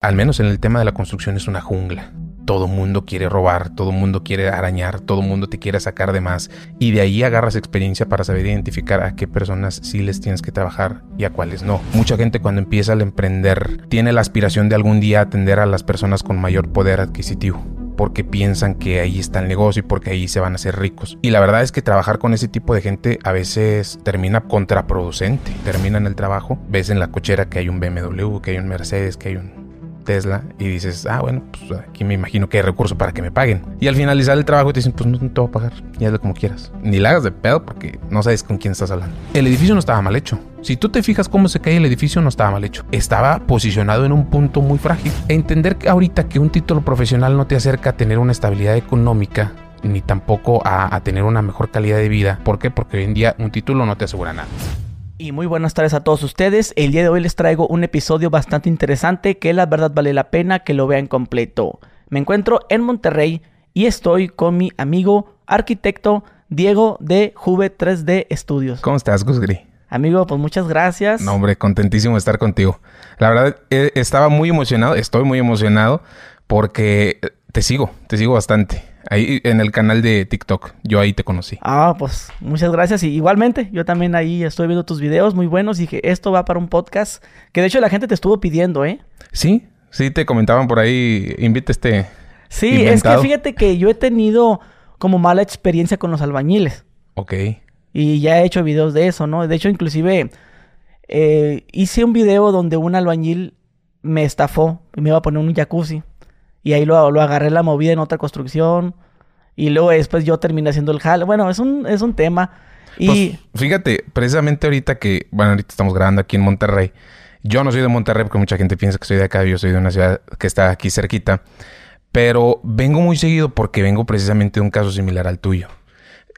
Al menos en el tema de la construcción es una jungla. Todo mundo quiere robar, todo mundo quiere arañar, todo mundo te quiere sacar de más. Y de ahí agarras experiencia para saber identificar a qué personas sí les tienes que trabajar y a cuáles no. Mucha gente cuando empieza al emprender tiene la aspiración de algún día atender a las personas con mayor poder adquisitivo porque piensan que ahí está el negocio y porque ahí se van a hacer ricos. Y la verdad es que trabajar con ese tipo de gente a veces termina contraproducente. Termina en el trabajo, ves en la cochera que hay un BMW, que hay un Mercedes, que hay un Tesla y dices, ah, bueno, pues aquí me imagino que hay recursos para que me paguen. Y al finalizar el trabajo te dicen, pues no, te voy a pagar, y hazlo como quieras. Ni la hagas de pedo porque no sabes con quién estás hablando. El edificio no estaba mal hecho. Si tú te fijas cómo se cae el edificio, no estaba mal hecho. Estaba posicionado en un punto muy frágil. Entender que ahorita que un título profesional no te acerca a tener una estabilidad económica ni tampoco a, a tener una mejor calidad de vida. ¿Por qué? Porque hoy en día un título no te asegura nada. Y muy buenas tardes a todos ustedes. El día de hoy les traigo un episodio bastante interesante que la verdad vale la pena que lo vean completo. Me encuentro en Monterrey y estoy con mi amigo arquitecto Diego de Juve 3D Studios. ¿Cómo estás, Gusgri? Amigo, pues muchas gracias. No, hombre, contentísimo de estar contigo. La verdad, eh, estaba muy emocionado, estoy muy emocionado porque te sigo, te sigo bastante. Ahí en el canal de TikTok, yo ahí te conocí. Ah, pues muchas gracias. Y igualmente, yo también ahí estoy viendo tus videos muy buenos y dije, esto va para un podcast que de hecho la gente te estuvo pidiendo, ¿eh? Sí, sí, te comentaban por ahí, invite este. Sí, es que fíjate que yo he tenido como mala experiencia con los albañiles. Ok. Y ya he hecho videos de eso, ¿no? De hecho, inclusive eh, hice un video donde un albañil me estafó y me iba a poner un jacuzzi. Y ahí lo, lo agarré la movida en otra construcción. Y luego después yo terminé haciendo el jale. Bueno, es un, es un tema. Y... Pues, fíjate, precisamente ahorita que, bueno, ahorita estamos grabando aquí en Monterrey. Yo no soy de Monterrey porque mucha gente piensa que soy de acá. Yo soy de una ciudad que está aquí cerquita. Pero vengo muy seguido porque vengo precisamente de un caso similar al tuyo.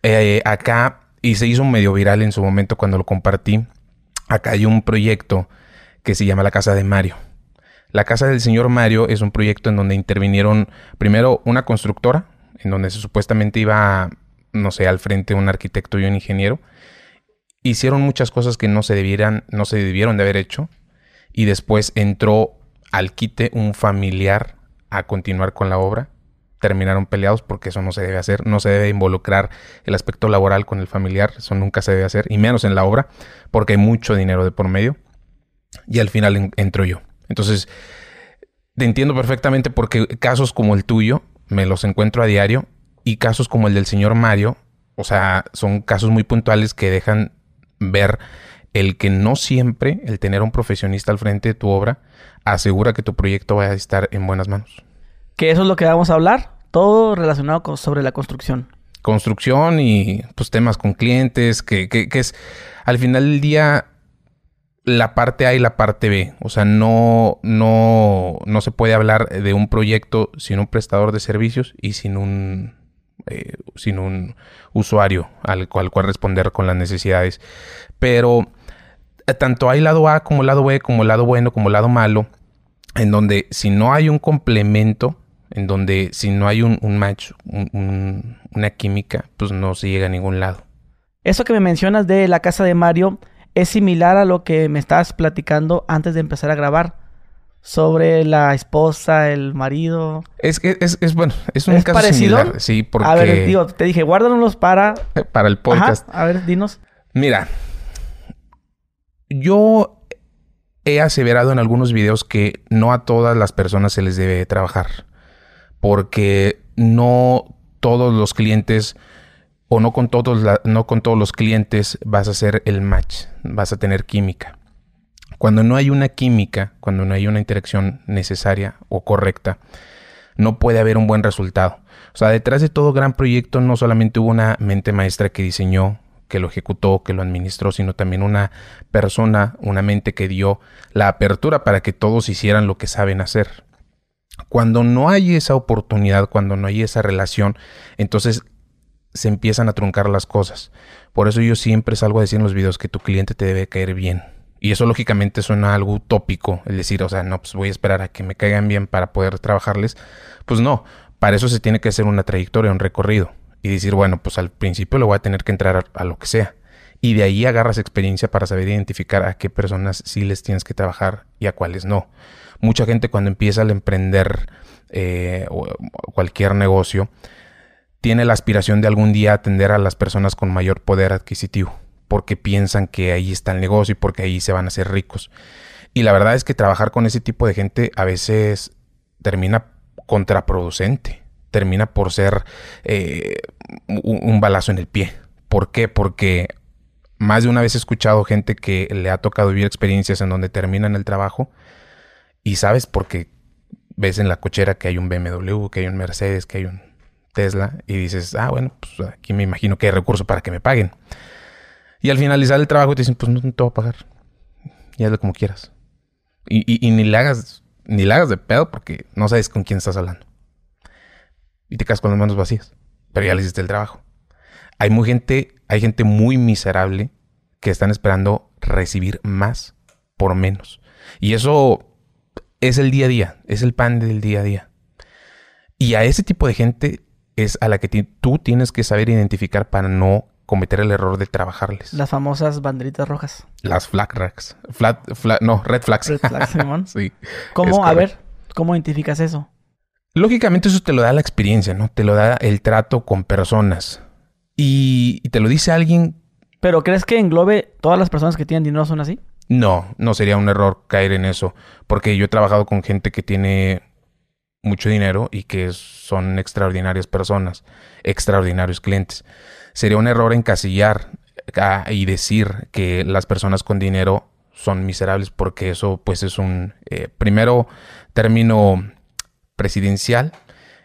Eh, acá, y se hizo medio viral en su momento cuando lo compartí. Acá hay un proyecto que se llama La Casa de Mario. La casa del señor Mario es un proyecto en donde intervinieron primero una constructora, en donde se supuestamente iba, no sé, al frente un arquitecto y un ingeniero. Hicieron muchas cosas que no se debieran, no se debieron de haber hecho. Y después entró al quite un familiar a continuar con la obra. Terminaron peleados porque eso no se debe hacer. No se debe involucrar el aspecto laboral con el familiar. Eso nunca se debe hacer. Y menos en la obra porque hay mucho dinero de por medio. Y al final entro yo. Entonces, te entiendo perfectamente porque casos como el tuyo me los encuentro a diario y casos como el del señor Mario, o sea, son casos muy puntuales que dejan ver el que no siempre el tener a un profesionista al frente de tu obra asegura que tu proyecto vaya a estar en buenas manos. Que eso es lo que vamos a hablar, todo relacionado con, sobre la construcción. Construcción y pues temas con clientes, que, que, que es al final del día la parte A y la parte B. O sea, no, no, no se puede hablar de un proyecto sin un prestador de servicios y sin un, eh, sin un usuario al cual, responder con las necesidades. Pero eh, tanto hay lado A como lado B, como lado bueno, como lado malo, en donde si no hay un complemento, en donde si no hay un, match, una química, pues no se llega a ningún lado. Eso que me mencionas de la casa de Mario es similar a lo que me estabas platicando antes de empezar a grabar. Sobre la esposa, el marido. Es que es, bueno, es un caso parecido? similar. Sí, porque... A ver, digo, te dije, guárdanos para... Para el podcast. A ver, dinos. Mira, yo he aseverado en algunos videos que no a todas las personas se les debe trabajar. Porque no todos los clientes o no con todos, no con todos los clientes vas a hacer el match, vas a tener química. Cuando no hay una química, cuando no hay una interacción necesaria o correcta, no puede haber un buen resultado. O sea, detrás de todo gran proyecto no solamente hubo una mente maestra que diseñó, que lo ejecutó, que lo administró, sino también una persona, una mente que dio la apertura para que todos hicieran lo que saben hacer. Cuando no hay esa oportunidad, cuando no hay esa relación, entonces se empiezan a truncar las cosas. Por eso yo siempre salgo a decir en los videos que tu cliente te debe caer bien. Y eso lógicamente suena algo utópico, el decir, o sea, no, pues voy a esperar a que me caigan bien para poder trabajarles. Pues no, para eso se tiene que hacer una trayectoria, un recorrido. Y decir, bueno, pues al principio le voy a tener que entrar a, lo que sea. Y de ahí agarras experiencia para saber identificar a qué personas sí les tienes que trabajar y a cuáles no. Mucha gente cuando empieza a emprender eh, cualquier negocio, tiene la aspiración de algún día atender a las personas con mayor poder adquisitivo, porque piensan que ahí está el negocio y porque ahí se van a hacer ricos. Y la verdad es que trabajar con ese tipo de gente a veces termina contraproducente, termina por ser eh, un, balazo en el pie. ¿Por qué? Porque más de una vez he escuchado gente que le ha tocado vivir experiencias en donde terminan el trabajo y sabes porque ves en la cochera que hay un BMW, que hay un Mercedes, que hay un Tesla y dices, ah, bueno, pues aquí me imagino que hay recursos para que me paguen. Y al finalizar el trabajo te dicen, pues no, te voy a pagar. Y hazlo como quieras. Y, y, ni le hagas, ni le hagas de pedo porque no sabes con quién estás hablando. Y te quedas con las manos vacías. Pero ya le hiciste el trabajo. Hay muy gente, hay gente muy miserable que están esperando recibir más por menos. Y eso es el día a día, es el pan del día a día. Y a ese tipo de gente es a la que tú tienes que saber identificar para no cometer el error de trabajarles. Las famosas banderitas rojas. Las flag racks. Flat, no, red flags. Red flags, Simón. sí. ¿Cómo, a ver, cómo identificas eso? Lógicamente eso te lo da la experiencia, ¿no? Te lo da el trato con personas. Y, te lo dice alguien... ¿Pero crees que englobe todas las personas que tienen dinero son así? No, no sería un error caer en eso. Porque yo he trabajado con gente que tiene mucho dinero y que son extraordinarias personas, extraordinarios clientes. Sería un error encasillar ah, y decir que las personas con dinero son miserables porque eso pues es un eh, primero término presidencial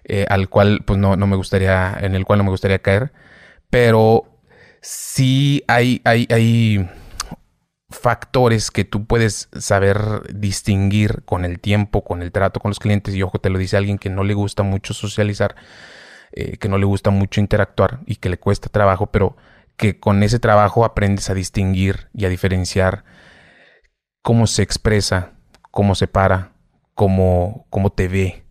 eh, al cual pues no, no, me gustaría en el cual no me gustaría caer pero sí hay hay hay factores que tú puedes saber distinguir con el tiempo, con el trato con los clientes. Y ojo, te lo dice alguien que no le gusta mucho socializar, eh, que no le gusta mucho interactuar y que le cuesta trabajo, pero que con ese trabajo aprendes a distinguir y a diferenciar cómo se expresa, cómo se para, cómo, cómo te ve,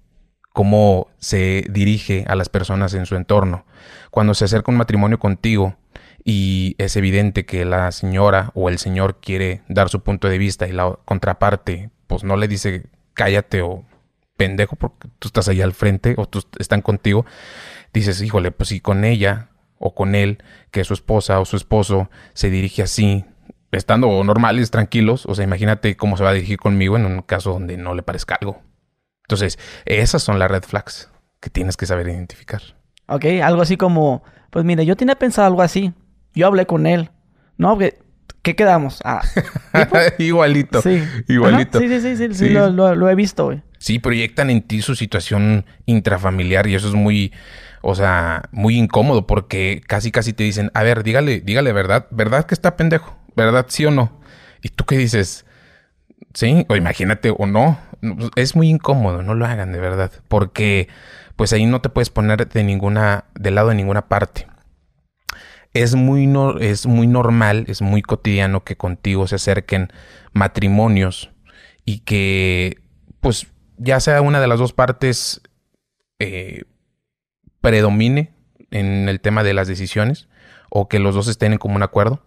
cómo se dirige a las personas en su entorno. Cuando se acerca un matrimonio contigo, y es evidente que la señora o el señor quiere dar su punto de vista y la contraparte pues no le dice cállate o pendejo porque tú estás ahí al frente o tú están contigo, dices, híjole, pues si con ella o con él, que su esposa o su esposo, se dirige así, estando normales, tranquilos, o sea, imagínate cómo se va a dirigir conmigo en un caso donde no le parezca algo. Entonces, esas son las red flags que tienes que saber identificar. Ok, algo así como, pues mire, yo tenía pensado algo así. Yo hablé con él. No, ¿qué quedamos? Ah, igualito. Sí. Igualito. Sí, sí, sí, sí, lo, he visto, güey. Sí, proyectan en ti su situación intrafamiliar y eso es muy, o sea, muy incómodo porque casi, casi te dicen, a ver, dígale, dígale verdad, ¿verdad que está pendejo? ¿Verdad sí o no? Y tú qué dices, sí, o imagínate o no. Es muy incómodo, no lo hagan de verdad, porque pues ahí no te puedes poner de ninguna, del lado de ninguna parte es muy, es muy normal, es muy cotidiano que contigo se acerquen matrimonios y que, pues, ya sea una de las dos partes eh, predomine en el tema de las decisiones o que los dos estén en común acuerdo,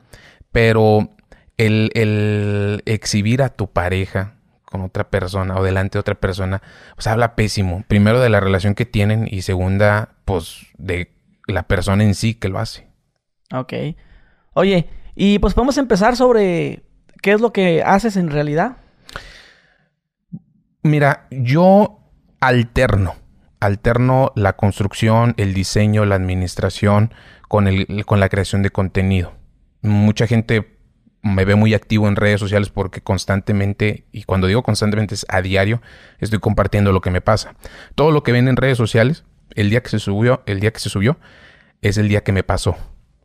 pero el, el exhibir a tu pareja con otra persona o delante de otra persona, pues habla pésimo. Primero de la relación que tienen y segunda, pues de la persona en sí que lo hace. Ok. Oye, y pues podemos empezar sobre qué es lo que haces en realidad. Mira, yo alterno, alterno la construcción, el diseño, la administración con, el, con la creación de contenido. Mucha gente me ve muy activo en redes sociales porque constantemente, y cuando digo constantemente es a diario, estoy compartiendo lo que me pasa. Todo lo que ven en redes sociales, el día que se subió, el día que se subió, es el día que me pasó.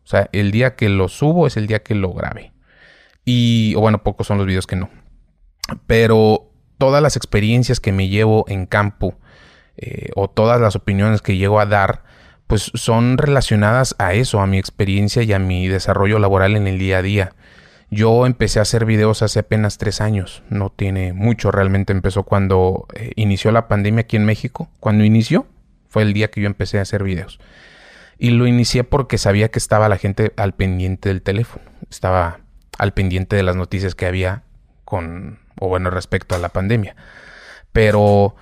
O sea, el día que lo subo es el día que lo grabe. Y, o bueno, pocos son los videos que no. Pero todas las experiencias que me llevo en campo eh, o todas las opiniones que llego a dar, pues son relacionadas a eso, a mi experiencia y a mi desarrollo laboral en el día a día. Yo empecé a hacer videos hace apenas tres años, no tiene mucho, realmente empezó cuando eh, inició la pandemia aquí en México. Cuando inició, fue el día que yo empecé a hacer videos. Y lo inicié porque sabía que estaba la gente al pendiente del teléfono. estaba al pendiente de las noticias que había con, o bueno, respecto a la pandemia. Pero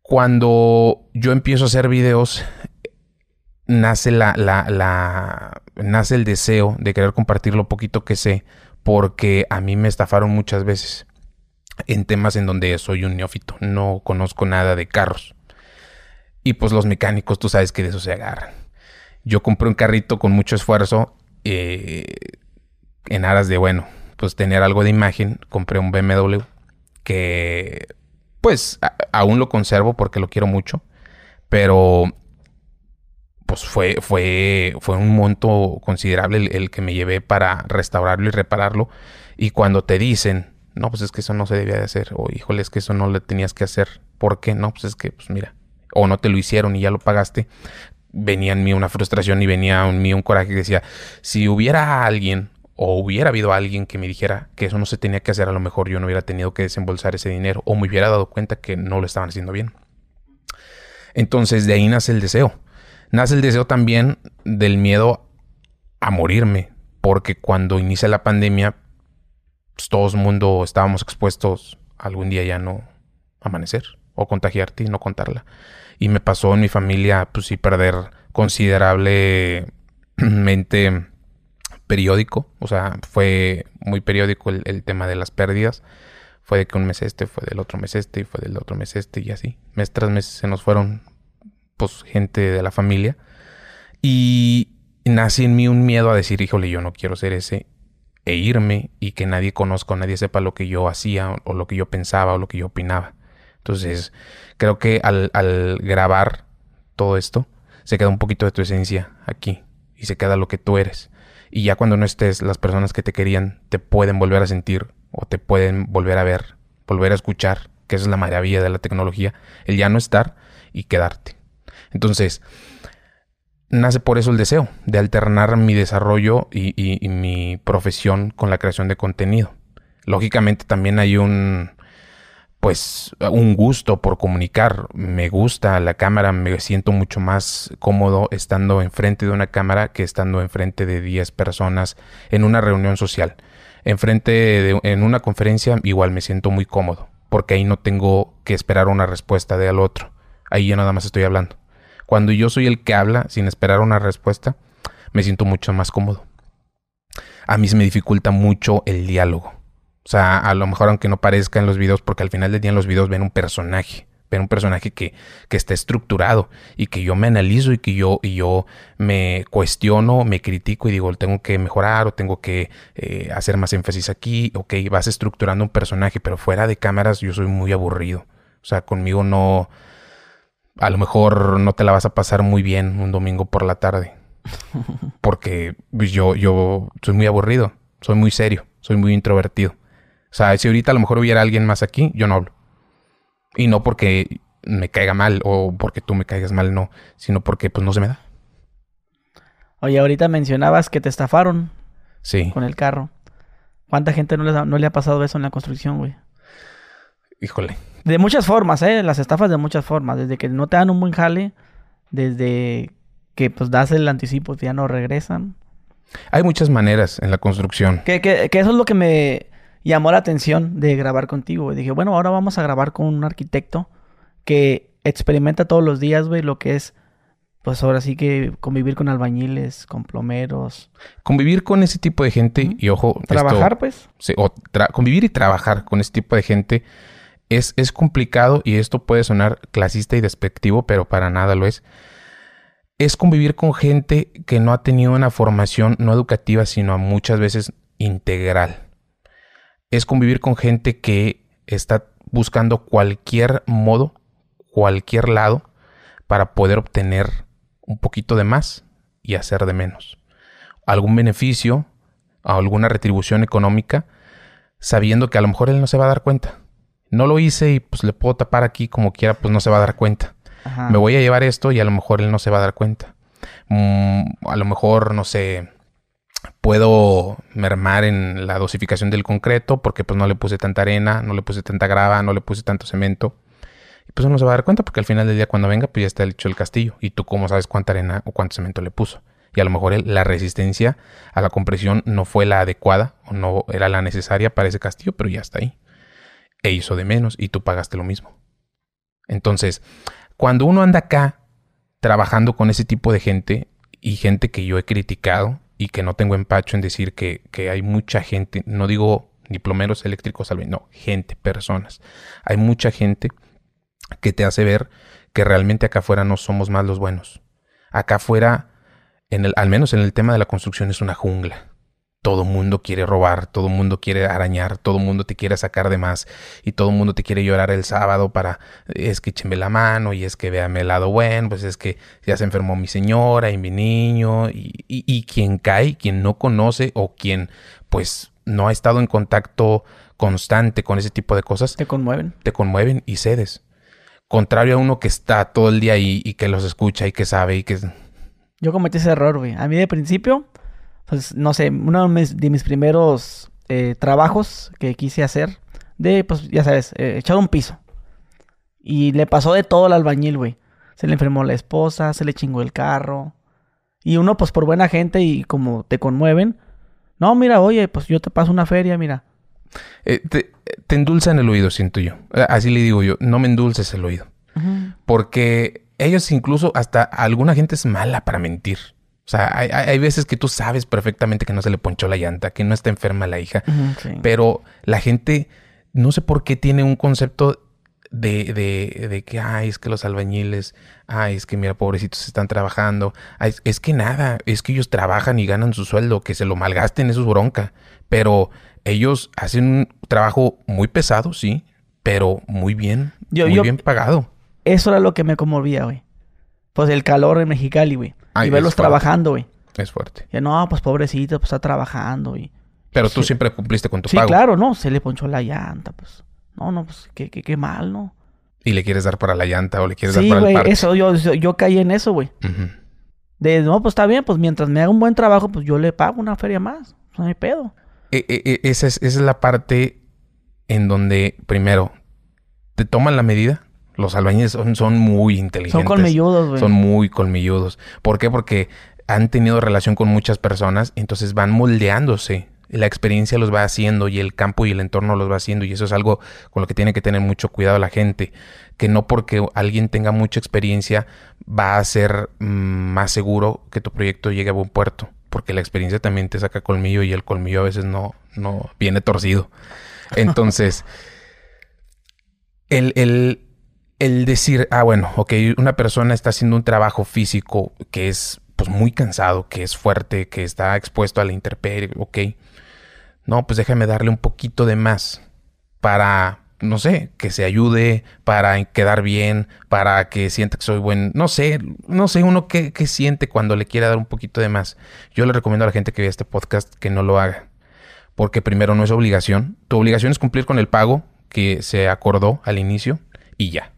cuando yo empiezo a hacer videos, nace la, la, nace el deseo de querer compartir lo poquito que sé, porque a mí me estafaron muchas veces en temas en donde soy un neófito, no conozco nada de carros. Y pues los mecánicos, tú sabes que de eso se agarran. Yo compré un carrito con mucho esfuerzo eh, en aras de, bueno, pues tener algo de imagen. Compré un BMW que pues aún lo conservo porque lo quiero mucho. Pero pues fue, fue, fue un monto considerable el, que me llevé para restaurarlo y repararlo. Y cuando te dicen, no, pues es que eso no se debía de hacer, o híjole, es que eso no le tenías que hacer, ¿por qué? No, pues es que, pues mira, o no te lo hicieron y ya lo pagaste, venía en mí una frustración y venía en mí un coraje que decía, si hubiera alguien o hubiera habido alguien que me dijera que eso no se tenía que hacer, a lo mejor yo no hubiera tenido que desembolsar ese dinero o me hubiera dado cuenta que no lo estaban haciendo bien. Entonces de ahí nace el deseo. Nace el deseo también del miedo a morirme, porque cuando inicia la pandemia, pues, todo el mundo estábamos expuestos a algún día ya no amanecer o contagiarte y no contarla. Y me pasó en mi familia, pues sí, perder considerablemente periódico, o sea, fue muy periódico el, tema de las pérdidas. Fue de que un mes este, fue del otro mes este, y fue del otro mes este, y así. Mes tras mes se nos fueron, pues, gente de la familia. Y nace en mí un miedo a decir, híjole, yo no quiero ser ese, e irme y que nadie conozca, nadie sepa lo que yo hacía, o lo que yo pensaba, o lo que yo opinaba. Entonces, creo que al, grabar todo esto, se queda un poquito de tu esencia aquí, y se queda lo que tú eres y ya cuando no estés, las personas que te querían te pueden volver a sentir o te pueden volver a ver, volver a escuchar, que es la maravilla de la tecnología, el ya no estar y quedarte. Entonces, nace por eso el deseo de alternar mi desarrollo y mi profesión con la creación de contenido. Lógicamente también hay un, pues un gusto por comunicar. Me gusta la cámara, me siento mucho más cómodo estando enfrente de una cámara que estando enfrente de 10 personas en una reunión social. Enfrente de en una conferencia igual me siento muy cómodo, porque ahí no tengo que esperar una respuesta de al otro. Ahí yo nada más estoy hablando. Cuando yo soy el que habla sin esperar una respuesta, me siento mucho más cómodo. A mí se me dificulta mucho el diálogo o sea, a lo mejor aunque no parezca en los videos, porque al final del día en los videos ven un personaje, ven un personaje que, que está estructurado y que yo me analizo y que yo, y yo me cuestiono, me critico y digo, tengo que mejorar o tengo que eh, hacer más énfasis aquí. Ok, vas estructurando un personaje, pero fuera de cámaras yo soy muy aburrido. O sea, conmigo no... A lo mejor no te la vas a pasar muy bien un domingo por la tarde. Porque yo, yo soy muy aburrido, soy muy serio, soy muy introvertido. O sea, si ahorita a lo mejor hubiera alguien más aquí, yo no hablo. Y no porque me caiga mal o porque tú me caigas mal, no, sino porque pues no se me da. Oye, ahorita mencionabas que te estafaron. Sí. Con el carro. ¿Cuánta gente no, le ha pasado eso en la construcción, güey? Híjole. De muchas formas, ¿eh? Las estafas de muchas formas. Desde que no te dan un buen jale, desde que pues das el anticipo y ya no regresan. Hay muchas maneras en la construcción. Que, que, que eso es lo que me llamó la atención de grabar contigo. Y dije, bueno, ahora vamos a grabar con un arquitecto que experimenta todos los días, güey, lo que es, pues ahora sí que convivir con albañiles, con plomeros. Convivir con ese tipo de gente y ojo. Trabajar, pues. Sí, o convivir y trabajar con ese tipo de gente es, es complicado y esto puede sonar clasista y despectivo, pero para nada lo es. Es convivir con gente que no ha tenido una formación no educativa, sino muchas veces integral es convivir con gente que está buscando cualquier modo, cualquier lado, para poder obtener un poquito de más y hacer de menos. Algún beneficio, alguna retribución económica, sabiendo que a lo mejor él no se va a dar cuenta. No lo hice y pues le puedo tapar aquí como quiera, pues no se va a dar cuenta. Me voy a llevar esto y a lo mejor él no se va a dar cuenta. Mm, a lo mejor, no sé, puedo mermar en la dosificación del concreto porque pues no le puse tanta arena, no le puse tanta grava, no le puse tanto cemento. Y pues uno se va a dar cuenta porque al final del día cuando venga pues ya está hecho el castillo y tú cómo sabes cuánta arena o cuánto cemento le puso. Y a lo mejor la resistencia a la compresión no fue la adecuada o no era la necesaria para ese castillo, pero ya está ahí. E hizo de menos y tú pagaste lo mismo. Entonces, cuando uno anda acá trabajando con ese tipo de gente y gente que yo he criticado y que no tengo empacho en decir que, que hay mucha gente, no digo diplomeros eléctricos, no, gente, personas. Hay mucha gente que te hace ver que realmente acá afuera no somos más los buenos. Acá afuera, en el, al menos en el tema de la construcción, es una jungla todo mundo quiere robar, todo mundo quiere arañar, todo mundo te quiere sacar de más y todo mundo te quiere llorar el sábado para es que écheme la mano y es que véame el lado bueno, pues es que ya se enfermó mi señora y mi niño y, y quien cae, quien no conoce o quien pues no ha estado en contacto constante con ese tipo de cosas. Te conmueven. Te conmueven y cedes. Contrario a uno que está todo el día ahí y que los escucha y que sabe y que... Yo cometí ese error, güey. A mí de principio pues no sé, uno de mis, primeros eh, trabajos que quise hacer, de, pues ya sabes, eh, echar un piso. Y le pasó de todo al albañil, güey. Se le enfermó la esposa, se le chingó el carro. Y uno, pues por buena gente y como te conmueven, no, mira, oye, pues yo te paso una feria, mira. Eh, te, te endulzan el oído, siento yo. Así le digo yo, no me endulces el oído. Porque ellos incluso, hasta alguna gente es mala para mentir. O sea, hay, veces que tú sabes perfectamente que no se le ponchó la llanta, que no está enferma la hija, pero la gente no sé por qué tiene un concepto de, de, de, que, ay, es que los albañiles, ay, es que mira, pobrecitos están trabajando. es que nada, es que ellos trabajan y ganan su sueldo, que se lo malgasten, eso es bronca. Pero ellos hacen un trabajo muy pesado, sí, pero muy bien, muy bien pagado. Eso era lo que me conmovía, güey. Pues el calor en Mexicali, güey y verlos trabajando, güey. Es fuerte. Ya no, pues pobrecito, pues está trabajando, y... Pero tú siempre cumpliste con tu sí, pago. Sí, claro, no, se le ponchó la llanta, pues. No, no, pues qué, qué, qué mal, ¿no? ¿Y le quieres dar para la llanta o le quieres dar para el parche? eso, yo, yo, caí en eso, güey. De, no, pues está bien, pues mientras me haga un buen trabajo, pues yo le pago una feria más. No hay pedo. E, e, e, esa, es, esa es la parte en donde, primero, te toman la medida los albañiles son, muy inteligentes. Son colmilludos, güey. Son muy colmilludos. ¿Por qué? Porque han tenido relación con muchas personas, entonces van moldeándose. La experiencia los va haciendo y el campo y el entorno los va haciendo. Y eso es algo con lo que tiene que tener mucho cuidado la gente. Que no porque alguien tenga mucha experiencia va a ser mm, más seguro que tu proyecto llegue a buen puerto. Porque la experiencia también te saca colmillo y el colmillo a veces no, no viene torcido. Entonces, el, el, el decir, ah, bueno, ok, una persona está haciendo un trabajo físico que es pues muy cansado, que es fuerte, que está expuesto a la intemperie, ok. No, pues déjame darle un poquito de más para, no sé, que se ayude, para quedar bien, para que sienta que soy buen, no sé, no sé uno qué, qué siente cuando le quiere dar un poquito de más. Yo le recomiendo a la gente que vea este podcast que no lo haga, porque primero no es obligación, tu obligación es cumplir con el pago que se acordó al inicio y ya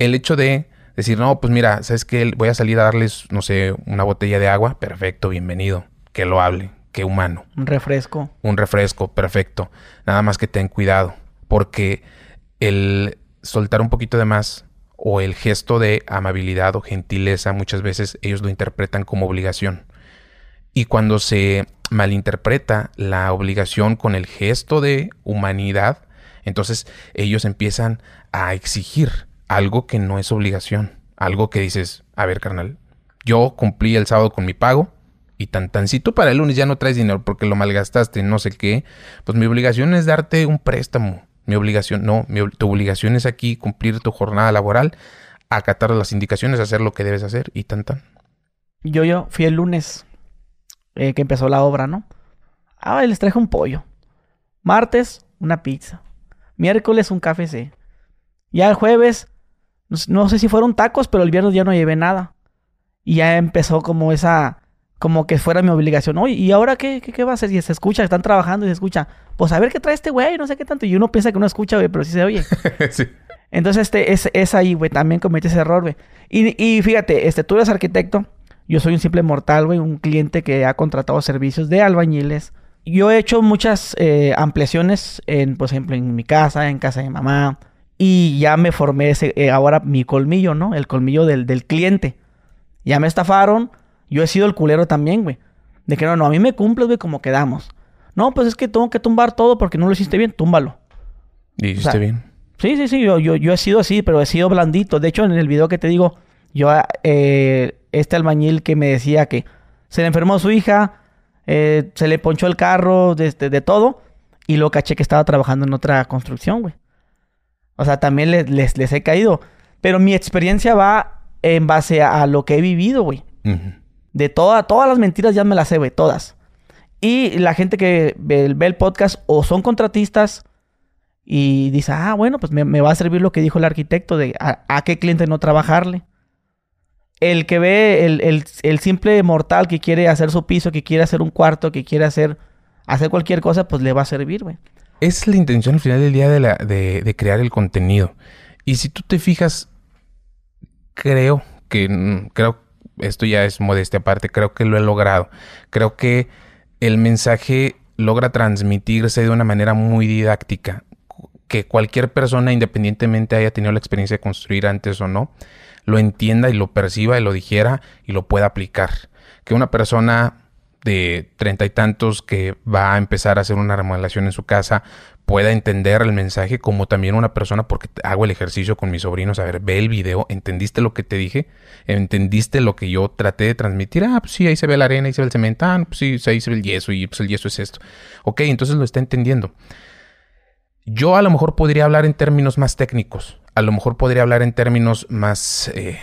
el hecho de decir, no, pues mira, ¿sabes qué? Voy a salir a darles, no sé, una botella de agua. Perfecto, bienvenido. Que lo hable. Qué humano. Un refresco. Un refresco, perfecto. Nada más que ten cuidado. Porque el soltar un poquito de más o el gesto de amabilidad o gentileza, muchas veces ellos lo interpretan como obligación. Y cuando se malinterpreta la obligación con el gesto de humanidad, entonces ellos empiezan a exigir algo que no es obligación, algo que dices, a ver, carnal, yo cumplí el sábado con mi pago y tan tan si tú para el lunes ya no traes dinero porque lo malgastaste, no sé qué, pues mi obligación es darte un préstamo. Mi obligación, no, tu obligación es aquí cumplir tu jornada laboral, acatar las indicaciones, hacer lo que debes hacer y tan tan. Yo, yo fui el lunes eh, que empezó la obra, ¿no? Ah, les traje un pollo. Martes, una pizza. Miércoles, un café Ya el jueves, no sé si fueron tacos, pero el viernes ya no llevé nada. Y ya empezó como esa, como que fuera mi obligación. Oye, ¿y ahora qué, qué, va a hacer? Y se escucha, están trabajando y se escucha. Pues a ver qué trae este güey, no sé qué tanto. Y uno piensa que no escucha, güey, pero sí se oye. sí. Entonces, este, es, es ahí, güey, también cometí ese error, güey. Y, y fíjate, este, tú eres arquitecto, yo soy un simple mortal, güey, un cliente que ha contratado servicios de albañiles. Yo he hecho muchas eh, ampliaciones, en, por ejemplo, en mi casa, en casa de mi mamá, y ya me formé ese, eh, ahora mi colmillo, ¿no? El colmillo del, del, cliente. Ya me estafaron, Yo he sido el culero también, güey. De que no, no, a mí me cumples, güey, como quedamos. No, pues es que tengo que tumbar todo porque no lo hiciste bien, túmbalo. ¿Y hiciste bien? Sí, sí, sí, yo, yo, yo he sido así, pero he sido blandito. De hecho, en el video que te digo, yo, eh, este albañil que me decía que se le enfermó su hija, eh, se le ponchó el carro, de, de, todo, y lo caché que estaba trabajando en otra construcción, güey. O sea, también les, les, he caído. Pero mi experiencia va en base a, lo que he vivido, güey. De toda, todas las mentiras ya me las sé, güey, todas. Y la gente que ve, el podcast o son contratistas y dice, ah, bueno, pues me, va a servir lo que dijo el arquitecto de a, qué cliente no trabajarle. El que ve el, simple mortal que quiere hacer su piso, que quiere hacer un cuarto, que quiere hacer, hacer cualquier cosa, pues le va a servir, güey. Es la intención al final del día de, la, de, de crear el contenido. Y si tú te fijas, creo que, mm, creo, esto ya es modestia aparte, creo que lo he logrado. Creo que el mensaje logra transmitirse de una manera muy didáctica, que cualquier persona, independientemente haya tenido la experiencia de construir antes o no, lo entienda y lo perciba y lo dijera y lo pueda aplicar. Que una persona de treinta y tantos que va a empezar a hacer una remodelación en su casa pueda entender el mensaje como también una persona porque hago el ejercicio con mis sobrinos, a ver, ve el video, entendiste lo que te dije, entendiste lo que yo traté de transmitir, ah, pues sí, ahí se ve la arena, ahí se ve el cemento, ah, pues sí, ahí se ve el yeso y pues el yeso es esto. Ok, entonces lo está entendiendo. Yo a lo mejor podría hablar en términos más técnicos, a lo mejor podría hablar en términos más, eh,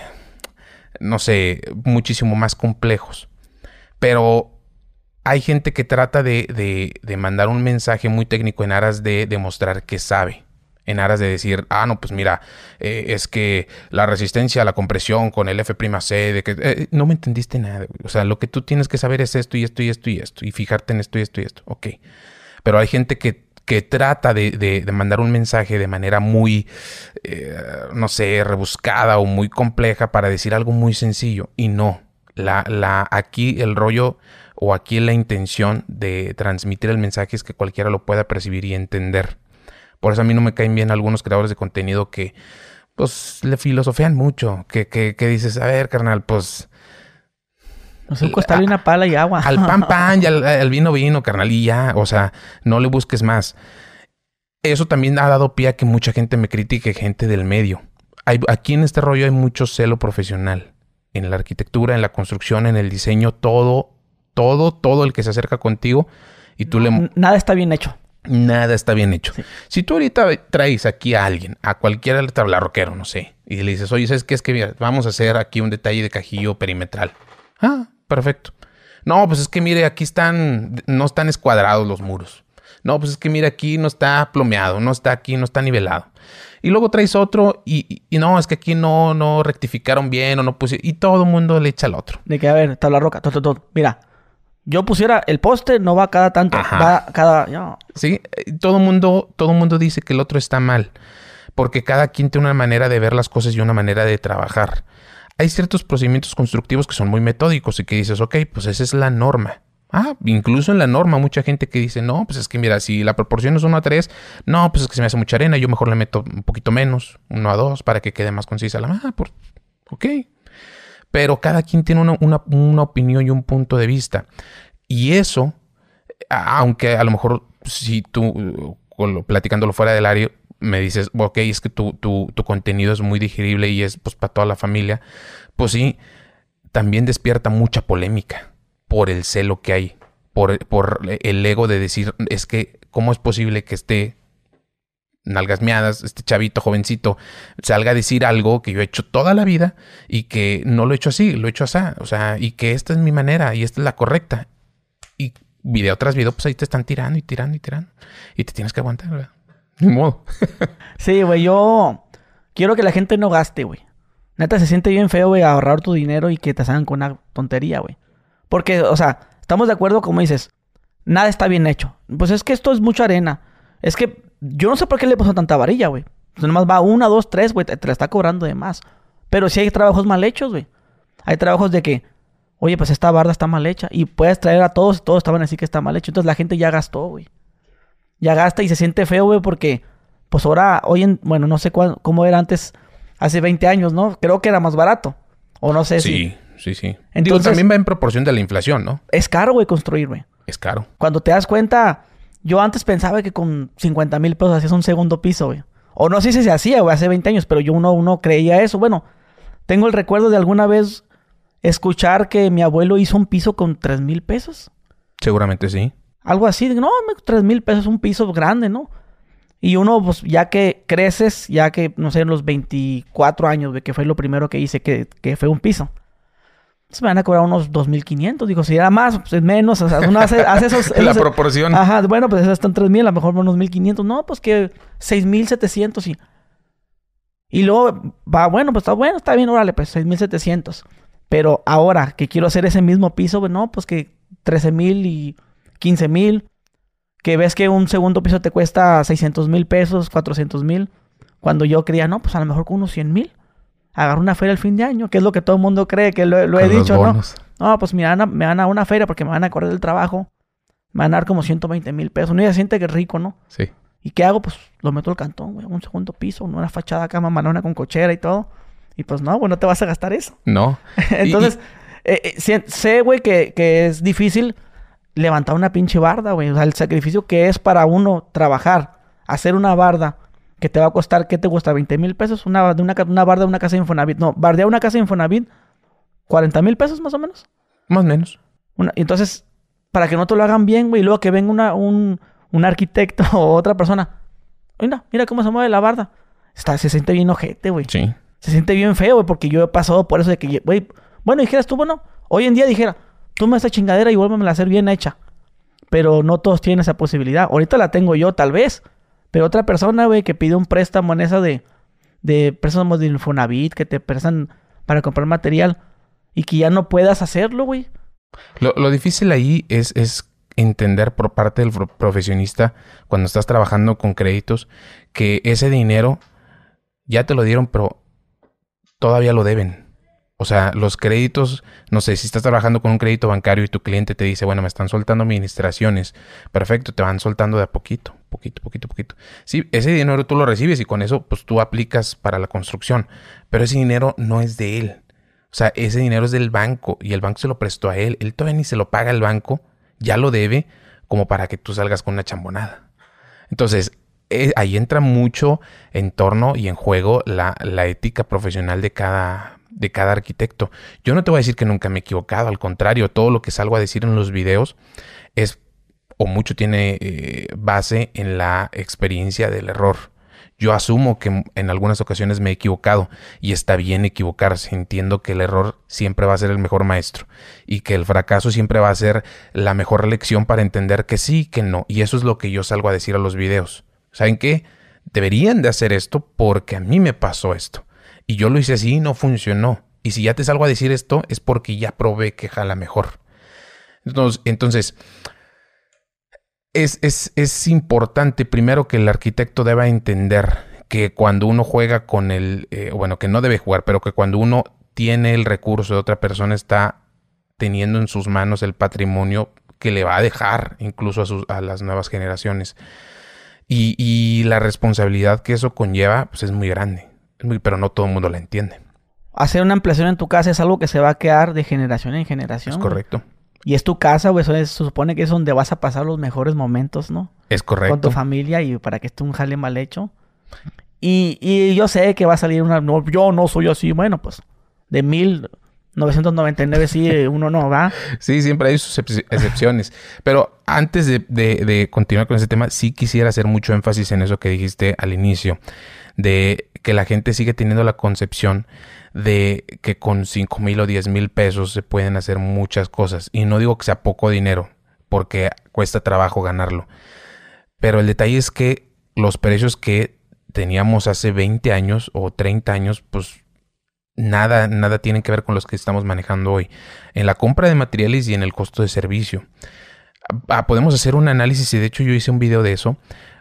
no sé, muchísimo más complejos, pero hay gente que trata de, de, mandar un mensaje muy técnico en aras de demostrar que sabe. En aras de decir, ah, no, pues mira, eh, es que la resistencia a la compresión con el F'C, de que eh, no me entendiste nada. O sea, lo que tú tienes que saber es esto y esto y esto y esto. Y fijarte en esto y esto y esto. Ok. Pero hay gente que, que trata de, de, mandar un mensaje de manera muy, eh, no sé, rebuscada o muy compleja para decir algo muy sencillo. Y no. La, la, aquí el rollo o aquí la intención de transmitir el mensaje es que cualquiera lo pueda percibir y entender. Por eso a mí no me caen bien algunos creadores de contenido que pues le filosofean mucho, que, que, que dices, a ver, carnal, pues... No un costal y una pala y agua. Al pan pan y al, vino vino, carnal, y ya, o sea, no le busques más. Eso también ha dado pie a que mucha gente me critique, gente del medio. Hay, aquí en este rollo hay mucho celo profesional. En la arquitectura, en la construcción, en el diseño, todo todo, todo el que se acerca contigo y tú le... Nada está bien hecho. Nada está bien hecho. Si tú ahorita traes aquí a alguien, a cualquier rockero, no sé, y le dices, oye, ¿sabes qué? Es que vamos a hacer aquí un detalle de cajillo perimetral. Ah, perfecto. No, pues es que mire, aquí están, no están escuadrados los muros. No, pues es que mire, aquí no está plomeado, no está aquí, no está nivelado. Y luego traes otro y, no, es que aquí no, no rectificaron bien o no pusieron. Y todo el mundo le echa al otro. De que, a ver, tabla roca, todo, todo. Mira, yo pusiera el poste, no va cada tanto, va cada... Sí, todo mundo, todo mundo dice que el otro está mal, porque cada quien tiene una manera de ver las cosas y una manera de trabajar. Hay ciertos procedimientos constructivos que son muy metódicos y que dices, ok, pues esa es la norma. Ah, incluso en la norma mucha gente que dice, no, pues es que mira, si la proporción es 1 a 3, no, pues es que se me hace mucha arena, yo mejor le meto un poquito menos, 1 a 2, para que quede más concisa la... Ah, por... ok, pero cada quien tiene una, opinión y un punto de vista. Y eso, aunque a lo mejor si tú, platicándolo fuera del área, me dices, ok, es que tu, tu, tu, contenido es muy digerible y es pues para toda la familia, pues sí, también despierta mucha polémica por el celo que hay, por, por el ego de decir, es que, ¿cómo es posible que esté nalgas miadas, este chavito jovencito, salga a decir algo que yo he hecho toda la vida y que no lo he hecho así, lo he hecho así, o sea, y que esta es mi manera y esta es la correcta. Y video tras video, pues ahí te están tirando y tirando y tirando. Y te tienes que aguantar, ¿verdad? Ni modo. sí, güey, yo quiero que la gente no gaste, güey. Neta, se siente bien feo, güey, ahorrar tu dinero y que te salgan con una tontería, güey. Porque, o sea, estamos de acuerdo, como dices, nada está bien hecho. Pues es que esto es mucha arena. Es que yo no sé por qué le puso tanta varilla, güey. Nomás va una, dos, tres, güey. Te, la está cobrando de más. Pero sí hay trabajos mal hechos, güey. Hay trabajos de que, oye, pues esta barda está mal hecha. Y puedes traer a todos y todos estaban así que está mal hecho. Entonces la gente ya gastó, güey. Ya gasta y se siente feo, güey, porque, pues ahora, hoy en, bueno, no sé cómo era antes, hace 20 años, ¿no? Creo que era más barato. O no sé sí, sí, sí. Digo, Entonces- también va en proporción de la inflación, ¿no? Es caro, güey, construir, güey. Es caro. Cuando te das cuenta, yo antes pensaba que con 50 mil pesos hacías un segundo piso, güey. O no sé si se hacía, güey, hace 20 años, pero yo uno, uno creía eso. Bueno, tengo el recuerdo de alguna vez escuchar que mi abuelo hizo un piso con 3 mil pesos. Seguramente sí. Algo así, no, 3 mil pesos es un piso grande, ¿no? Y uno, pues, ya que creces, ya que, no sé, en los 24 años, güey, que fue lo primero que hice, que, que fue un piso. Pues me van a cobrar unos 2.500. Digo, si era más, pues es menos. O sea, uno hace, hace esos... la esos- proporción. Ajá, bueno, pues están 3.000, a lo mejor unos 1.500. No, pues que 6.700 y... Y luego, va, bueno, pues está bueno, está bien, órale, pues 6.700. Pero ahora que quiero hacer ese mismo piso, pues no, pues que 13.000 y 15.000. Que ves que un segundo piso te cuesta 600 mil pesos, 400 mil. Cuando yo creía, no, pues a lo mejor con unos 100 mil. Agarro una feria el fin de año, que es lo que todo el mundo cree, que lo, lo he dicho, ¿no? No, pues me van, a, me van a una feria porque me van a correr del trabajo. Me van a dar como 120 mil pesos. Uno ya siente que es rico, ¿no? Sí. ¿Y qué hago? Pues lo meto al cantón, güey. Un segundo piso, una fachada acá mamalona con cochera y todo. Y pues no, güey, no te vas a gastar eso. No. Entonces, eh, eh, sé- sé, güey, que, que es difícil levantar una pinche barda, güey. O sea, el sacrificio que es para uno trabajar, hacer una barda que te va a costar, ¿qué te cuesta? ¿20 mil pesos? Una, de una, una barda de una casa de Infonavit. No, bardear una casa de Infonavit, 40 mil pesos más o menos. Más o menos. Una- y entonces, para que no te lo hagan bien, güey, y luego que venga una, un, un arquitecto o otra persona. Mira, mira cómo se mueve la barda. Está, se siente bien ojete, güey. Sí. Se siente bien feo, güey, porque yo he pasado por eso de que, güey, bueno, dijeras tú, bueno, hoy en día dijera, tú me esta chingadera y vuélveme a hacer bien hecha. Pero no todos tienen esa posibilidad. Ahorita la tengo yo, tal vez. Pero otra persona, güey, que pide un préstamo en esa de, de préstamos de Infonavit, que te prestan para comprar material y que ya no puedas hacerlo, güey. Lo, lo difícil ahí es, es entender por parte del pro- profesionista cuando estás trabajando con créditos que ese dinero ya te lo dieron, pero todavía lo deben. O sea, los créditos, no sé, si estás trabajando con un crédito bancario y tu cliente te dice, bueno, me están soltando administraciones, perfecto, te van soltando de a poquito, poquito, poquito, poquito. Sí, ese dinero tú lo recibes y con eso, pues tú aplicas para la construcción, pero ese dinero no es de él. O sea, ese dinero es del banco y el banco se lo prestó a él. Él todavía ni se lo paga al banco, ya lo debe como para que tú salgas con una chambonada. Entonces, eh, ahí entra mucho en torno y en juego la, la ética profesional de cada, de cada arquitecto. Yo no te voy a decir que nunca me he equivocado, al contrario, todo lo que salgo a decir en los videos es o mucho tiene eh, base en la experiencia del error. Yo asumo que en algunas ocasiones me he equivocado y está bien equivocarse. Entiendo que el error siempre va a ser el mejor maestro y que el fracaso siempre va a ser la mejor lección para entender que sí, que no. Y eso es lo que yo salgo a decir a los videos. ¿Saben qué? Deberían de hacer esto porque a mí me pasó esto. Y yo lo hice así y no funcionó. Y si ya te salgo a decir esto es porque ya probé que jala mejor. Entonces, entonces es, es, es importante primero que el arquitecto deba entender que cuando uno juega con el, eh, bueno, que no debe jugar, pero que cuando uno tiene el recurso de otra persona está teniendo en sus manos el patrimonio que le va a dejar incluso a, sus, a las nuevas generaciones. Y, y, la responsabilidad que eso conlleva pues es muy grande, es muy, pero no todo el mundo la entiende. Hacer una ampliación en tu casa es algo que se va a quedar de generación en generación. Es correcto. güey. Y es tu casa, güey. Se supone que es donde vas a pasar los mejores momentos, ¿no? Es correcto. Con tu familia y para que esté un jale mal hecho. Y, y yo sé que va a salir una... No, yo no soy así. Bueno, pues de 1999 sí, eh, uno no va. Sí, siempre hay sus excep- excepciones. Pero antes de, de- de continuar con ese tema, sí quisiera hacer mucho énfasis en eso que dijiste al inicio, de que la gente sigue teniendo la concepción de que con 5 mil o 10 mil pesos se pueden hacer muchas cosas. Y no digo que sea poco dinero, porque cuesta trabajo ganarlo. Pero el detalle es que los precios que teníamos hace 20 años o 30 años, pues nada, nada tienen que ver con los que estamos manejando hoy. En la compra de materiales y en el costo de servicio. Ah, podemos hacer un análisis, y de hecho yo hice un video de eso.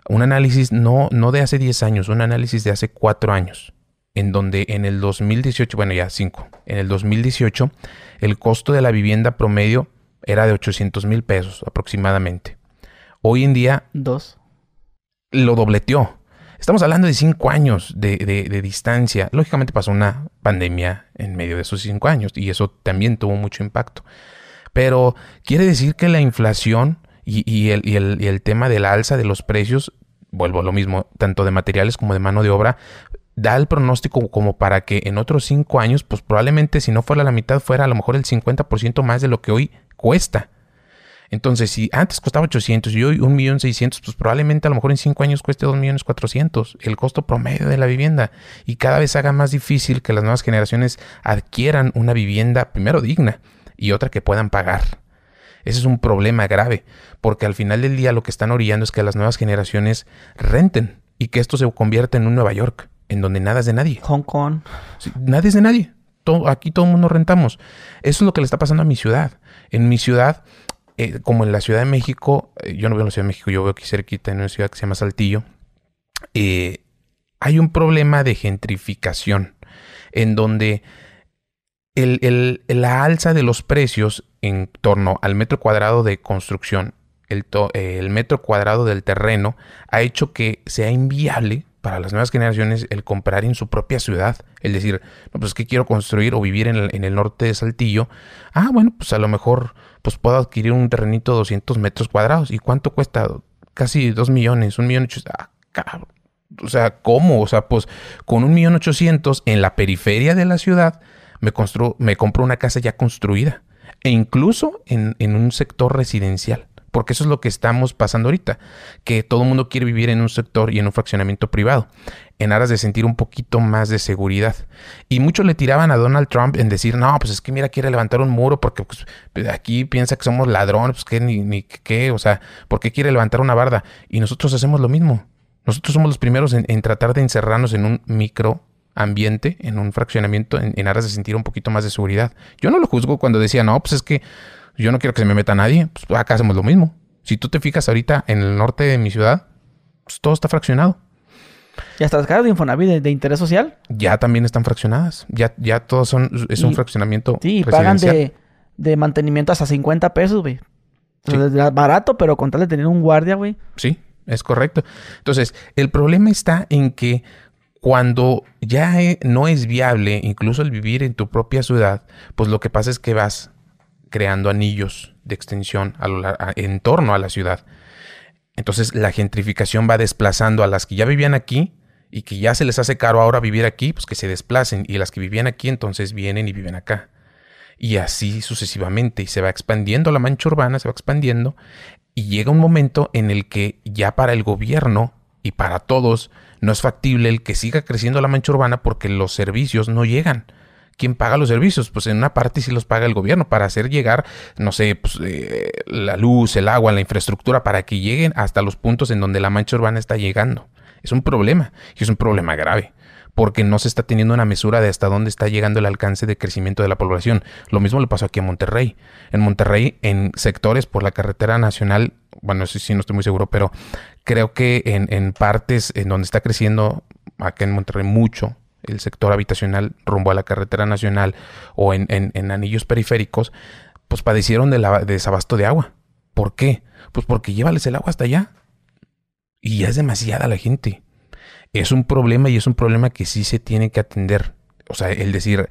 Un análisis no, no de hace 10 años, un análisis de hace 4 años. En donde en el 2018, bueno ya 5, en el 2018 el costo de la vivienda promedio era de 800 mil pesos aproximadamente. Hoy en día Dos. lo dobleteó. Estamos hablando de cinco años de, de, distancia. Lógicamente pasó una pandemia en medio de esos cinco años y eso también tuvo mucho impacto. Pero quiere decir que la inflación y, el, y, el, y el tema de la alza de los precios, vuelvo a lo mismo, tanto de materiales como de mano de obra, da el pronóstico como para que en otros cinco años, pues probablemente si no fuera la mitad, fuera a lo mejor el 50% más de lo que hoy cuesta. Entonces, si antes costaba 800 y hoy 1.600.000, pues probablemente a lo mejor en 5 años cueste 2.400.000, el costo promedio de la vivienda. Y cada vez haga más difícil que las nuevas generaciones adquieran una vivienda, primero digna, y otra que puedan pagar. Ese es un problema grave, porque al final del día lo que están orillando es que las nuevas generaciones renten y que esto se convierta en un Nueva York, en donde nada es de nadie. Hong Kong. nadie es de nadie. aquí todo el mundo rentamos. Eso es lo que le está pasando a mi ciudad. En mi ciudad eh, como en la Ciudad de México, eh, yo no veo en la Ciudad de México, yo veo aquí cerquita en una ciudad que se llama Saltillo, eh, hay un problema de gentrificación en donde la alza de los precios en torno al metro cuadrado de construcción, el, el metro cuadrado del terreno, ha hecho que sea inviable para las nuevas generaciones el comprar en su propia ciudad. El decir, no, pues que quiero construir o vivir en el, norte de Saltillo. Ah, bueno, pues a lo mejor pues puedo adquirir un terrenito de 200 metros cuadrados. ¿Y cuánto cuesta? Casi 2 millones, un millón ochocientos. Ah, cabrón. O sea, ¿cómo? O sea, pues con un millón ochocientos en la periferia de la ciudad me, me compro una casa ya construida. E incluso en, en un sector residencial porque eso es lo que estamos pasando ahorita, que todo el mundo quiere vivir en un sector y en un fraccionamiento privado, en aras de sentir un poquito más de seguridad. Y muchos le tiraban a Donald Trump en decir, no, pues es que mira, quiere levantar un muro porque pues, aquí piensa que somos ladrones, pues que ni, ni qué, o sea, ¿por qué quiere levantar una barda? Y nosotros hacemos lo mismo. Nosotros somos los primeros en, tratar de encerrarnos en un micro ambiente, en un fraccionamiento, en, en, aras de sentir un poquito más de seguridad. Yo no lo juzgo cuando decía, no, pues es que yo no quiero que se me meta nadie, pues acá hacemos lo mismo. Si tú te fijas ahorita en el norte de mi ciudad, pues todo está fraccionado. ¿Y hasta las casas de Infonavit de, interés social? Ya también están fraccionadas. Ya, ya todos son, es un fraccionamiento. Sí, pagan de, de, mantenimiento hasta 50 pesos, güey. barato, pero con tal de tener un guardia, güey. Sí, es correcto. Entonces, el problema está en que cuando ya eh, no es viable incluso el vivir en tu propia ciudad, pues lo que pasa es que vas creando anillos de extensión en torno a la ciudad. Entonces la gentrificación va desplazando a las que ya vivían aquí y que ya se les hace caro ahora vivir aquí, pues que se desplacen y las que vivían aquí entonces vienen y viven acá. Y así sucesivamente y se va expandiendo la mancha urbana, se va expandiendo y llega un momento en el que ya para el gobierno y para todos no es factible el que siga creciendo la mancha urbana porque los servicios no llegan. ¿quién paga los servicios? Pues en una parte sí los paga el gobierno para hacer llegar, no sé, pues, eh, la luz, el agua, la infraestructura, para que lleguen hasta los puntos en donde la mancha urbana está llegando. Es un problema y es un problema grave porque no se está teniendo una mesura de hasta dónde está llegando el alcance de crecimiento de la población. Lo mismo le pasó aquí a Monterrey. En Monterrey, en sectores por la carretera nacional, bueno, sí, sí, no estoy muy seguro, pero creo que en, en partes en donde está creciendo, acá en Monterrey, mucho, el sector habitacional rumbo a la carretera nacional o en, en, anillos periféricos, pues padecieron de, la, desabasto de agua. ¿Por qué? Pues porque llévales el agua hasta allá. Y ya es demasiada la gente. Es un problema y es un problema que sí se tiene que atender. O sea, el decir,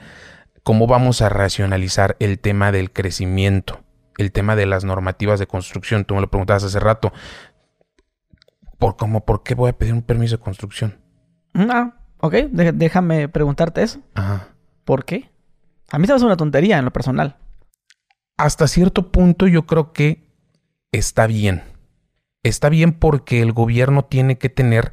¿cómo vamos a racionalizar el tema del crecimiento? El tema de las normativas de construcción. Tú me lo preguntabas hace rato. ¿Por, cómo, ¿por qué voy a pedir un permiso de construcción? No, Ok, déjame preguntarte eso. Ajá. ¿Por qué? A mí se me hace una tontería en lo personal. Hasta cierto punto yo creo que está bien. Está bien porque el gobierno tiene que tener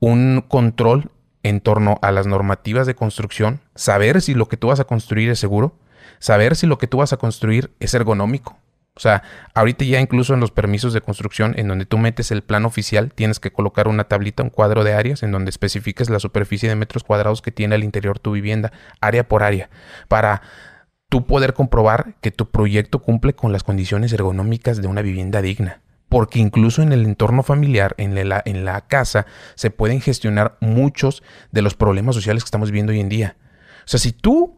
un control en torno a las normativas de construcción, saber si lo que tú vas a construir es seguro, saber si lo que tú vas a construir es ergonómico, o sea, ahorita ya incluso en los permisos de construcción, en donde tú metes el plan oficial, tienes que colocar una tablita, un cuadro de áreas, en donde especifiques la superficie de metros cuadrados que tiene al interior tu vivienda, área por área, para tú poder comprobar que tu proyecto cumple con las condiciones ergonómicas de una vivienda digna. Porque incluso en el entorno familiar, en la, en la casa, se pueden gestionar muchos de los problemas sociales que estamos viendo hoy en día. O sea, si tú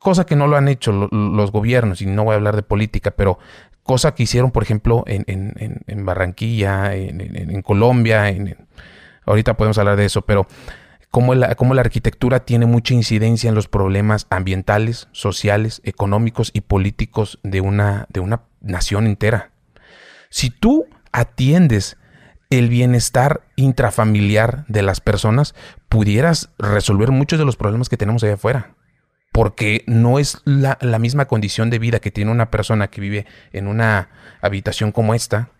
cosa que no lo han hecho los gobiernos, y no voy a hablar de política, pero cosa que hicieron, por ejemplo, en, Barranquilla, en, Colombia, ahorita podemos hablar de eso, pero cómo la, cómo la arquitectura tiene mucha incidencia en los problemas ambientales, sociales, económicos y políticos de una, de una nación entera. Si tú atiendes el bienestar intrafamiliar de las personas, pudieras resolver muchos de los problemas que tenemos allá afuera. Porque no es la, la, misma condición de vida que tiene una persona que vive en una habitación como esta,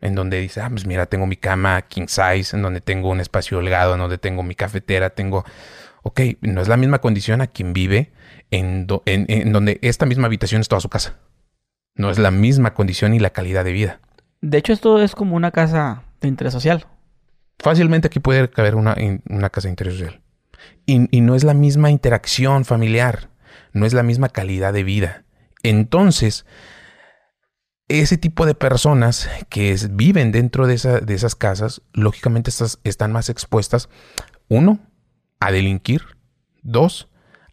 en donde dice, ah, pues mira, tengo mi cama king size, en donde tengo un espacio holgado, en donde tengo mi cafetera, tengo... Ok, no es la misma condición a quien vive en, en donde esta misma habitación es toda su casa. No es la misma condición y la calidad de vida. De hecho, esto es como una casa de interés social. Fácilmente aquí puede caber una, una casa de interés social. Y, no es la misma interacción familiar, no es la misma calidad de vida. Entonces, ese tipo de personas que viven dentro de, esas casas, lógicamente están más expuestas, uno, a delinquir, dos,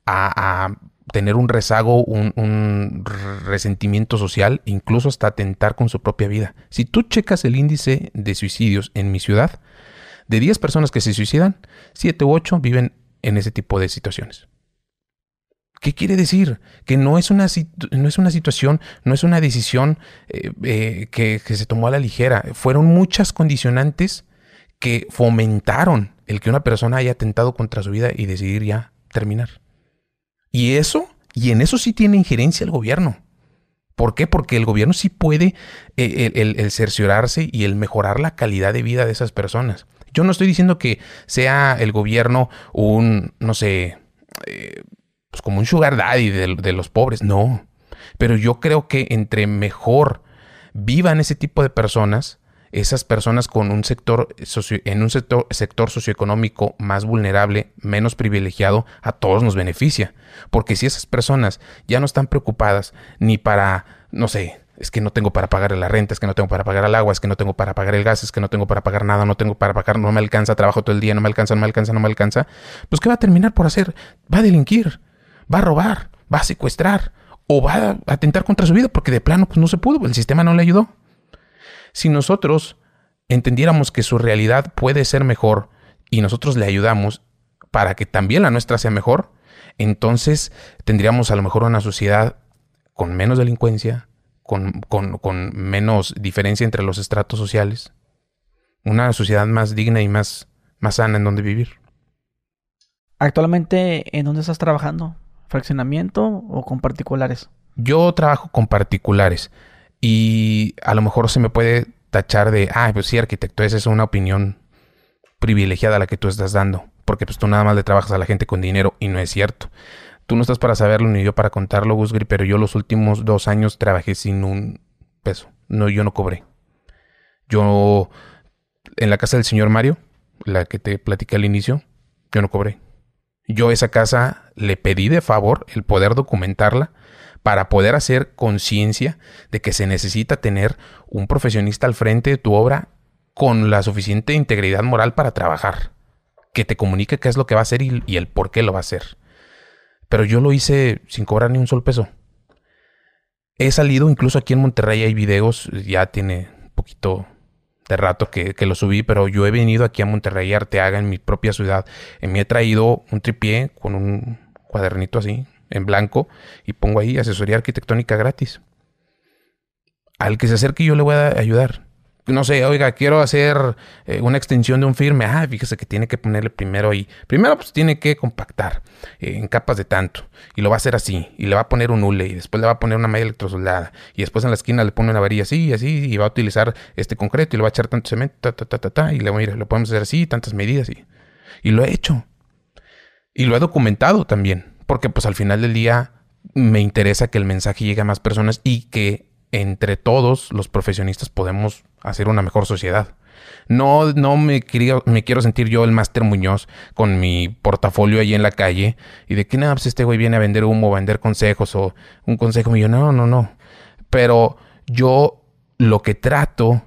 a, a tener un rezago, un, resentimiento social, incluso hasta atentar con su propia vida. Si tú checas el índice de suicidios en mi ciudad, de 10 personas que se suicidan, 7 u 8 viven en ese tipo de situaciones. ¿Qué quiere decir? Que no es una, no es una situación, no es una decisión eh, eh, que, que se tomó a la ligera. Fueron muchas condicionantes que fomentaron el que una persona haya atentado contra su vida y decidir ya terminar. Y eso, y en eso sí tiene injerencia el gobierno. ¿Por qué? Porque el gobierno sí puede eh, el, cerciorarse y el mejorar la calidad de vida de esas personas. Yo no estoy diciendo que sea el gobierno un, no sé, eh, pues como un sugar daddy de, de los pobres. No. Pero yo creo que entre mejor vivan ese tipo de personas, esas personas con un sector en un sector, sector socioeconómico más vulnerable, menos privilegiado, a todos nos beneficia. Porque si esas personas ya no están preocupadas ni para, no sé, es que no tengo para pagar la renta, es que no tengo para pagar el agua, es que no tengo para pagar el gas, es que no tengo para pagar nada, no tengo para pagar, no me alcanza, trabajo todo el día, no me alcanza, no me alcanza, no me alcanza, pues ¿qué va a terminar por hacer? Va a delinquir, va a robar, va a secuestrar o va a atentar contra su vida porque de plano pues no se pudo, el sistema no le ayudó. Si nosotros entendiéramos que su realidad puede ser mejor y nosotros le ayudamos para que también la nuestra sea mejor, entonces tendríamos a lo mejor una sociedad con menos delincuencia, con, menos diferencia entre los estratos sociales, una sociedad más digna y más, más sana en donde vivir. Actualmente, ¿en dónde estás trabajando? ¿Fraccionamiento o con particulares? Yo trabajo con particulares y a lo mejor se me puede tachar de, ah, pues sí, arquitecto, esa es una opinión privilegiada la que tú estás dando, porque pues tú nada más le trabajas a la gente con dinero y no es cierto. Tú no estás para saberlo ni yo para contarlo, Gusgri, pero yo los últimos dos años trabajé sin un peso. No, yo no cobré. Yo, en la casa del señor Mario, la que te platiqué al inicio, yo no cobré. Yo esa casa le pedí de favor el poder documentarla para poder hacer conciencia de que se necesita tener un profesionista al frente de tu obra con la suficiente integridad moral para trabajar, que te comunique qué es lo que va a hacer y, el por qué lo va a hacer. Pero yo lo hice sin cobrar ni un solo peso. He salido, incluso aquí en Monterrey hay videos, ya tiene un poquito de rato que, que, lo subí, pero yo he venido aquí a Monterrey Arteaga en mi propia ciudad. Y me he traído un tripié con un cuadernito así, en blanco y pongo ahí asesoría arquitectónica gratis. Al que se acerque yo le voy a ayudar. No sé, oiga, quiero hacer eh, una extensión de un firme. Ah, fíjese que tiene que ponerle primero ahí. Primero, pues tiene que compactar eh, en capas de tanto. Y lo va a hacer así. Y le va a poner un hule. Y después le va a poner una malla electrosoldada. Y después en la esquina le pone una varilla así y así. Y va a utilizar este concreto. Y le va a echar tanto cemento. Ta, ta, ta, ta, ta y le voy a ir, lo podemos hacer así, tantas medidas. Y, y lo he hecho. Y lo he documentado también porque pues al final del día me interesa que el mensaje llegue a más personas y que entre todos los profesionistas podemos hacer una mejor sociedad. No, no me, quiero, me quiero sentir yo el Máster Muñoz con mi portafolio ahí en la calle y de que nada, pues este güey viene a vender humo, a vender consejos o un consejo mío. No, no, no. Pero yo lo que trato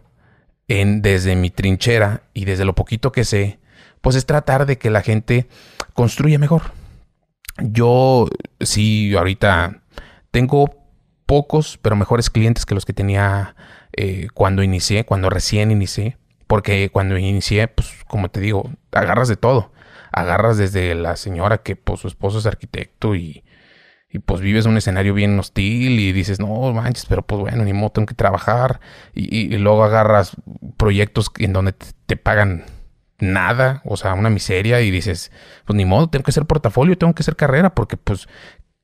en, desde mi trinchera y desde lo poquito que sé, pues es tratar de que la gente construya mejor yo sí, ahorita tengo pocos, pero mejores clientes que los que tenía eh, cuando inicié, cuando recién inicié. Porque cuando inicié, pues como te digo, agarras de todo. Agarras desde la señora que pues su esposo es arquitecto y, y pues vives un escenario bien hostil y dices, no manches, pero pues bueno, ni modo, tengo que trabajar. Y, luego agarras proyectos en donde te, te pagan nada, o sea, una miseria y dices, pues ni modo, tengo que hacer portafolio, tengo que hacer carrera, porque pues,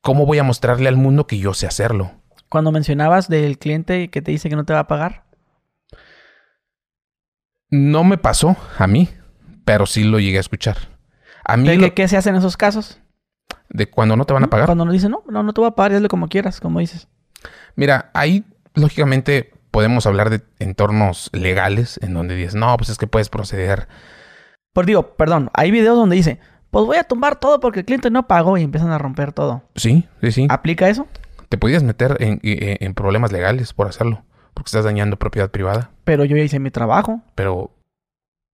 ¿cómo voy a mostrarle al mundo que yo sé hacerlo? Cuando mencionabas del cliente que te dice que no te va a pagar. No me pasó a mí, pero sí lo llegué a escuchar. A mí ¿Qué, lo- qué se hace en esos casos? de cuando no te van a pagar. Cuando nos dicen, no, no, no te voy a pagar, hazle como quieras, como dices. Mira, ahí lógicamente podemos hablar de entornos legales en donde dices, no, pues es que puedes proceder. Por digo, perdón, hay videos donde dice, pues voy a tumbar todo porque el cliente no pagó y empiezan a romper todo. Sí, sí, sí. ¿Aplica eso? Te podías meter en, en- en problemas legales por hacerlo, porque estás dañando propiedad privada. Pero yo ya hice mi trabajo. Pero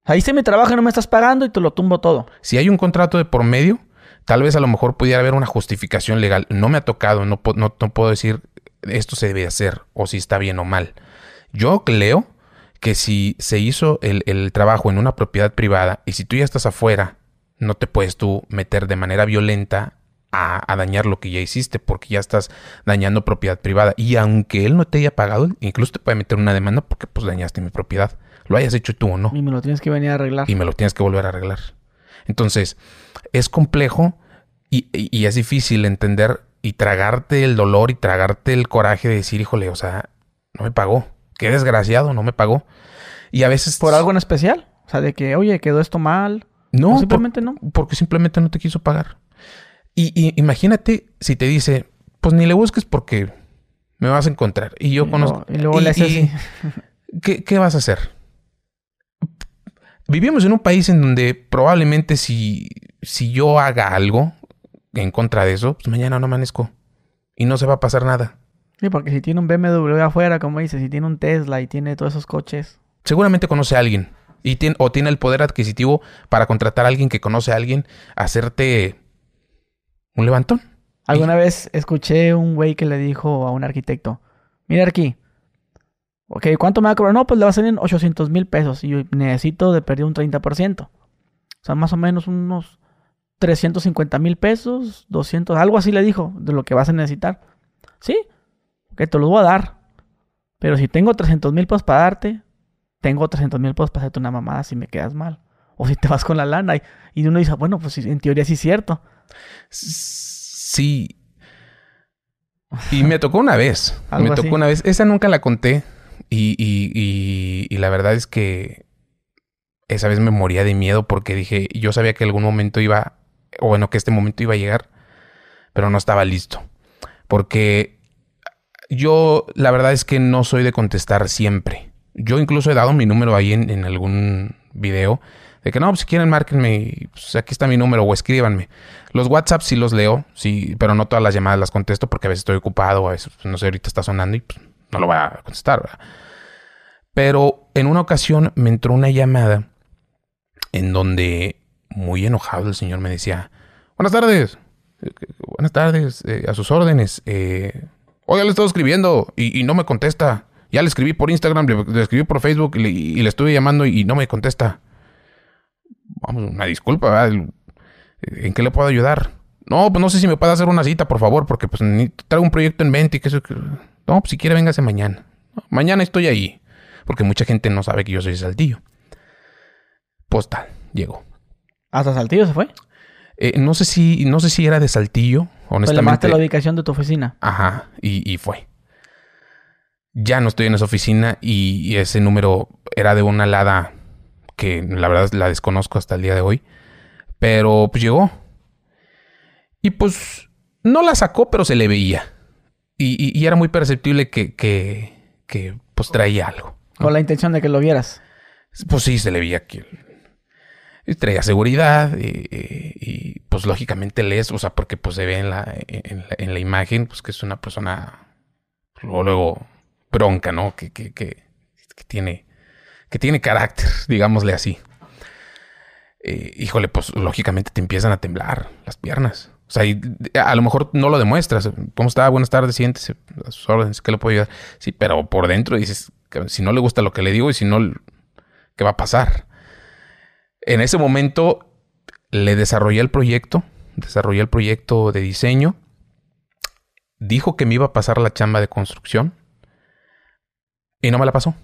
sea, hice mi trabajo y no me estás pagando y te lo tumbo todo. si hay un contrato de por medio, tal vez a lo mejor pudiera haber una justificación legal. No me ha tocado, no, no puedo decir esto se debe hacer o si está bien o mal. Yo creo que si se hizo el, el trabajo en una propiedad privada y si tú ya estás afuera, no te puedes tú meter de manera violenta a, a dañar lo que ya hiciste porque ya estás dañando propiedad privada. Y aunque él no te haya pagado, incluso te puede meter una demanda porque pues dañaste mi propiedad. Lo hayas hecho tú o no Y me lo tienes que venir a arreglar. y me lo tienes que volver a arreglar. Entonces, es complejo y, y- y es difícil entender y tragarte el dolor y tragarte el coraje de decir, híjole, o sea, no me pagó. Qué desgraciado, no me pagó. Y a veces... ¿Por algo en especial? O sea, de que, oye, quedó esto mal. No, o por- simplemente no. porque simplemente no te quiso pagar. Y, y imagínate si te dice, pues ni le busques porque me vas a encontrar. Y yo conozco... y luego le haces así. ¿qué, qué vas a hacer? Vivimos en un país en donde probablemente si, si yo haga algo en contra de eso, pues mañana no amanezco. Y no se va a pasar nada. Sí, porque si tiene un BMW afuera, como dices, si tiene un Tesla y tiene todos esos coches. Seguramente conoce a alguien. Y tiene, o tiene el poder adquisitivo para contratar a alguien que conoce a alguien, hacerte un levantón. Alguna vez escuché un güey que le dijo a un arquitecto, mira aquí, ok, ¿cuánto me va a cobrar? No, pues le va a salir en 800 mil pesos y yo necesito de perder un 30%. O sea, más o menos unos 350 mil pesos, 200, algo así le dijo, de lo que vas a necesitar. Sí, que te los voy a dar. Pero si tengo 300 mil pesos para darte, tengo 300 mil pesos para hacerte una mamada si me quedas mal. O si te vas con la lana y, y uno dice, bueno, pues en teoría sí es cierto. Sí. Y me tocó una vez. Me tocó así. una vez. Esa nunca la conté. Y, y- y- y la verdad es que esa vez me moría de miedo porque dije, yo sabía que algún momento iba, o bueno, que este momento iba a llegar, pero no estaba listo. Porque yo, la verdad es que no soy de contestar siempre. Yo incluso he dado mi número ahí en, en algún video. De que no, pues si quieren, márquenme y pues, aquí está mi número o escríbanme. Los WhatsApp sí los leo, sí, pero no todas las llamadas las contesto porque a veces estoy ocupado, a veces, no sé, ahorita está sonando y pues, no lo voy a contestar. ¿verdad? Pero en una ocasión me entró una llamada en donde, muy enojado, el señor me decía: Buenas tardes, buenas tardes, eh, a sus órdenes. Eh, Oiga, le estado escribiendo y, no me contesta. Ya le escribí por Instagram, le, escribí por Facebook y le, y estuve llamando y no me contesta. Vamos, una disculpa, ¿verdad? ¿En qué le puedo ayudar? No, pues no sé si me puede hacer una cita, por favor, porque pues ni- traigo un proyecto en mente y que eso... que- No, pues si quiere, véngase mañana. Mañana estoy ahí. Porque mucha gente no sabe que yo soy de Saltillo. Postal, llegó. Hasta Saltillo se fue. Eh, no sé si, no sé si era de Saltillo, Pues le honestamente. mandaste la ubicación de tu oficina. Ajá, y, y fue. Ya no estoy en esa oficina y, y ese número era de una alada que la verdad la desconozco hasta el día de hoy. Pero pues llegó. Y pues no la sacó, pero se le veía. Y, y- y era muy perceptible que, que, que pues traía algo. Con la intención de que lo vieras. Pues sí, se le veía que traía seguridad y, y- y, pues lógicamente lees, o sea, porque pues se ve en la, en la, en la imagen, pues que es una persona luego, luego bronca, ¿no? Que, que, que, que tiene, que tiene carácter, digámosle así. Híjole, pues lógicamente te empiezan a temblar las piernas. O sea, y a lo mejor no lo demuestras. ¿Cómo está? Buenas tardes, siéntese. A sus órdenes, ¿qué le puedo ayudar? Sí, pero por dentro dices, si no le gusta lo que le digo y si no, ¿Qué va a pasar? En ese momento le desarrollé el proyecto, desarrollé el proyecto de diseño, dijo que me iba a pasar la chamba de construcción y no me la pasó.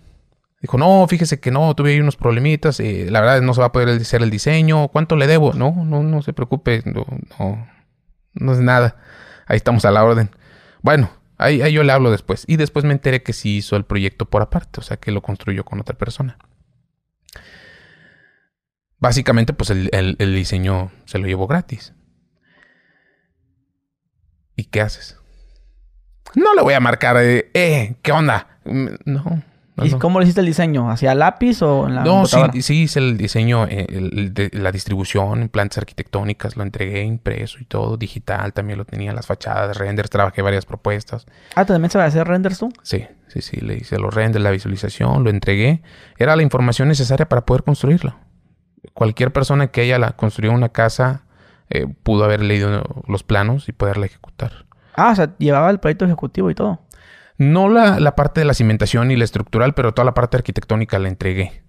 Dijo, no, fíjese que no, tuve ahí unos problemitas, la verdad no se va a poder hacer el diseño, ¿cuánto le debo? No, no, no se preocupe, no, no, no es nada. Ahí estamos a la orden. Bueno, ahí, yo le hablo después. Y después me enteré que sí hizo el proyecto por aparte, o sea que lo construyó con otra persona. Básicamente, pues el, el diseño se lo llevó gratis. ¿Y qué haces? No le voy a marcar, eh, eh ¿qué onda? Mm, no. ¿Y cómo le hiciste el diseño? ¿Hacia lápiz o en la No, sí, sí hice el diseño, eh, de, la distribución, plantas arquitectónicas, lo entregué impreso y todo, digital también lo tenía, las fachadas, renders, trabajé varias propuestas. Ah, ¿también se va a hacer renders tú? Sí, sí, sí, le hice los renders, la visualización, lo entregué. Era la información necesaria para poder construirlo. Cualquier persona que haya construido una casa eh, pudo haber leído los planos y poderla ejecutar. Ah, o sea, llevaba el proyecto ejecutivo y todo. No la, parte de la cimentación y la estructural, pero toda la parte arquitectónica la entregué.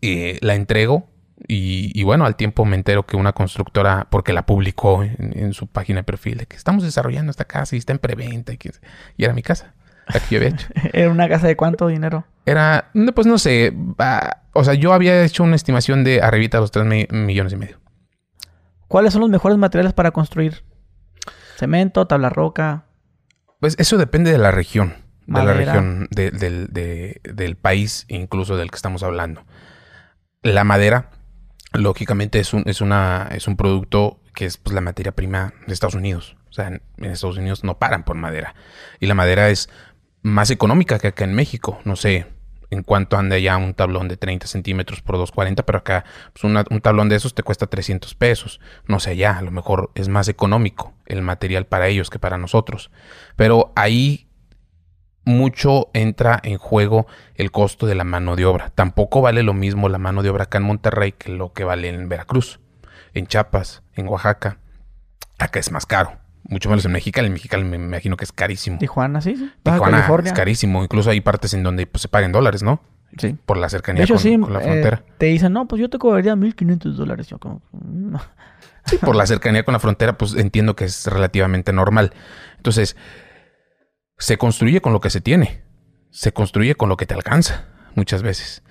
Eh, la entrego y, bueno, al tiempo me entero que una constructora, porque la publicó en, su página de perfil, de que estamos desarrollando esta casa y está en preventa. Y, era mi casa. Aquí había hecho. ¿Era una casa de cuánto dinero? Era, pues no sé. o sea, yo había hecho una estimación de arribita los 3 millones y medio. ¿Cuáles son los mejores materiales para construir? ¿Cemento, tabla roca? Pues eso depende de la región, de la región del país, incluso del que estamos hablando. La madera, lógicamente, es un, es una, es un producto que es pues, la materia prima de Estados Unidos. O sea, en, Estados Unidos no paran por madera. Y la madera es más económica que acá en México. No sé en cuánto anda ya un tablón de 30 centímetros por 240, pero acá pues, un tablón de esos te cuesta 300 pesos. No sé, ya a lo mejor es más económico el material para ellos que para nosotros. Pero ahí mucho entra en juego el costo de la mano de obra. Tampoco vale lo mismo la mano de obra acá en Monterrey que lo que vale en Veracruz, en Chiapas, en Oaxaca. Acá es más caro. Mucho menos en México. En México me imagino que es carísimo. Tijuana, sí. Tijuana es carísimo. Incluso hay partes en donde pues, se pagan dólares, ¿no? Sí. Por la cercanía con, la eh, frontera. te dicen, no, pues yo te cobraría 1500 dólares. Yo como... No. Sí, por la cercanía con la frontera, pues entiendo que es relativamente normal. Entonces, se construye con lo que se tiene. Se construye con lo que te alcanza, muchas veces.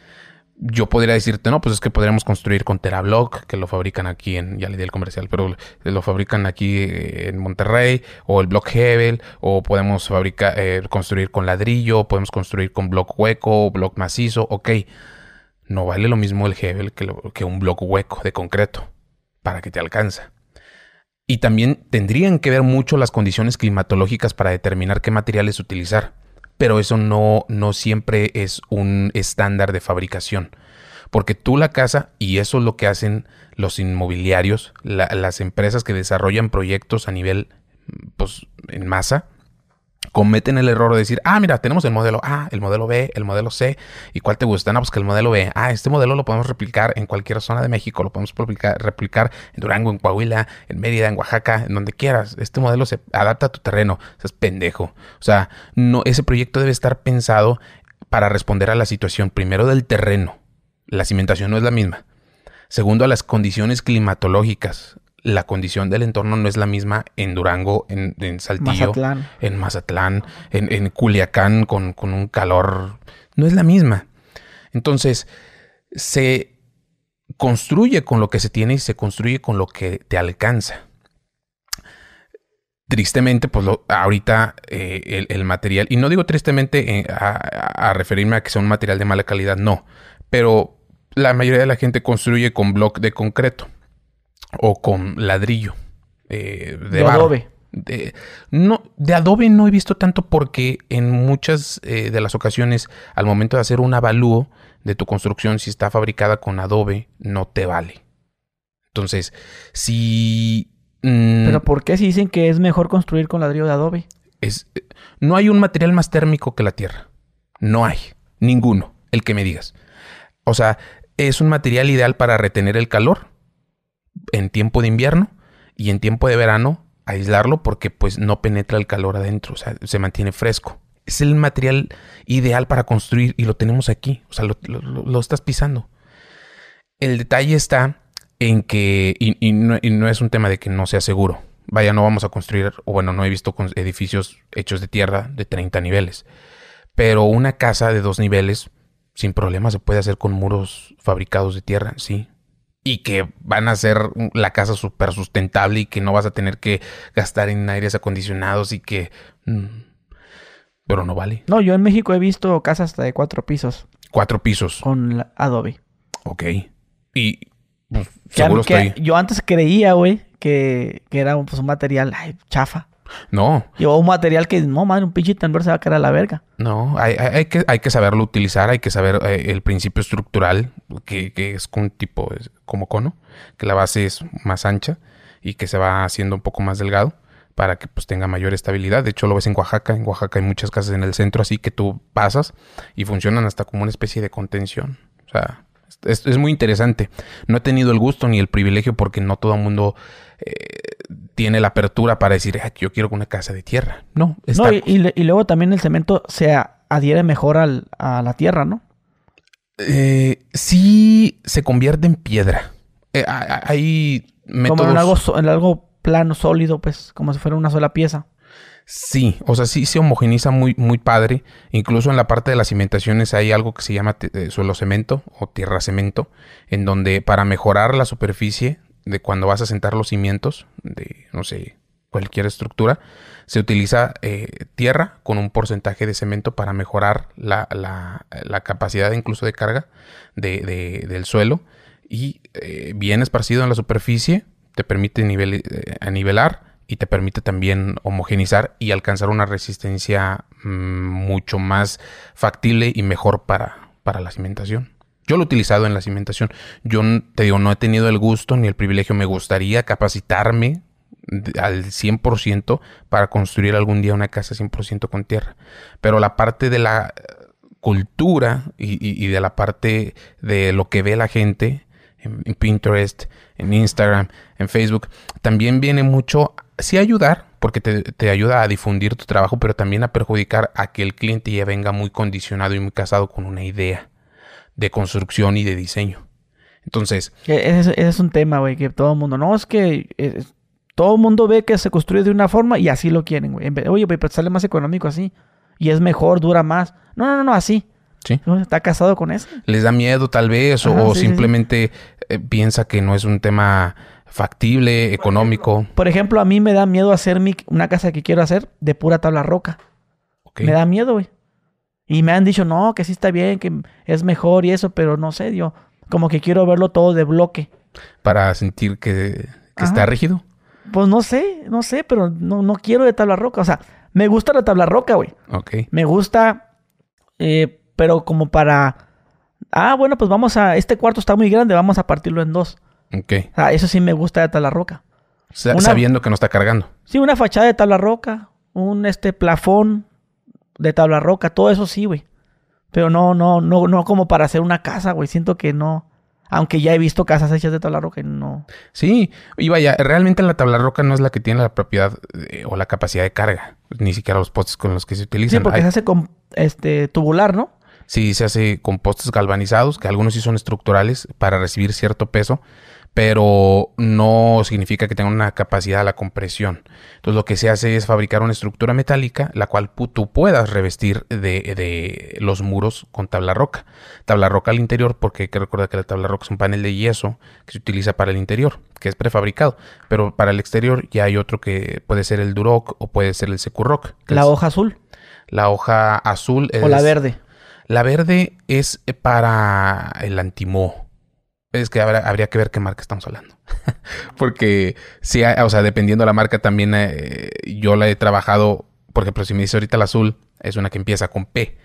Yo podría decirte, no, pues es que podríamos construir con Terablock, que lo fabrican aquí en, ya le di el comercial, pero lo fabrican aquí eh, en Monterrey, o el Block Hebel, o podemos fabricar, eh, construir con ladrillo, podemos construir con block hueco, block macizo, ok. No vale lo mismo el Hebel que, que un block hueco de concreto para que te alcanza. Y también tendrían que ver mucho las condiciones climatológicas para determinar qué materiales utilizar. Pero eso no, no siempre es un estándar de fabricación. Porque tú la casa, y eso es lo que hacen los inmobiliarios, las empresas que desarrollan proyectos a nivel, pues, en masa, cometen el error de decir, ah, mira, tenemos el modelo A, el modelo B, el modelo C, ¿y cuál te gusta? No, pues que el modelo B, ah, este modelo lo podemos replicar en cualquier zona de México, lo podemos replicar, en Durango, en Coahuila, en Mérida, en Oaxaca, en donde quieras. Este modelo se adapta a tu terreno, o es pendejo. O sea, no, ese proyecto debe estar pensado para responder a la situación, primero del terreno. La cimentación no es la misma. Segundo, a las condiciones climatológicas la condición del entorno no es la misma en Durango, en, Saltillo, en Mazatlán, en, Culiacán con, con, un calor. No es la misma. Entonces, se construye con lo que se tiene y se construye con lo que te alcanza. Tristemente, pues ahorita eh, el, material, y no digo tristemente eh, a, referirme a que sea un material de mala calidad, no, pero la mayoría de la gente construye con bloque de concreto o con ladrillo. Eh, de, adobe. De, no, de adobe no he visto tanto porque en muchas eh, de las ocasiones, al momento de hacer un avalúo de tu construcción, si está fabricada con adobe, no te vale. Entonces, si. Mm, Pero ¿por qué si dicen que es mejor construir con ladrillo de adobe? Es, no hay un material más térmico que la tierra. No hay. Ninguno. El que me digas. O sea, es un material ideal para retener el calor en tiempo de invierno y en tiempo de verano aislarlo porque pues no penetra el calor adentro, o sea, se mantiene fresco. es el material ideal para construir y lo tenemos aquí. O sea, lo, lo- estás pisando. El detalle está en que, y, no, y no es un tema de que no sea seguro. Vaya, no vamos a construir, o bueno, no he visto edificios hechos de tierra de 30 niveles. Pero una casa de dos niveles, sin problema, se puede hacer con muros fabricados de tierra, sí. Y que van a ser la casa súper sustentable y que no vas a tener que gastar en aires acondicionados y que... mm, pero no vale. No, yo en México he visto casas hasta de cuatro pisos Cuatro pisos. con la Adobe. Ok. Y pues, Que, seguro que estoy... yo antes creía, güey, que, que era un, pues, un material ay, chafa. No, Y o un material que, no, madre, un pinche timber se va a caer a la verga. No, hay, hay- hay que, hay que saberlo utilizar, hay que saber eh, el principio estructural, que, que es un tipo es como cono, que la base es más ancha y que se va haciendo un poco más delgado para que pues tenga mayor estabilidad. De hecho, lo ves en Oaxaca. En Oaxaca hay muchas casas en el centro, así que tú pasas y funcionan hasta como una especie de contención. O sea, es, es muy interesante. No he tenido el gusto ni el privilegio porque no todo el mundo eh, tiene la apertura para decir, "Ah, yo quiero una casa de tierra. No, No, y, y le- y luego también el cemento se adhiere mejor al- a la tierra, ¿no? Eh, sí se convierte en piedra. Eh, ha- ha- hay métodos... Como en algo, en algo plano, sólido, pues, como si fuera una sola pieza. Sí, o sea, sí se homogeniza muy, muy padre. Incluso en la parte de las cimentaciones hay algo que se llama eh, suelo cemento o tierra cemento, en donde para mejorar la superficie de cuando vas a sentar los cimientos de, no sé, cualquier estructura, se utiliza eh, tierra con un porcentaje de cemento para mejorar la, la- la capacidad incluso de carga de- de- del suelo y eh, bien esparcido en la superficie te permite nivel, eh, nivelar y te permite también homogenizar y alcanzar una resistencia mm, mucho más factible y mejor para, para la cimentación. Yo lo he utilizado en la cimentación. Yo te digo, no he tenido el gusto ni el privilegio. Me gustaría capacitarme al 100% para construir algún día una casa 100% con tierra. Pero la parte de la eh, cultura y, de la parte de lo que ve la gente en, en Pinterest, en Instagram, en Facebook, también viene mucho, sí ayudar, porque te, te ayuda a difundir tu trabajo, pero también a perjudicar a que el cliente ya venga muy condicionado y muy casado con una idea de construcción y de diseño. Entonces, Que Ese, ese es un tema, güey, que todo el mundo, no, es que eh, todo el mundo ve que se construye de una forma y así lo quieren, güey. Oye, güey, pero sale más económico así. Y es mejor, dura más. No, no, no, no, así. sí, ¿Está casado con eso? les da miedo tal vez, o, Ajá, o sí, sí, sí. simplemente eh, piensa que no es un tema factible, económico. Por ejemplo, a mí me da miedo hacer mi, una casa que quiero hacer de pura tabla roca. Ok. Me da miedo, güey. Y me han dicho, no, que sí está bien, que es mejor y eso, pero no sé, yo como que quiero verlo todo de bloque. Para sentir que, está rígido. Pues no sé, no sé, pero no, no quiero de tabla roca. O sea, me gusta la tabla roca, güey. Ok. Me gusta, eh, pero como para... Ah, bueno, pues vamos a... Este cuarto está muy grande, vamos a partirlo en dos. Ok. O sea, eso sí me gusta de tabla roca. Sa- Una- Sabiendo que no está cargando. Sí, una fachada de tabla roca, un este plafón de tabla roca, todo eso sí, güey. Pero no, no, no, no como para hacer una casa, güey. Siento que no. Aunque ya he visto casas hechas de tabla roca y no. Sí, y vaya, realmente la tabla roca no es la que tiene la propiedad eh, o la capacidad de carga, ni siquiera los postes con los que se Sí, utilizan. porque Hay- se hace con este tubular, ¿no? Sí, se hace con postes galvanizados, que algunos sí son estructurales para recibir cierto peso, pero no significa que tengan una capacidad a la compresión. Entonces lo que se hace es fabricar una estructura metálica, la cual tú puedas revestir de, de los muros con tabla roca. Tabla roca al interior, porque hay que recordar que la tabla roca es un panel de yeso que se utiliza para el interior, que es prefabricado, pero para el exterior ya hay otro que puede ser el Duroc o puede ser el Securroc. que La es- hoja azul la hoja azul o la es- verde. la verde es para el antimo. Es que habrá- habría que ver qué marca estamos hablando. porque sí, hay- o sea, dependiendo de la marca también eh, yo la he trabajado, por ejemplo, si me dice ahorita la azul, es una que empieza con P.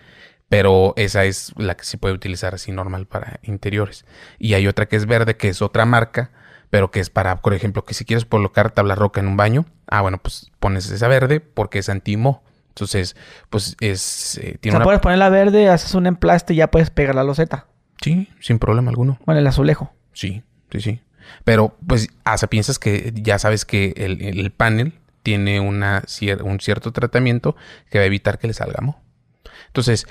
Pero esa es la que se puede utilizar así normal para interiores. Y hay otra que es verde, que es otra marca, pero que es para, por ejemplo, que si quieres colocar tabla roca en un baño, ah, bueno, pues pones esa verde porque es antimo. Entonces, pues es... eh, O sea, una... puedes poner la verde, haces un emplaste y ya puedes pegar la loseta. Sí, sin problema alguno. Bueno, el azulejo. Sí, sí, sí. Pero, pues, hasta piensas que ya sabes que el, el panel tiene una un cierto tratamiento que va a evitar que le salga moho. Entonces,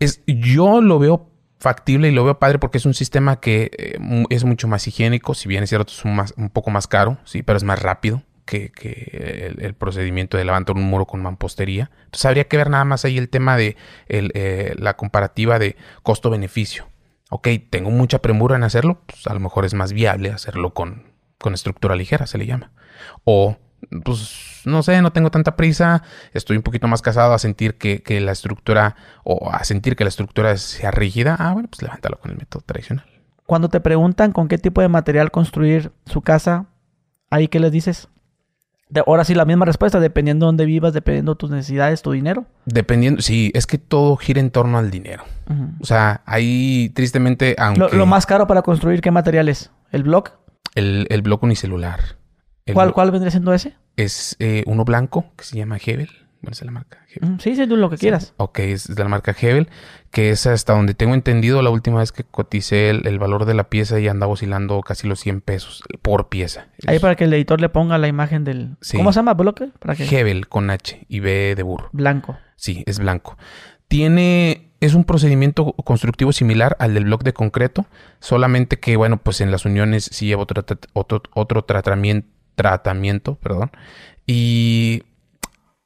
es, yo lo veo factible y lo veo padre porque es un sistema que eh, es mucho más higiénico, si bien es cierto, es un, más, un poco más caro, sí, pero es más rápido que, que el, procedimiento de levantar un muro con mampostería. Entonces habría que ver nada más ahí el tema de el, eh, la comparativa de costo-beneficio. Ok, tengo mucha premura en hacerlo, pues a lo mejor es más viable hacerlo con, con estructura ligera, se le llama. O pues no sé, no tengo tanta prisa, estoy un poquito más casado a sentir que, la estructura o a sentir que la estructura sea rígida, ah, bueno, pues levántalo con el método tradicional. Cuando te preguntan con qué tipo de material construir su casa, ¿ahí qué les dices? Ahora sí, la misma respuesta, dependiendo de dónde vivas, dependiendo de tus necesidades, tu dinero. Dependiendo, sí, es que todo gira en torno al dinero. O sea, ahí tristemente, aunque... Lo, más caro para construir, ¿qué material es? ¿El block? El, el block unicelular. ¿Cuál, ¿Cuál vendría siendo ese? Es eh, uno blanco que se llama Hebel. Bueno, es la marca Hebel. sí, sí, tú lo que quieras. Ok, es de la marca Hebel, que es hasta donde tengo entendido la última vez que coticé el, valor de la pieza y andaba oscilando casi los 100 pesos por pieza. Ahí para que el editor le ponga la imagen del... ¿Cómo se llama? ¿Bloque? ¿Para Hebel con H y B de burro. Blanco. Sí, es blanco. Tiene es un procedimiento constructivo similar al del bloque de concreto, solamente que, bueno, pues en las uniones sí lleva otro, otro, otro tratamiento, tratamiento, perdón. Y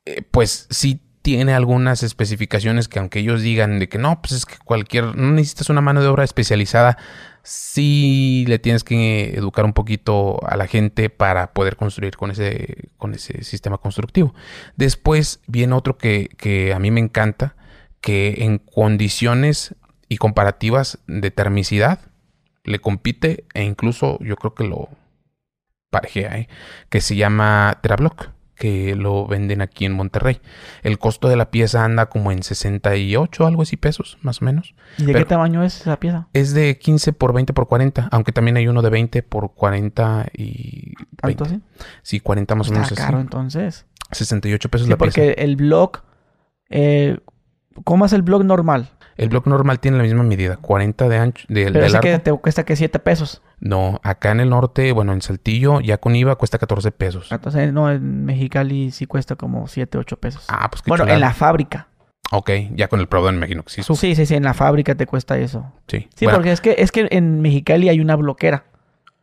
eh, pues sí tiene algunas especificaciones que aunque ellos digan de que no, pues es que cualquier, no necesitas una mano de obra especializada, sí le tienes que educar un poquito a la gente para poder construir con ese, con ese sistema constructivo. Después viene otro que, que a mí me encanta, que en condiciones y comparativas de termicidad le compite e incluso yo creo que lo, parejea, ¿eh? que se llama Terablock, que lo venden aquí en Monterrey. El costo de la pieza anda como en 68, algo así pesos, más o menos. ¿Y de qué tamaño es esa pieza? Es de 15 por 20 por 40, aunque también hay uno de 20 por 40 y... ¿Tanto sí? Sí, 40 más o menos. Está caro entonces. 68 pesos la pieza. Porque el blog... Eh, ¿Cómo es el blog normal? El blog normal tiene la misma medida, 40 de ancho. De, Pero ese que te cuesta que 7 pesos. No, acá en el norte, bueno, en Saltillo, ya con IVA cuesta 14 pesos. Entonces, no, en Mexicali sí cuesta como 7, 8 pesos. Ah, pues qué Bueno, en la fábrica. Ok, ya con el proveedor me imagino que sí Sí, sí, sí, en la fábrica te cuesta eso. Sí. Sí, porque es que, es que en Mexicali hay una bloquera.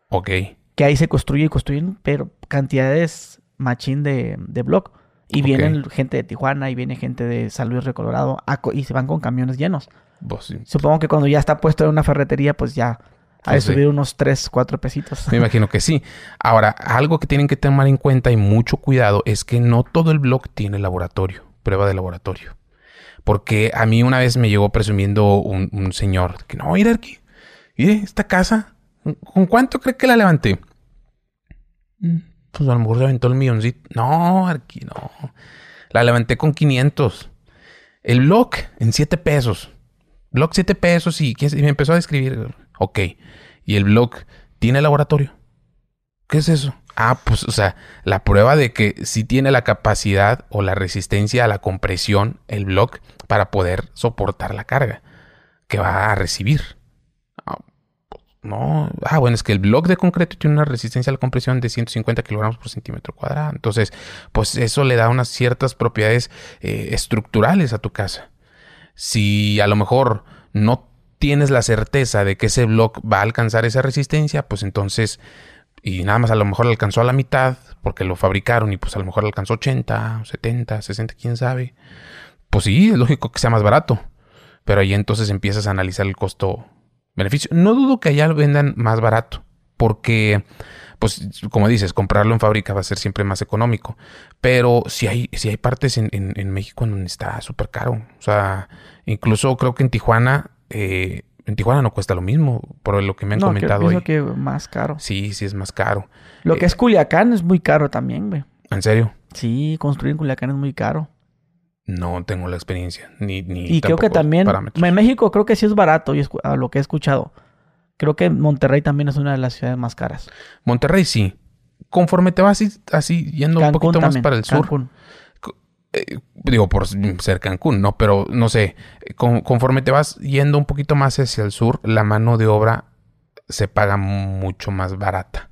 Ok. Que ahí se construye y construyen, pero cantidades machín de, de block. Y vienen gente de Tijuana y viene gente de San Luis de Colorado y se van con camiones llenos. Pues Supongo que cuando ya está puesto en una ferretería, pues ya ha de pues subir unos 3, 4 pesitos. Me imagino que sí. Ahora, algo que tienen que tomar en cuenta y mucho cuidado es que no todo el blog tiene laboratorio, prueba de laboratorio. Porque a mí una vez me llegó presumiendo un, señor que no, mira aquí, mire, esta casa, ¿con cuánto cree que la levanté? Pues a lo mejor se aventó el milloncito. No, aquí no. La levanté con 500. El blog en 7 pesos. Blog 7 pesos y, y me empezó a describir. Ok. Y el blog tiene laboratorio. ¿Qué es eso? Ah, pues, o sea, la prueba de que sí tiene la capacidad o la resistencia a la compresión, el blog, para poder soportar la carga que va a recibir. No, ah, bueno, es que el blog de concreto tiene una resistencia a la compresión de 150 kilogramos por centímetro cuadrado. Entonces, pues eso le da unas ciertas propiedades eh, estructurales a tu casa si a lo mejor no tienes la certeza de que ese block va a alcanzar esa resistencia, pues entonces, y nada más a lo mejor alcanzó a la mitad, porque lo fabricaron y pues a lo mejor alcanzó 80, 70, 60, quién sabe. Pues sí, es lógico que sea más barato. Pero ahí entonces empiezas a analizar el costo-beneficio. No dudo que allá lo vendan más barato, porque pues como dices, comprarlo en fábrica va a ser siempre más económico. Pero si hay, si hay partes en, en, México donde está súper caro. O sea, incluso creo que en Tijuana, eh, en Tijuana no cuesta lo mismo, por lo que me han comentado. No, que más caro. Sí, sí es más caro. Lo que eh, es Culiacán es muy caro también, güey. ¿En serio? Sí, construir en Culiacán es muy caro. No tengo la experiencia, ni, ni Y creo que también, en México creo que sí es barato, y a lo que he escuchado. Creo que Monterrey también es una de las ciudades más caras. Monterrey sí. Conforme te vas así, yendo un poquito más para el sur. Eh, digo, por ser Cancún, ¿no? Pero no sé, conforme te vas yendo un poquito más hacia el sur, la mano de obra se paga mucho más barata.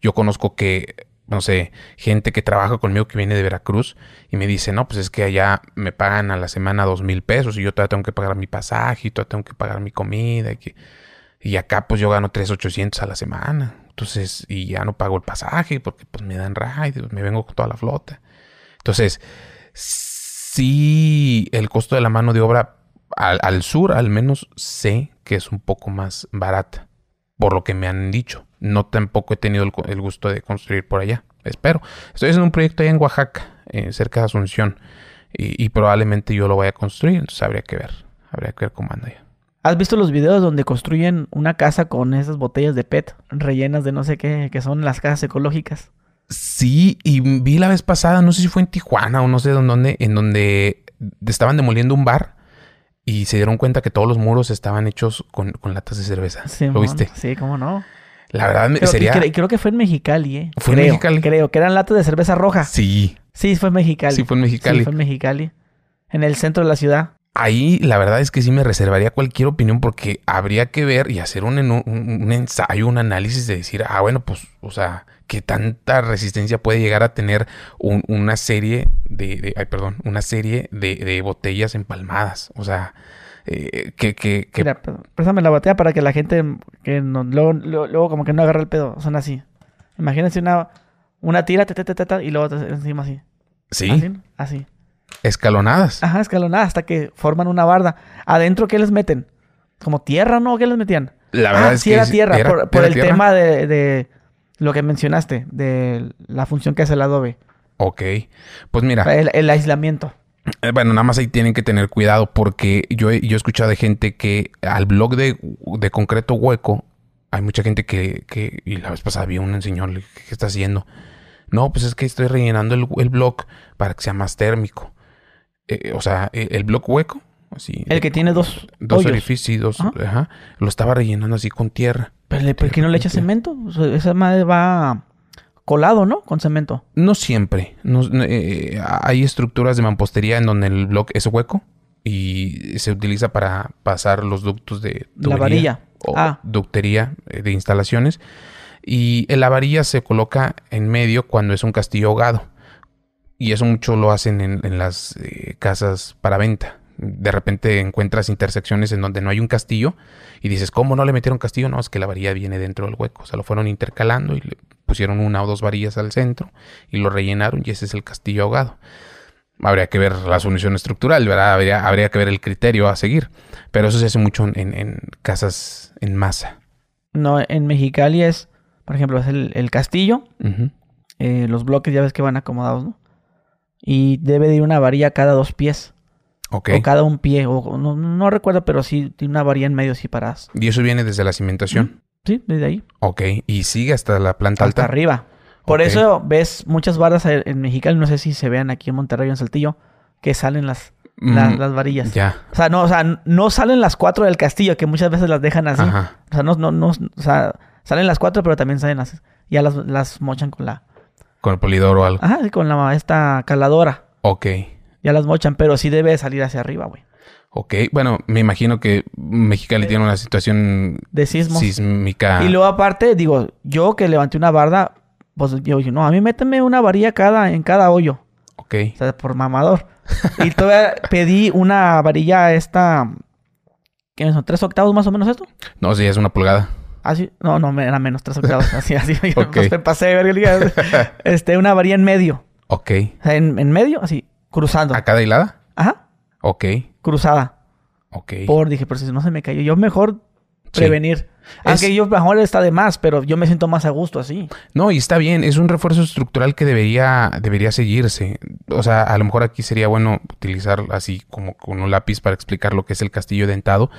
Yo conozco que no sé, gente que trabaja conmigo que viene de Veracruz y me dice, no, pues es que allá me pagan a la semana dos mil pesos y yo todavía tengo que pagar mi pasaje y todavía tengo que pagar mi comida y, que, y acá pues yo gano tres ochocientos a la semana. Entonces, y ya no pago el pasaje porque pues me dan ride, me vengo con toda la flota. Entonces, sí, el costo de la mano de obra al, al sur al menos sé que es un poco más barata, por lo que me han dicho no tampoco he tenido el, gusto de construir por allá. Espero. Estoy haciendo un proyecto ahí en Oaxaca, eh, cerca de Asunción. Y, probablemente yo lo vaya a construir. Entonces habría que ver. Habría que ver cómo anda ya. ¿Has visto los videos donde construyen una casa con esas botellas de PET rellenas de no sé qué, que son las casas ecológicas? Sí, y vi la vez pasada, no sé si fue en Tijuana o no sé dónde, en donde estaban demoliendo un bar y se dieron cuenta que todos los muros estaban hechos con, latas de cerveza. ¿Lo viste? Sí, cómo no. La verdad sería... creo que fue en Mexicali, ¿eh? Fue en Mexicali. Creo, que eran latas de cerveza roja. Sí. Sí, fue en Mexicali. Sí, fue en Mexicali. Sí, fue en Mexicali. En el centro de la ciudad. Ahí la verdad es que sí me reservaría cualquier opinión porque habría que ver y hacer un, un, ensayo, un análisis de decir, ah, bueno, pues, o sea, qué tanta resistencia puede llegar a tener una serie de, ay, perdón, una serie de, de botellas empalmadas. O sea, eh, que, que, Mira, préstame la batea para que la gente que no, luego, luego, como que no agarre el pedo. Son así. Imagínense una, una tira y luego encima así. Sí. Así, Escalonadas. Ajá, escalonadas hasta que forman una barda. ¿Adentro qué les meten? ¿Como tierra no? ¿Qué les metían? La verdad ah, es que era tierra. por, el tema de, de, lo que mencionaste, de la función que hace el adobe. Ok. Pues mira. el aislamiento. Eh, bueno, nada más ahí tienen que tener cuidado porque yo, he, yo he escuchado de gente que al blog de, concreto hueco, hay mucha gente que, que, y la vez pasada vi un señor, ¿qué está haciendo? No, pues es que estoy rellenando el, el blog para que sea más térmico. Eh, o sea, e, el, blog hueco, así. El que tiene dos Dos orificios, ajá. lo estaba rellenando así con tierra. Pero, ¿por qué no le echa cemento? esa madre va colado, ¿no? Con cemento. No siempre. Eh, hay estructuras de mampostería en donde el bloque es hueco y se utiliza para pasar los ductos de la varilla o ah. ductería eh, de instalaciones. Y la varilla se coloca en medio cuando es un castillo ahogado. Y eso mucho lo hacen en, las eh, casas para venta de repente encuentras intersecciones en donde no hay un castillo y dices, ¿cómo no le metieron castillo? No, es que la varilla viene dentro del hueco. O sea, lo fueron intercalando y le pusieron una o dos varillas al centro y lo rellenaron y ese es el castillo ahogado. Habría que ver la solución estructural, ¿verdad? Habría, habría que ver el criterio a seguir. Pero eso se hace mucho en, casas en masa. No, en Mexicali es, por ejemplo, es el, castillo. Eh, los bloques ya ves que van acomodados, ¿no? Y debe de ir una varilla cada dos pies. O cada un pie, o no, recuerdo, pero sí tiene una varilla en medio, sí paradas. ¿Y eso viene desde la cimentación? Sí, desde ahí. Ok, y sigue hasta la planta alta. Hasta arriba. Por eso ves muchas barras en Mexicali, no sé si se vean aquí en Monterrey o en Saltillo, que salen las, mm, las, varillas. Ya. O sea, no, o sea, no salen las cuatro del castillo, que muchas veces las dejan así. Ajá. O sea, no, no, no, o sea, salen las cuatro, pero también salen así. Ya las, las mochan con la. Con el polidor o algo. Ajá, con la esta caladora. Ok ya las mochan, pero sí debe salir hacia arriba, güey. Ok, bueno, me imagino que Mexicali tiene una situación de sismos. sísmica. Y luego aparte, digo, yo que levanté una barda, pues yo dije, no, a mí méteme una varilla cada, en cada hoyo. Ok. O sea, por mamador. y todavía pedí una varilla esta, ¿qué son? ¿Tres octavos más o menos esto? No, sí, es una pulgada. Así, ah, no, no, era menos, tres octavos. Así, así. okay. me pasé de ver, este, una varilla en medio. Ok. O sea, en, en medio, así. Cruzando. ¿A cada hilada? Ajá. Ok. Cruzada. Ok. Por, dije, pero si no se me cayó. Yo mejor prevenir. Aunque yo mejor está de más, pero yo me siento más a gusto así. No, y está bien, es un refuerzo estructural que debería, debería seguirse. O sea, a lo mejor aquí sería bueno utilizar así como con un lápiz para explicar lo que es el castillo dentado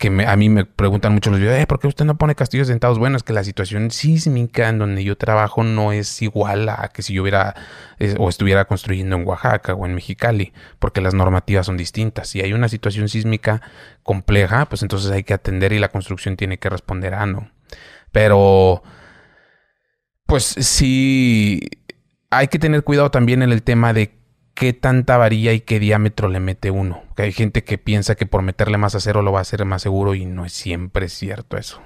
que a mí me preguntan mucho los videos, eh, ¿por qué usted no pone castillos dentados? Bueno, es que la situación sísmica en donde yo trabajo no es igual a que si yo hubiera o estuviera construyendo en Oaxaca o en Mexicali, porque las normativas son distintas. Si hay una situación sísmica compleja, pues entonces hay que atender y la construcción tiene que responder a no. Pero, pues sí, hay que tener cuidado también en el tema de qué tanta varilla y qué diámetro le mete uno. hay gente que piensa que por meterle más acero lo va a hacer más seguro y no es siempre cierto eso.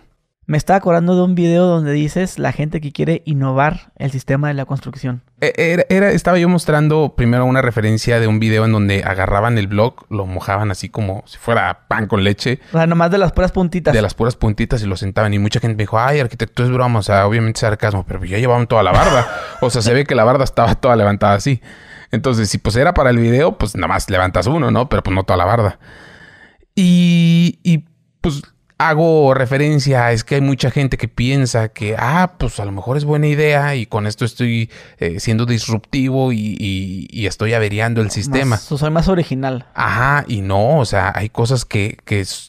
Me estaba acordando de un video donde dices la gente que quiere innovar el sistema de la construcción. E, Era, era- estaba yo mostrando primero una referencia de un video en donde agarraban el blog, lo mojaban así como si fuera pan con leche, O sea, nomás de las puras puntitas. de las puras puntitas y lo sentaban. Y mucha gente me dijo, ay, arquitecto, es broma, o sea, obviamente es sarcasmo, pero ya llevaban toda la barda. o sea, se ve que la barda estaba toda levantada así. Entonces, si pues era para el video, pues nada más levantas uno, ¿no? Pero pues no toda la barda. Y, y pues hago referencia, es que hay mucha gente que piensa que, ah, pues a lo mejor es buena idea y con esto estoy eh, siendo disruptivo y, y- y estoy averiando el sistema. Más- soy más original. Ajá, y no, o sea, hay cosas que,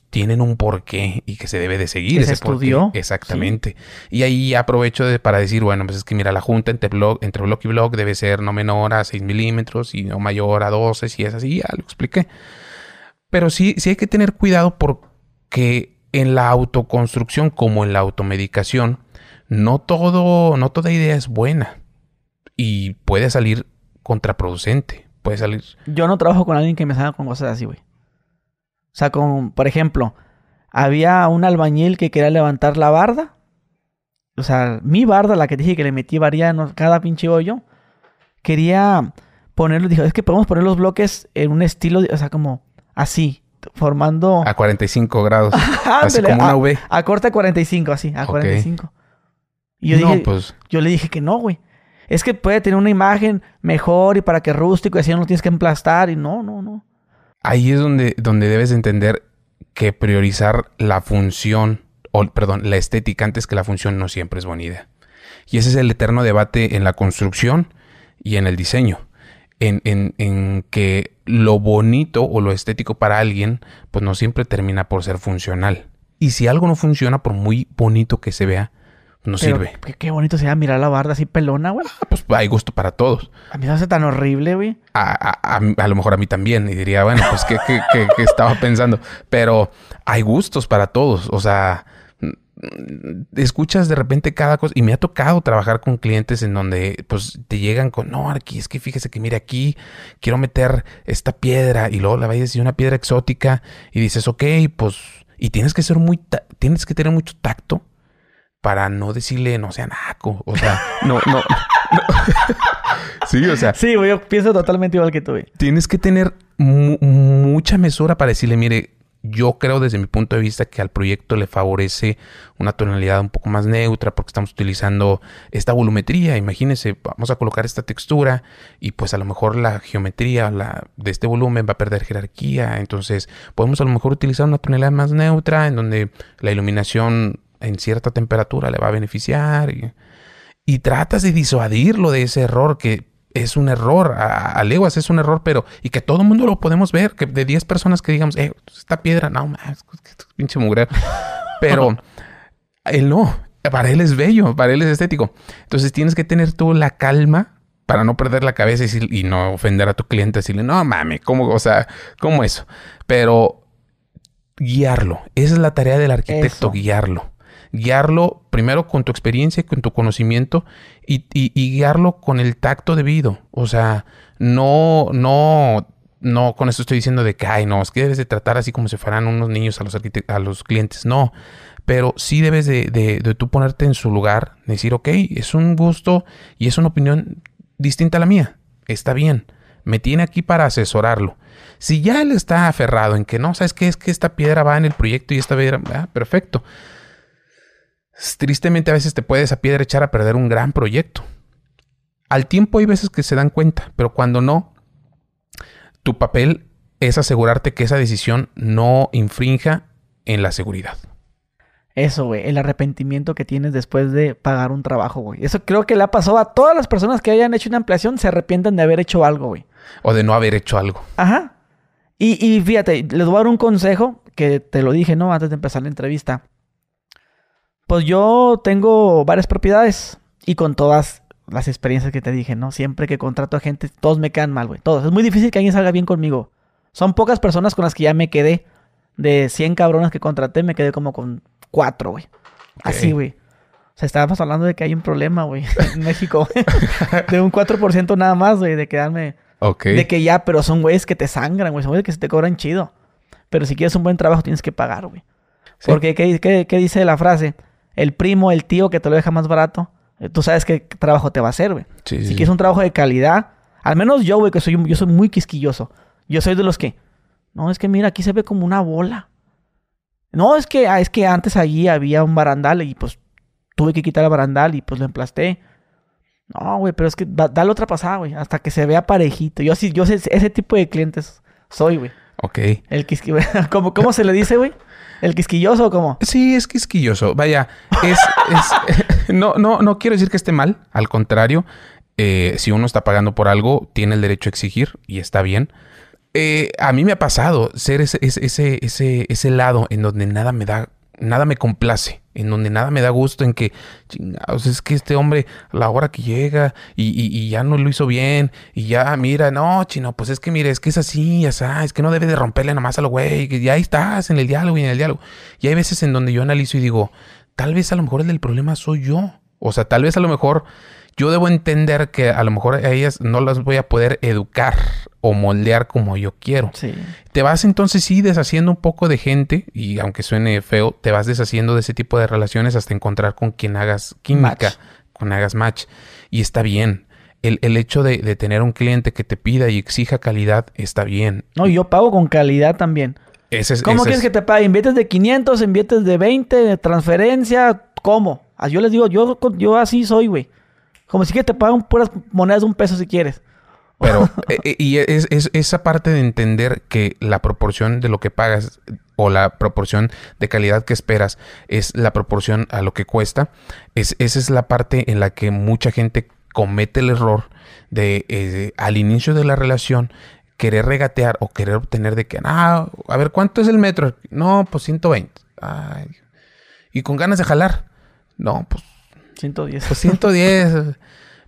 tienen un porqué y que se debe de seguir. Que se ese porqué. estudió, Exactamente. Y ahí aprovecho de- para decir, bueno, pues es que mira, la junta entre blog, entre blog y blog debe ser no menor a 6 milímetros y no mayor a 12, si es así, ya lo expliqué. Pero sí, sí hay que tener cuidado porque en la autoconstrucción como en la automedicación, no todo, no toda idea es buena y puede salir contraproducente. Puede salir Yo no trabajo con alguien que me salga con cosas así, güey. O sea, con, por ejemplo, había un albañil que quería levantar la barda. O sea, mi barda, la que dije que le metí variano cada pinche hoyo. Quería ponerlo, dijo, es que podemos poner los bloques en un estilo, o sea, como así, formando... a 45 grados. así como una a, V. a corte 45, así, a Ok. 45. Y yo no, dije, pues yo le dije que no, güey. Es que puede tener una imagen mejor y para que rústico y así no lo tienes que emplastar y no, no, no. ahí es donde, donde debes entender que priorizar la función, o perdón, la estética antes que la función no siempre es buena idea. Y ese es el eterno debate en la construcción y en el diseño. En, en- en que lo bonito o lo estético para alguien, pues no siempre termina por ser funcional. Y si algo no funciona, por muy bonito que se vea, no Pero sirve. Qué, qué bonito sería mirar la barda así pelona, güey. Pues hay gusto para todos. A mí se me hace tan horrible, güey. a, a- a- a lo mejor a mí también. Y diría, bueno, pues ¿qué, qué- qué- estaba pensando? Pero hay gustos para todos. O sea, escuchas de repente cada cosa. Y me ha tocado trabajar con clientes en donde pues te llegan con, no, aquí es que fíjese que mire aquí, quiero meter esta piedra. Y luego la vayas y una piedra exótica. Y dices, ok, pues... Y tienes que ser muy... ta- tienes que tener mucho tacto para no decirle no sea naco. O sea, no, no. no. sí, o sea, Sí, yo pienso totalmente igual que tú, güey. tienes que tener mu- mucha mesura para decirle, mire, yo creo desde mi punto de vista que al proyecto le favorece una tonalidad un poco más neutra porque estamos utilizando esta volumetría. Imagínense, vamos a colocar esta textura y pues a lo mejor la geometría de este volumen va a perder jerarquía. Entonces podemos a lo mejor utilizar una tonalidad más neutra en donde la iluminación en cierta temperatura le va a beneficiar. Y tratas de disuadirlo de ese error que es un error, a, a leguas es un error, pero y que todo el mundo lo podemos ver, que de 10 personas que digamos, eh, esta piedra, no, más, pinche mugre. Pero él no, para él es bello, para él es estético. Entonces tienes que tener tú la calma para no perder la cabeza y, decir- y no ofender a tu cliente, decirle, no mames, ¿cómo, o sea, cómo eso? Pero guiarlo, esa es la tarea del arquitecto, Eso. guiarlo guiarlo primero con tu experiencia y con tu conocimiento y, guiarlo con el tacto debido. O sea, no, no, no con esto estoy diciendo de que, ay, no, es que debes de tratar así como si fueran unos niños a los, a los clientes. No, pero sí debes de, de, de tú ponerte en su lugar, decir, ok, es un gusto y es una opinión distinta a la mía. Está bien. Me tiene aquí para asesorarlo. Si ya él está aferrado en que no, ¿sabes qué? Es que esta piedra va en el proyecto y esta piedra, ah, perfecto. Tristemente a veces te puede esa piedra echar a perder un gran proyecto. Al tiempo hay veces que se dan cuenta, pero cuando no, tu papel es asegurarte que esa decisión no infrinja en la seguridad. Eso, güey, el arrepentimiento que tienes después de pagar un trabajo, güey. Eso creo que le ha pasado a todas las personas que hayan hecho una ampliación, se arrepienten de haber hecho algo, güey. O de no haber hecho algo. Ajá. Y, y fíjate, les voy a dar un consejo que te lo dije, ¿no? Antes de empezar la entrevista. Pues yo tengo varias propiedades y con todas las experiencias que te dije, ¿no? Siempre que contrato a gente, todos me quedan mal, güey. Todos. Es muy difícil que alguien salga bien conmigo. Son pocas personas con las que ya me quedé. De 100 cabronas que contraté, me quedé como con 4, güey. Así, güey. O sea, estábamos hablando de que hay un problema, güey, en México. de un 4% nada más, güey, de quedarme... Ok. De que ya, pero son güeyes que te sangran, güey. Son güeyes que se te cobran chido. Pero si quieres un buen trabajo, tienes que pagar, güey. Sí. Porque, ¿qué, qué, qué dice la frase? El primo, el tío que te lo deja más barato, eh, tú sabes qué trabajo te va a hacer, güey. Sí, Si sí. quieres un trabajo de calidad, al menos yo, güey, que soy, un- yo soy muy quisquilloso. Yo soy de los que, no, es que mira, aquí se ve como una bola. No, es que, ah, es que antes allí había un barandal y pues tuve que quitar el barandal y pues lo emplasté. No, güey, pero es que da- dale otra pasada, güey, hasta que se vea parejito. Yo sí, yo sé, ese tipo de clientes soy, güey. Ok. El quisquilloso. ¿Cómo, ¿Cómo se le dice, güey? ¿El quisquilloso o cómo? Sí, es quisquilloso. Vaya, es, no, no, no quiero decir que esté mal. Al contrario, eh, si uno está pagando por algo, tiene el derecho a exigir y está bien. Eh, a mí me ha pasado ser ese, ese, ese, ese lado en donde nada me da, nada me complace, en donde nada me da gusto, en que, chingados, es que este hombre, a la hora que llega y, y- ya no lo hizo bien, y ya, mira, no, chino, pues es que, mire, es que es así, ya sabes, es que no debe de romperle nomás a lo güey, que ya ahí estás en el diálogo y en el diálogo. Y hay veces en donde yo analizo y digo, tal vez a lo mejor el del problema soy yo. O sea, tal vez a lo mejor yo debo entender que a lo mejor a ellas no las voy a poder educar o moldear como yo quiero. Sí. Te vas entonces sí deshaciendo un poco de gente y aunque suene feo, te vas deshaciendo de ese tipo de relaciones hasta encontrar con quien hagas química, Match. con hagas match. Y está bien. El, el hecho de, de tener un cliente que te pida y exija calidad está bien. No, y yo pago con calidad también. Ese es, ¿Cómo ese quieres es- que te pague? ¿Inviertes de 500, inviertes de 20, de transferencia? ¿Cómo? Ah, Yo les digo, yo, yo así soy, güey. Como si que te pagan puras monedas de un peso si quieres. Pero, eh, eh, y es, es- esa parte de entender que la proporción de lo que pagas o la proporción de calidad que esperas es la proporción a lo que cuesta, es, esa es la parte en la que mucha gente comete el error de eh, al inicio de la relación querer regatear o querer obtener de que, ah, a ver, ¿cuánto es el metro? No, pues 120. Ay. Y con ganas de jalar. No, pues 110. pues 110.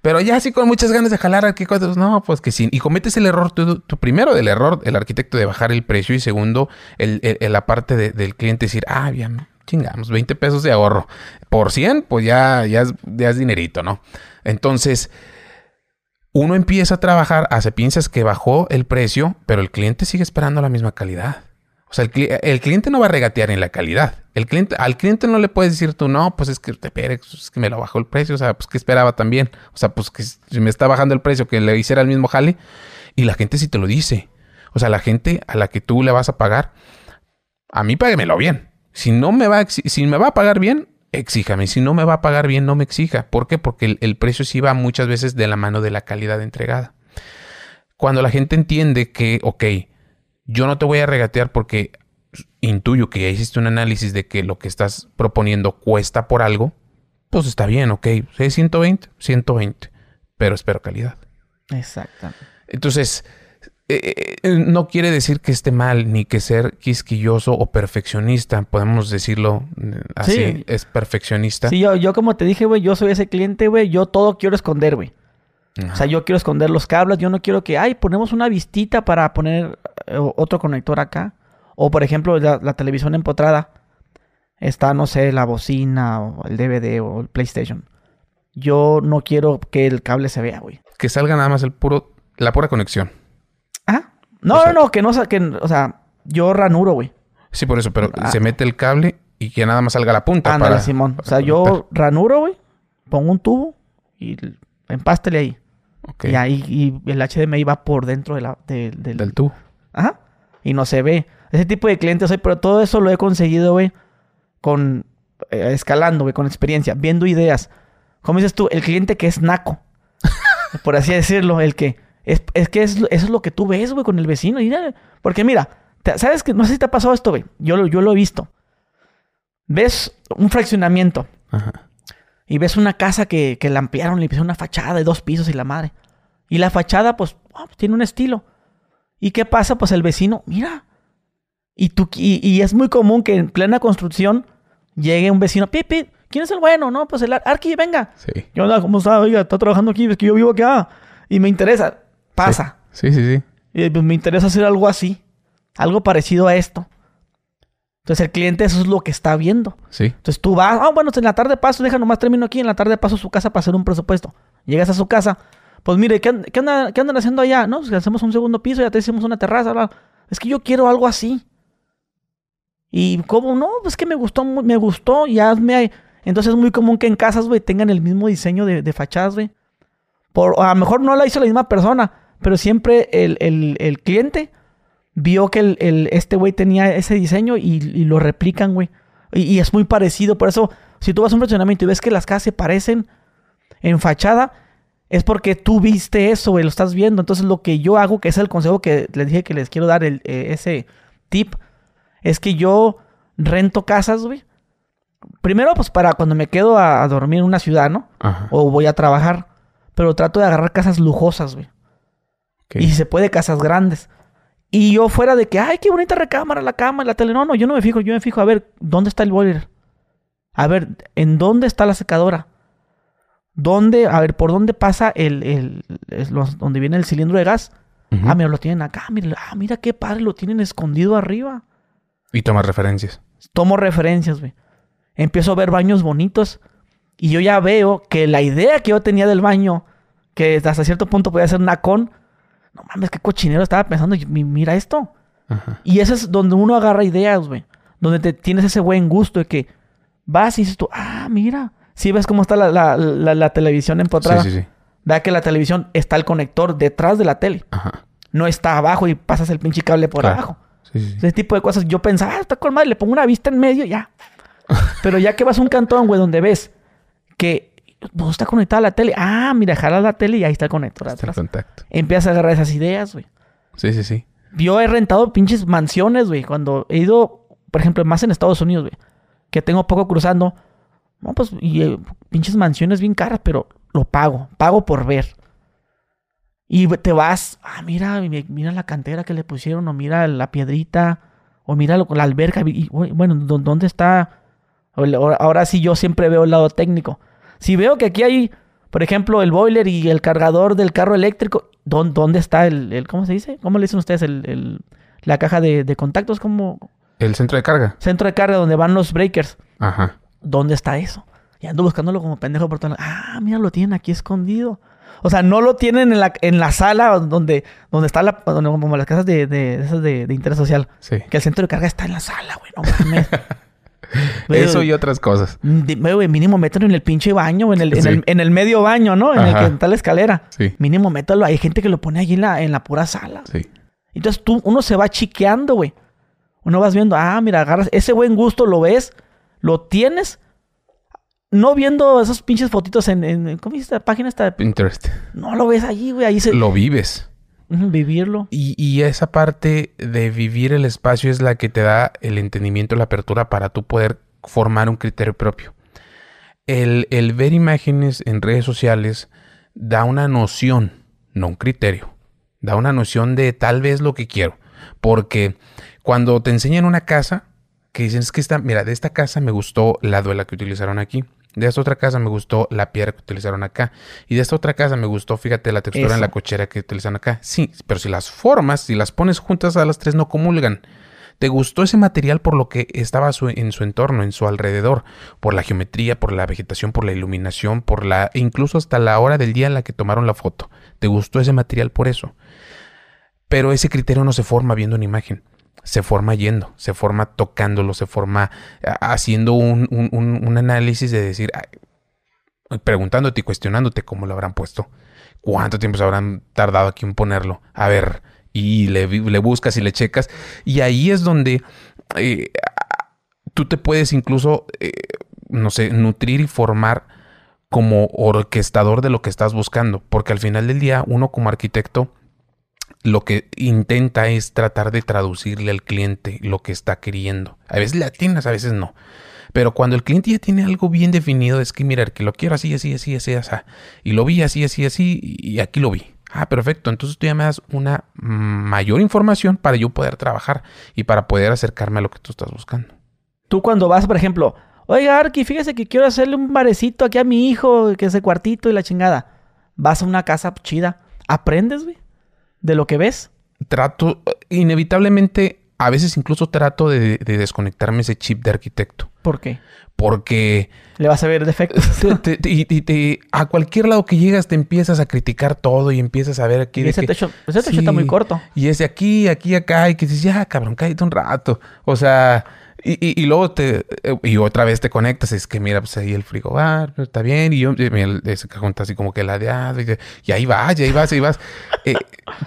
Pero ya así con muchas ganas de jalar aquí cosas. No, pues que sí. Y cometes el error, tú, tú primero, el error, el arquitecto de bajar el precio. Y segundo, el, la parte de- del cliente decir, ah, bien, chingamos, 20 pesos de ahorro. Por 100, pues ya, ya, es, ya es dinerito, ¿no? Entonces, uno empieza a trabajar, hace piensas que bajó el precio, pero el cliente sigue esperando la misma calidad. O sea, el, cli- el cliente no va a regatear en la calidad. El cliente, al cliente no le puedes decir tú, no, pues es que te es que me lo bajó el precio. O sea, pues que esperaba también. O sea, pues que si me está bajando el precio, que le hiciera el mismo jale. Y la gente sí te lo dice. O sea, la gente a la que tú le vas a pagar, a mí páguemelo bien. Si no me va a, si me va a pagar bien, exíjame. Si no me va a pagar bien, no me exija. ¿Por qué? Porque el, el precio sí va muchas veces de la mano de la calidad entregada. Cuando la gente entiende que, ok, yo no te voy a regatear porque intuyo que ya hiciste un análisis de que lo que estás proponiendo cuesta por algo, pues está bien, ok. Si es 120, 120. Pero espero calidad. Exactamente. Entonces, eh, eh, no quiere decir que esté mal ni que ser quisquilloso o perfeccionista. Podemos decirlo eh, así, Sí. es perfeccionista. Sí, yo, yo como te dije, güey, yo soy ese cliente, güey. Yo todo quiero esconder, güey. Ajá. O sea, yo quiero esconder los cables. Yo no quiero que, ay, ponemos una vistita para poner eh, otro conector acá. O, por ejemplo, la, la televisión empotrada. Está, no sé, la bocina o el DVD o el PlayStation. Yo no quiero que el cable se vea, güey. Que salga nada más el puro, la pura conexión. Ah, no, O sea- no, no, que no, que, o sea, yo ranuro, güey. Sí, por eso, pero Ah. se mete el cable y que nada más salga la punta. Ándale, para- Simón. O sea, conectar. yo ranuro, güey. Pongo un tubo y empástele ahí. Ok. Y ahí y el HDMI va por dentro de la, de- del, Del tubo. Ajá. Y no se ve. Ese tipo de clientes soy, pero todo eso lo he conseguido, güey, con eh, escalando, güey, con experiencia, viendo ideas. Como dices tú, el cliente que es naco, por así decirlo, el que es, es que es, eso es lo que tú ves, güey, con el vecino. Mira, porque mira, te- ¿sabes que No sé si te ha pasado esto, güey. Yo, yo lo he visto. Ves un fraccionamiento Ajá. Y ves una casa que, que la ampliaron, le pusieron una fachada de dos pisos y la madre. Y la fachada, pues, pues, tiene un estilo. ¿Y qué pasa? Pues el vecino, mira. Y, tú, y, y es muy común que en plena construcción llegue un vecino, Pipi, ¿quién es el bueno? No, pues el Ar- Arqui, venga. Sí. ¿Qué onda? ¿Cómo está? Oiga, está trabajando aquí, es que yo vivo acá. Y me interesa. Pasa. Sí, sí, sí. Y pues me interesa hacer algo así. Algo parecido a esto. Entonces el cliente eso es lo que está viendo. Sí. Entonces tú vas, ah, bueno, en la tarde paso, deja nomás termino aquí, en la tarde paso a su casa para hacer un presupuesto. Llegas a su casa, pues mire, ¿qué, qué anda- qué andan haciendo allá? No, pues hacemos un segundo piso, ya te hicimos una terraza, bla. Es que yo quiero algo así. Y cómo no, pues que me gustó, me gustó, y hazme Entonces es muy común que en casas, güey, tengan el mismo diseño de, de fachadas, güey. Por, a lo mejor no la hizo la misma persona, pero siempre el, el- el cliente vio que el, el- este güey tenía ese diseño y, y lo replican, güey. Y, y es muy parecido. Por eso, si tú vas a un fraccionamiento y ves que las casas se parecen en fachada, es porque tú viste eso, güey, lo estás viendo. Entonces, lo que yo hago, que es el consejo que les dije que les quiero dar, el, eh, ese tip, es que yo rento casas, güey. Primero, pues para cuando me quedo a, a dormir en una ciudad, ¿no? Ajá. O voy a trabajar. Pero trato de agarrar casas lujosas, güey. Y si se puede, casas grandes. Y yo fuera de que, ay, qué bonita recámara, la cama, la tele. No, no, yo no me fijo. Yo me fijo a ver, ¿dónde está el boiler? A ver, ¿en dónde está la secadora? ¿Dónde, a ver, por dónde pasa el, el, los- donde viene el cilindro de gas? Ah, mira, lo tienen acá. Mira, ah, mira qué padre, lo tienen escondido arriba. Y tomas referencias. Tomo referencias, güey. Empiezo a ver baños bonitos. Y yo ya veo que la idea que yo tenía del baño, que hasta cierto punto podía ser una con. No mames, qué cochinero estaba pensando. Mira esto. Ajá. Y eso es donde uno agarra ideas, güey. Donde te tienes ese buen gusto de que vas y dices tú, ah, mira. Si ves cómo está la, la- la- la televisión empotrada. Sí, sí, sí. Vea que la televisión está el conector detrás de la tele. Ajá. No está abajo y pasas el pinche cable por Claro. abajo. Sí, sí, sí. Ese tipo de cosas. Yo pensaba, ah, está con madre, le pongo una vista en medio y ya. Pero ya que vas a un cantón, güey, donde ves que no está conectada la tele. Ah, mira, jalas la tele y ahí está el conector Está el atrás. contacto. Empiezas a agarrar esas ideas, güey. Sí, sí, sí. Yo he rentado pinches mansiones, güey. Cuando he ido, por ejemplo, más en Estados Unidos, güey. Que tengo poco cruzando. No, pues, y eh, pinches mansiones bien caras, pero lo pago. Pago por ver. Y te vas, ah, mira, mi- mira la cantera que le pusieron, o mira la piedrita, o mira lo- la alberca. Y, bueno, ¿dó- ¿dónde está? Ahora sí yo siempre veo el lado técnico. Si veo que aquí hay, por ejemplo, el boiler y el cargador del carro eléctrico, ¿dó- ¿dónde está el, el- ¿cómo se dice? ¿Cómo le dicen ustedes? El, el- la caja de, de contactos como El centro de carga. centro de carga donde van los breakers. Ajá. ¿Dónde está eso? Y ando buscándolo como pendejo por todo lado. Ah, mira, lo tienen aquí escondido. O sea, no lo tienen en la, en la sala donde, donde está la, donde, como las casas de, de, de esas de, de interés social. Sí. Que el centro de carga está en la sala, güey. No mames. Eso y otras cosas. güey, mínimo mételo en el pinche baño, en el, en el, en el medio baño, ¿no? En el Ajá. que está la escalera. Sí. Mínimo mételo. Hay gente que lo pone allí en la, en la pura sala. Sí. Entonces tú, uno se va chiqueando, güey. Uno vas viendo, ah, mira, agarras ese buen gusto, lo ves, lo tienes. No viendo esos pinches fotitos en, en ¿cómo dice esta página? Esta? Pinterest. No lo ves allí, güey. Ahí se... Lo vives. Vivirlo. Y, y esa parte de vivir el espacio es la que te da el entendimiento, la apertura para tú poder formar un criterio propio. El, el ver imágenes en redes sociales da una noción, no un criterio, da una noción de tal vez lo que quiero. Porque cuando te enseñan una casa, que dicen es que esta, mira, de esta casa me gustó la duela que utilizaron aquí. De esta otra casa me gustó la piedra que utilizaron acá. Y de esta otra casa me gustó, fíjate, la textura en la cochera que utilizan acá. Sí, pero si las formas, si las pones juntas a las tres, no comulgan. ¿Te gustó ese material por lo que estaba su- en su entorno, en su alrededor? Por la geometría, por la vegetación, por la iluminación, por la... e incluso hasta la hora del día en la que tomaron la foto. ¿Te gustó ese material por eso? Pero ese criterio no se forma viendo una imagen. Se forma yendo, se forma tocándolo, se forma haciendo un, un- un- análisis de decir, preguntándote y cuestionándote cómo lo habrán puesto. ¿Cuánto tiempo se habrán tardado aquí en ponerlo? A ver, y le buscas y le checas. Y ahí es donde eh, tú te puedes incluso, eh, no sé, nutrir y formar como orquestador de lo que estás buscando. Porque al final del día, uno como arquitecto, lo que intenta es tratar de traducirle al cliente lo que está queriendo. A veces le atinas, a veces no. Pero cuando el cliente ya tiene algo bien definido, es que mira, que lo quiero así, así, así, así, así. Y lo vi así, así, así, y aquí lo vi. Ah, perfecto. Entonces tú ya me das una mayor información para yo poder trabajar y para poder acercarme a lo que tú estás buscando. Tú cuando vas, por ejemplo, oiga, Arki, fíjese que quiero hacerle un barecito aquí a mi hijo, que ese cuartito y la chingada. Vas a una casa chida. ¿Aprendes, güey? De lo que ves. Trato, inevitablemente, a veces incluso trato de, de desconectarme ese chip de arquitecto. ¿Por qué? Porque Le vas a ver defectos. te- te- te- y- y te- a cualquier lado que llegas te empiezas a criticar todo y empiezas a ver aquí Y de ese que- techo, ese techo Sí. está muy corto. Y es de aquí, aquí, acá, y que dices, ya, cabrón, cállate un rato. O sea, Y, y, y luego te... eh, Y otra vez te conectas. Es que mira, pues ahí el frigobar, está bien. Y yo... y mira, ese cajón está así como que ladeado. Y, de- y ahí vas, y ahí vas, y ahí vas. Eh,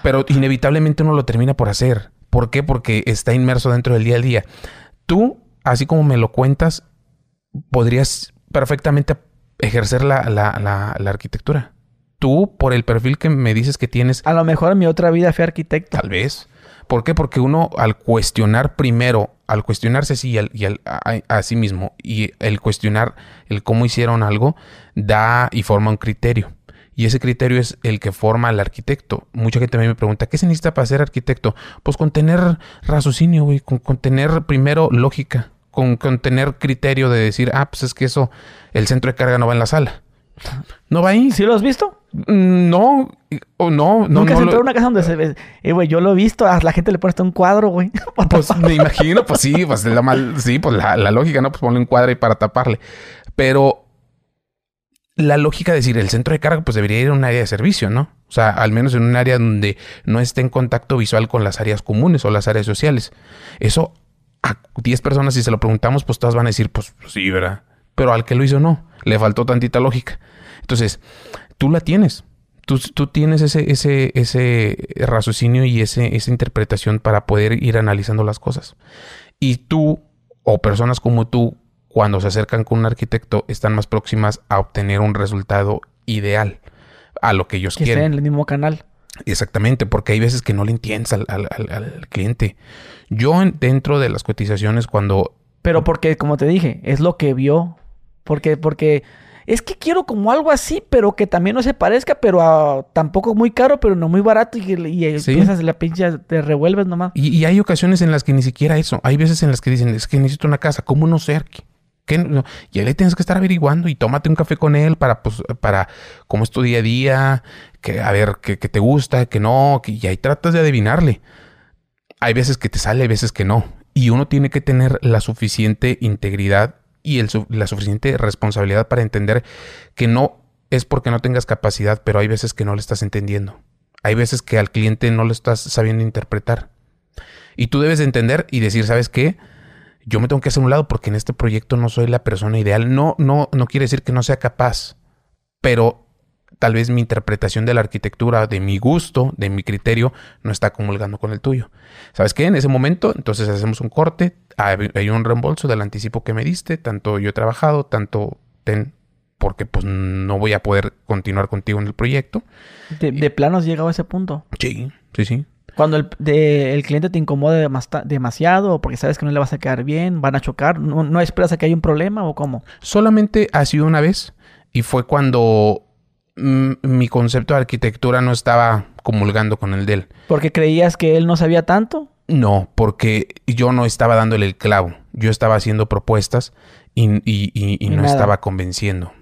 pero inevitablemente uno lo termina por hacer. ¿Por qué? Porque está inmerso dentro del día a día. Tú, así como me lo cuentas, podrías perfectamente ejercer la, la, la, la arquitectura. Tú, por el perfil que me dices que tienes, A lo mejor en mi otra vida fui arquitecto. Tal vez. ¿Por qué? Porque uno al cuestionar primero, al cuestionarse sí y, al- a, sí mismo, y el cuestionar el cómo hicieron algo, da y forma un criterio. Y ese criterio es el que forma al arquitecto. Mucha gente mí me pregunta, ¿qué se necesita para ser arquitecto? Pues con tener raciocinio, güey, con, con tener primero lógica, con, con tener criterio de decir, ah, pues es que eso, el centro de carga no va en la sala. No va ahí. ¿Sí lo has visto? Mm, No, o no, no, Nunca no has lo- una casa donde se ve. Eh, güey, yo lo he visto. A la gente le pone hasta un cuadro, güey. Pues me imagino, pues sí, pues la mal, sí, pues la, la lógica, ¿no? Pues ponle un cuadro ahí para taparle. Pero la lógica de decir, el centro de carga, pues debería ir a un área de servicio, ¿no? O sea, al menos en un área donde no esté en contacto visual con las áreas comunes o las áreas sociales. Eso a 10 personas, si se lo preguntamos, pues todas van a decir, pues sí, ¿verdad? Pero al que lo hizo, no. Le faltó tantita lógica. Entonces, tú la tienes. Tú, tú tienes ese, ese, ese raciocinio y ese, esa interpretación para poder ir analizando las cosas. Y tú, o personas como tú, cuando se acercan con un arquitecto, están más próximas a obtener un resultado ideal a lo que ellos Que quieren. en el mismo canal. Exactamente, porque hay veces que no le entiendes al, al- al- al cliente. Yo en- dentro de las cotizaciones, cuando Pero porque, como te dije, es lo que vio. Porque, porque es que quiero como algo así, pero que también no se parezca, pero ah, tampoco muy caro, pero no muy barato. Y, y Sí. empiezas la pinche, te revuelves nomás. Y, y hay ocasiones en las que ni siquiera eso. Hay veces en las que dicen, es que necesito una casa. ¿Cómo no sé? Arqui? ¿Qué no? Y ahí le tienes que estar averiguando y tómate un café con él para, pues, para cómo es tu día a día, que a ver qué, qué te gusta, que no, que, y ahí tratas de adivinarle. Hay veces que te sale, hay veces que no. Y uno tiene que tener la suficiente integridad y la suficiente responsabilidad para entender que no es porque no tengas capacidad, pero hay veces que no le estás entendiendo. Hay veces que al cliente no lo estás sabiendo interpretar. Y tú debes de entender y decir, ¿sabes qué? Yo me tengo que hacer un lado porque en este proyecto no soy la persona ideal. No, no, no quiere decir que no sea capaz, pero tal vez mi interpretación de la arquitectura, de mi gusto, de mi criterio, no está comulgando con el tuyo. ¿Sabes qué? En ese momento, entonces hacemos un corte, hay un reembolso del anticipo que me diste, tanto yo he trabajado, tanto ten, porque pues no voy a poder continuar contigo en el proyecto. De, de plano has llegado a ese punto. Sí, sí, sí. Cuando el, de- el cliente te incomode demasta- demasiado porque sabes que no le vas a quedar bien, van a chocar, ¿no, no esperas a que haya un problema o cómo? Solamente ha sido una vez y fue cuando mi concepto de arquitectura no estaba comulgando con el de él. Porque creías que él no sabía tanto. No, porque yo no estaba dándole el clavo. Yo estaba haciendo propuestas y, y- y- y Y no nada. estaba convenciendo.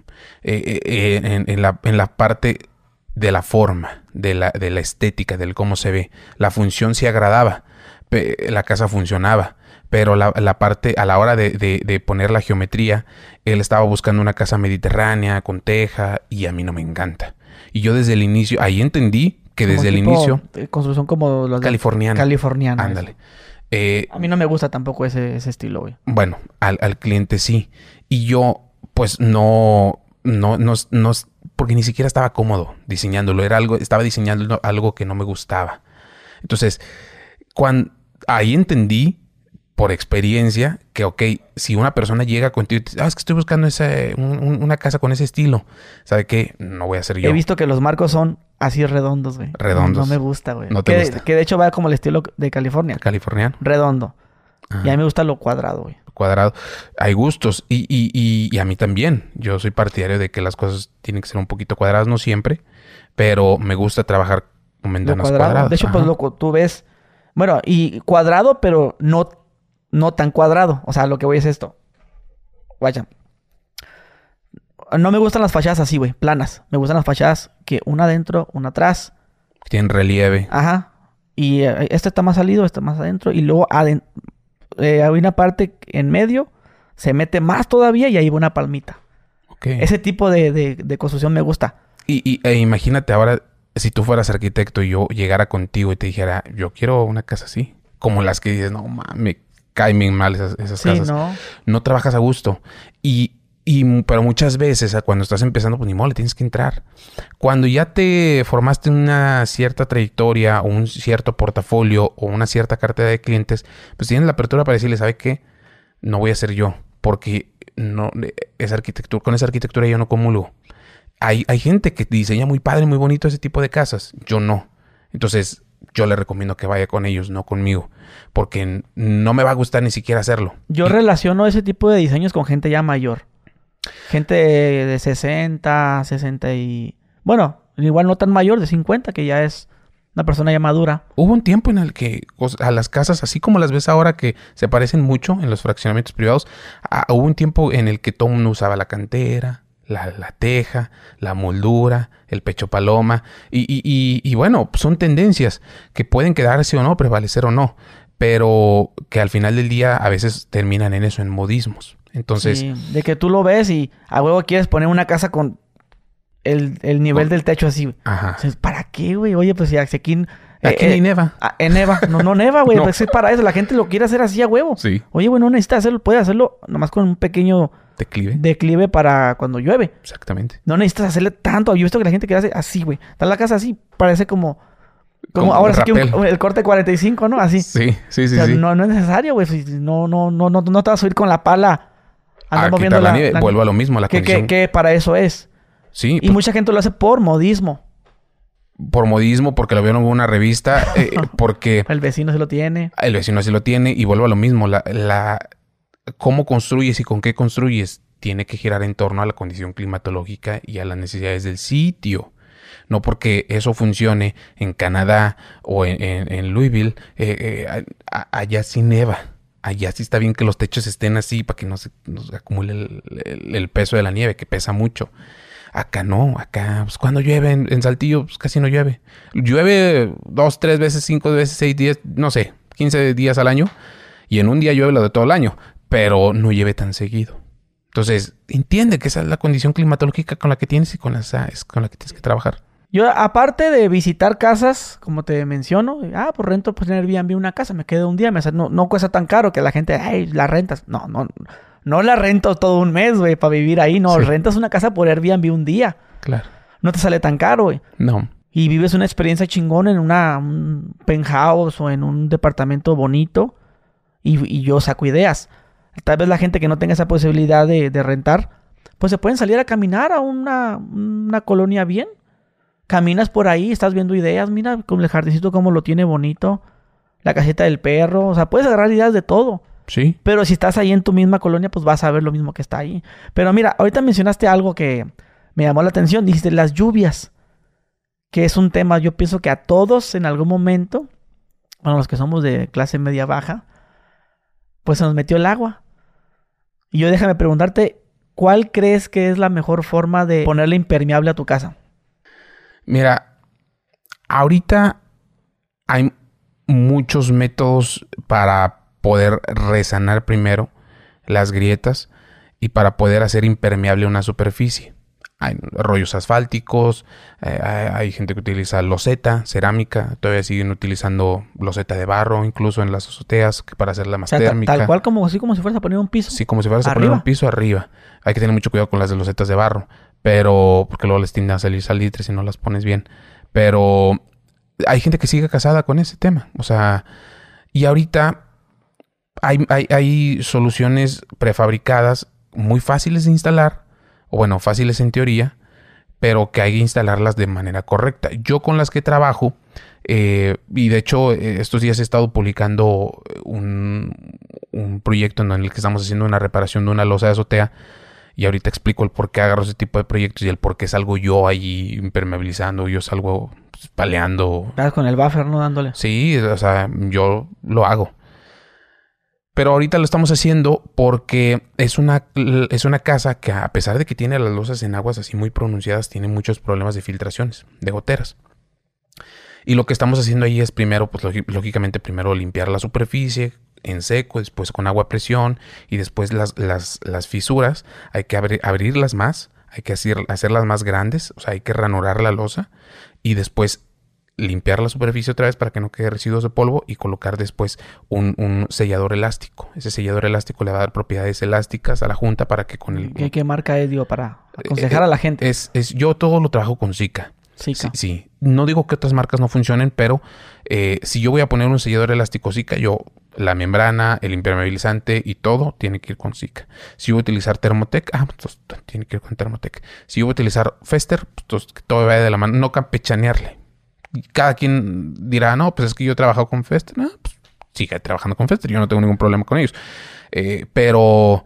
Eh, eh, eh, en, en la, en la parte de la forma, de la, de la estética, del cómo se ve. La función sí agradaba. La casa funcionaba. Pero la, la parte, a la hora de, de- de poner la geometría, él estaba buscando una casa mediterránea, con teja, y a mí no me encanta. Y yo desde el inicio, ahí entendí que Como desde el inicio, construcción como los californiana. californiana. Ándale. Eh, A mí no me gusta tampoco ese, ese estilo, güey. bueno, al, al cliente sí. Y yo, pues no, no, no, no, porque ni siquiera estaba cómodo diseñándolo. Era algo, estaba diseñando algo que no me gustaba. Entonces, cuando ahí entendí por experiencia que, ok, si una persona llega contigo y te dice, ah, es que estoy buscando ese, un- un- una casa con ese estilo, ¿sabe qué? No voy a ser yo. He visto que los marcos son así redondos, güey. Redondos. No, me gusta, güey. No te que, gusta. que de hecho va como el estilo de California. Californiano. Redondo. Ajá. Y a mí me gusta lo cuadrado, güey. cuadrado. Hay gustos y, y, y, y a mí también. Yo soy partidario de que las cosas tienen que ser un poquito cuadradas, no siempre, pero me gusta trabajar con ventanas cuadrado. cuadradas. De hecho, pues Ajá. lo, cu- tú ves. Bueno, y cuadrado, pero no, no tan cuadrado. O sea, lo que voy es esto. Vaya. No me gustan las fachadas así, güey, planas. Me gustan las fachadas que una adentro, una atrás. Tienen relieve. Ajá. Y eh, este está más salido, este más adentro. Y luego aden- eh, hay una parte en medio, se mete más todavía y ahí va una palmita. Ok. Ese tipo de, de- de construcción me gusta. Y, y- e imagínate ahora, si tú fueras arquitecto y yo llegara contigo y te dijera, yo quiero una casa así, como las que dices, no mames, caen bien mal esas, esas Sí, casas. no. No trabajas a gusto. Y, y, pero muchas veces, ah, cuando estás empezando, pues ni modo, le tienes que entrar. Cuando ya te formaste una cierta trayectoria o un cierto portafolio o una cierta cartera de clientes, pues tienes la apertura para decirle, ¿sabe qué? No voy a ser yo, porque no, esa arquitectura, con esa arquitectura yo no comulgo. Hay, hay gente que diseña muy padre, muy bonito ese tipo de casas. Yo no. Entonces, yo le recomiendo que vaya con ellos, no conmigo. Porque no me va a gustar ni siquiera hacerlo. Yo relaciono ese tipo de diseños con gente ya mayor. Gente de 60, 60 y... Bueno, igual no tan mayor, de 50, que ya es una persona ya madura. Hubo un tiempo en el que a las casas, así como las ves ahora que se parecen mucho en los fraccionamientos privados, hubo un tiempo en el que todo mundo usaba la cantera, la, la teja, la moldura, el pecho paloma. Y, y- y- y bueno, son tendencias que pueden quedarse o no, prevalecer o no, pero que al final del día a veces terminan en eso, en modismos. Entonces, Sí, de que tú lo ves y a huevo quieres poner una casa con el, el nivel Con- del techo así. ajá. Dices, ¿Para qué, güey? Oye, pues si aquí... eh, Aquí eh, ni neva. ah, en neva. No, no neva, güey. No. Pues es para eso. La gente lo quiere hacer así a huevo. Sí, Oye, güey, no necesitas hacerlo. Puedes hacerlo nomás con un pequeño declive. declive para cuando llueve. Exactamente. No necesitas hacerle tanto. Yo he visto que la gente que hace así, güey. Está la casa así. Parece como... Como, Como ahora sí que un- rapel. el corte 45, ¿no? Así. Sí, sí, sí, O sea, sí. no, no es necesario, güey. No, no, no, no, no te vas a subir con la pala. a Andar quitar la, nieve. Vuelvo a lo mismo, la que, que, que para eso es. Sí, Y pues, mucha gente lo hace por modismo. Por modismo, porque lo vieron en una revista, eh, porque El vecino se lo tiene. el vecino así lo tiene y vuelvo a lo mismo. La, la, cómo construyes y con qué construyes tiene que girar en torno a la condición climatológica y a las necesidades del sitio. No porque eso funcione en Canadá o en, en- en Louisville, eh, eh, a- allá sí neva. Allá sí está bien que los techos estén así para que no se nos acumule el, el- el peso de la nieve, que pesa mucho. Acá no, acá, pues cuando llueve en, Saltillo, pues casi no llueve. Llueve dos, tres veces, cinco veces, seis días, no sé, 15 días al año. Y en un día llueve lo de todo el año, pero no llueve tan seguido. Entonces, entiende que esa es la condición climatológica con la que tienes y con con la que tienes que trabajar. Yo, aparte de visitar casas, como te menciono, ah, pues rento pues en Airbnb una casa, me quedo un día, me no, no cuesta tan caro que la gente, ay, la rentas. No, no, no la rento todo un mes, güey, para vivir ahí. No, Sí. rentas una casa por Airbnb un día. Claro. No te sale tan caro, güey. No. Y vives una experiencia chingón en una, un penthouse o en un departamento bonito. Y, y yo saco ideas. Tal vez la gente que no tenga esa posibilidad de, de rentar, pues se pueden salir a caminar a una, una colonia bien. Caminas por ahí, estás viendo ideas, mira con el jardincito cómo lo tiene bonito, la caseta del perro, o sea, puedes agarrar ideas de todo. Sí. Pero si estás ahí en tu misma colonia, pues vas a ver lo mismo que está ahí. Pero mira, ahorita mencionaste algo que me llamó la atención. Dijiste las lluvias, que es un tema, yo pienso que a todos en algún momento, bueno, los que somos de clase media baja, pues se nos metió el agua. Y yo déjame preguntarte, ¿cuál crees que es la mejor forma de ponerle impermeable a tu casa? Mira, ahorita hay muchos métodos para poder resanar primero las grietas y para poder hacer impermeable una superficie. Hay rollos asfálticos, eh, hay, hay gente que utiliza loseta, cerámica, todavía siguen utilizando loseta de barro, incluso en las azoteas, para hacerla O más sea, térmica. tal cual como así como si fueras a poner un piso. Sí, como si fueras a poner un piso arriba. Hay que tener mucho cuidado con las de losetas de barro. Pero, porque luego les tiende a salir salitre si no las pones bien. Pero hay gente que sigue casada con ese tema. O sea, y ahorita hay, hay, hay soluciones prefabricadas muy fáciles de instalar. O bueno, fáciles en teoría. Pero que hay que instalarlas de manera correcta. Yo con las que trabajo, eh, y de hecho eh, estos días he estado publicando un, un proyecto en el que estamos haciendo una reparación de una losa de azotea. Y ahorita explico el por qué agarro ese tipo de proyectos y el por qué salgo yo ahí impermeabilizando, yo salgo pues, paleando. Estás con el buffer, ¿no? Dándole. Sí, o sea, yo lo hago. Pero ahorita lo estamos haciendo porque es una, es una casa que a pesar de que tiene las losas en aguas así muy pronunciadas, tiene muchos problemas de filtraciones, de goteras. Y lo que estamos haciendo ahí es primero, pues lógi- lógicamente primero limpiar la superficie en seco, después con agua a presión y después las, las, las fisuras hay que abri- abrirlas más, hay que hacer, hacerlas más grandes, o sea, hay que ranurar la losa y después limpiar la superficie otra vez para que no quede residuos de polvo y colocar después un, un sellador elástico. Ese sellador elástico le va a dar propiedades elásticas a la junta para que con el... ¿Qué, qué marca es, digo, para aconsejar a la gente? Es, es, yo todo lo trabajo con Zika. Zika. Sí, sí. No digo que otras marcas no funcionen, pero eh, si yo voy a poner un sellador elástico Zika, yo la membrana, el impermeabilizante y todo tiene que ir con Zika. Si yo voy a utilizar Thermotec, ah, pues tiene que ir con Thermotec. Si yo voy a utilizar Fester, pues todo va de la mano, no campechanearle. Cada quien dirá, no, pues es que yo he trabajado con Fester. No, pues sigue trabajando con Fester, yo no tengo ningún problema con ellos. Eh, pero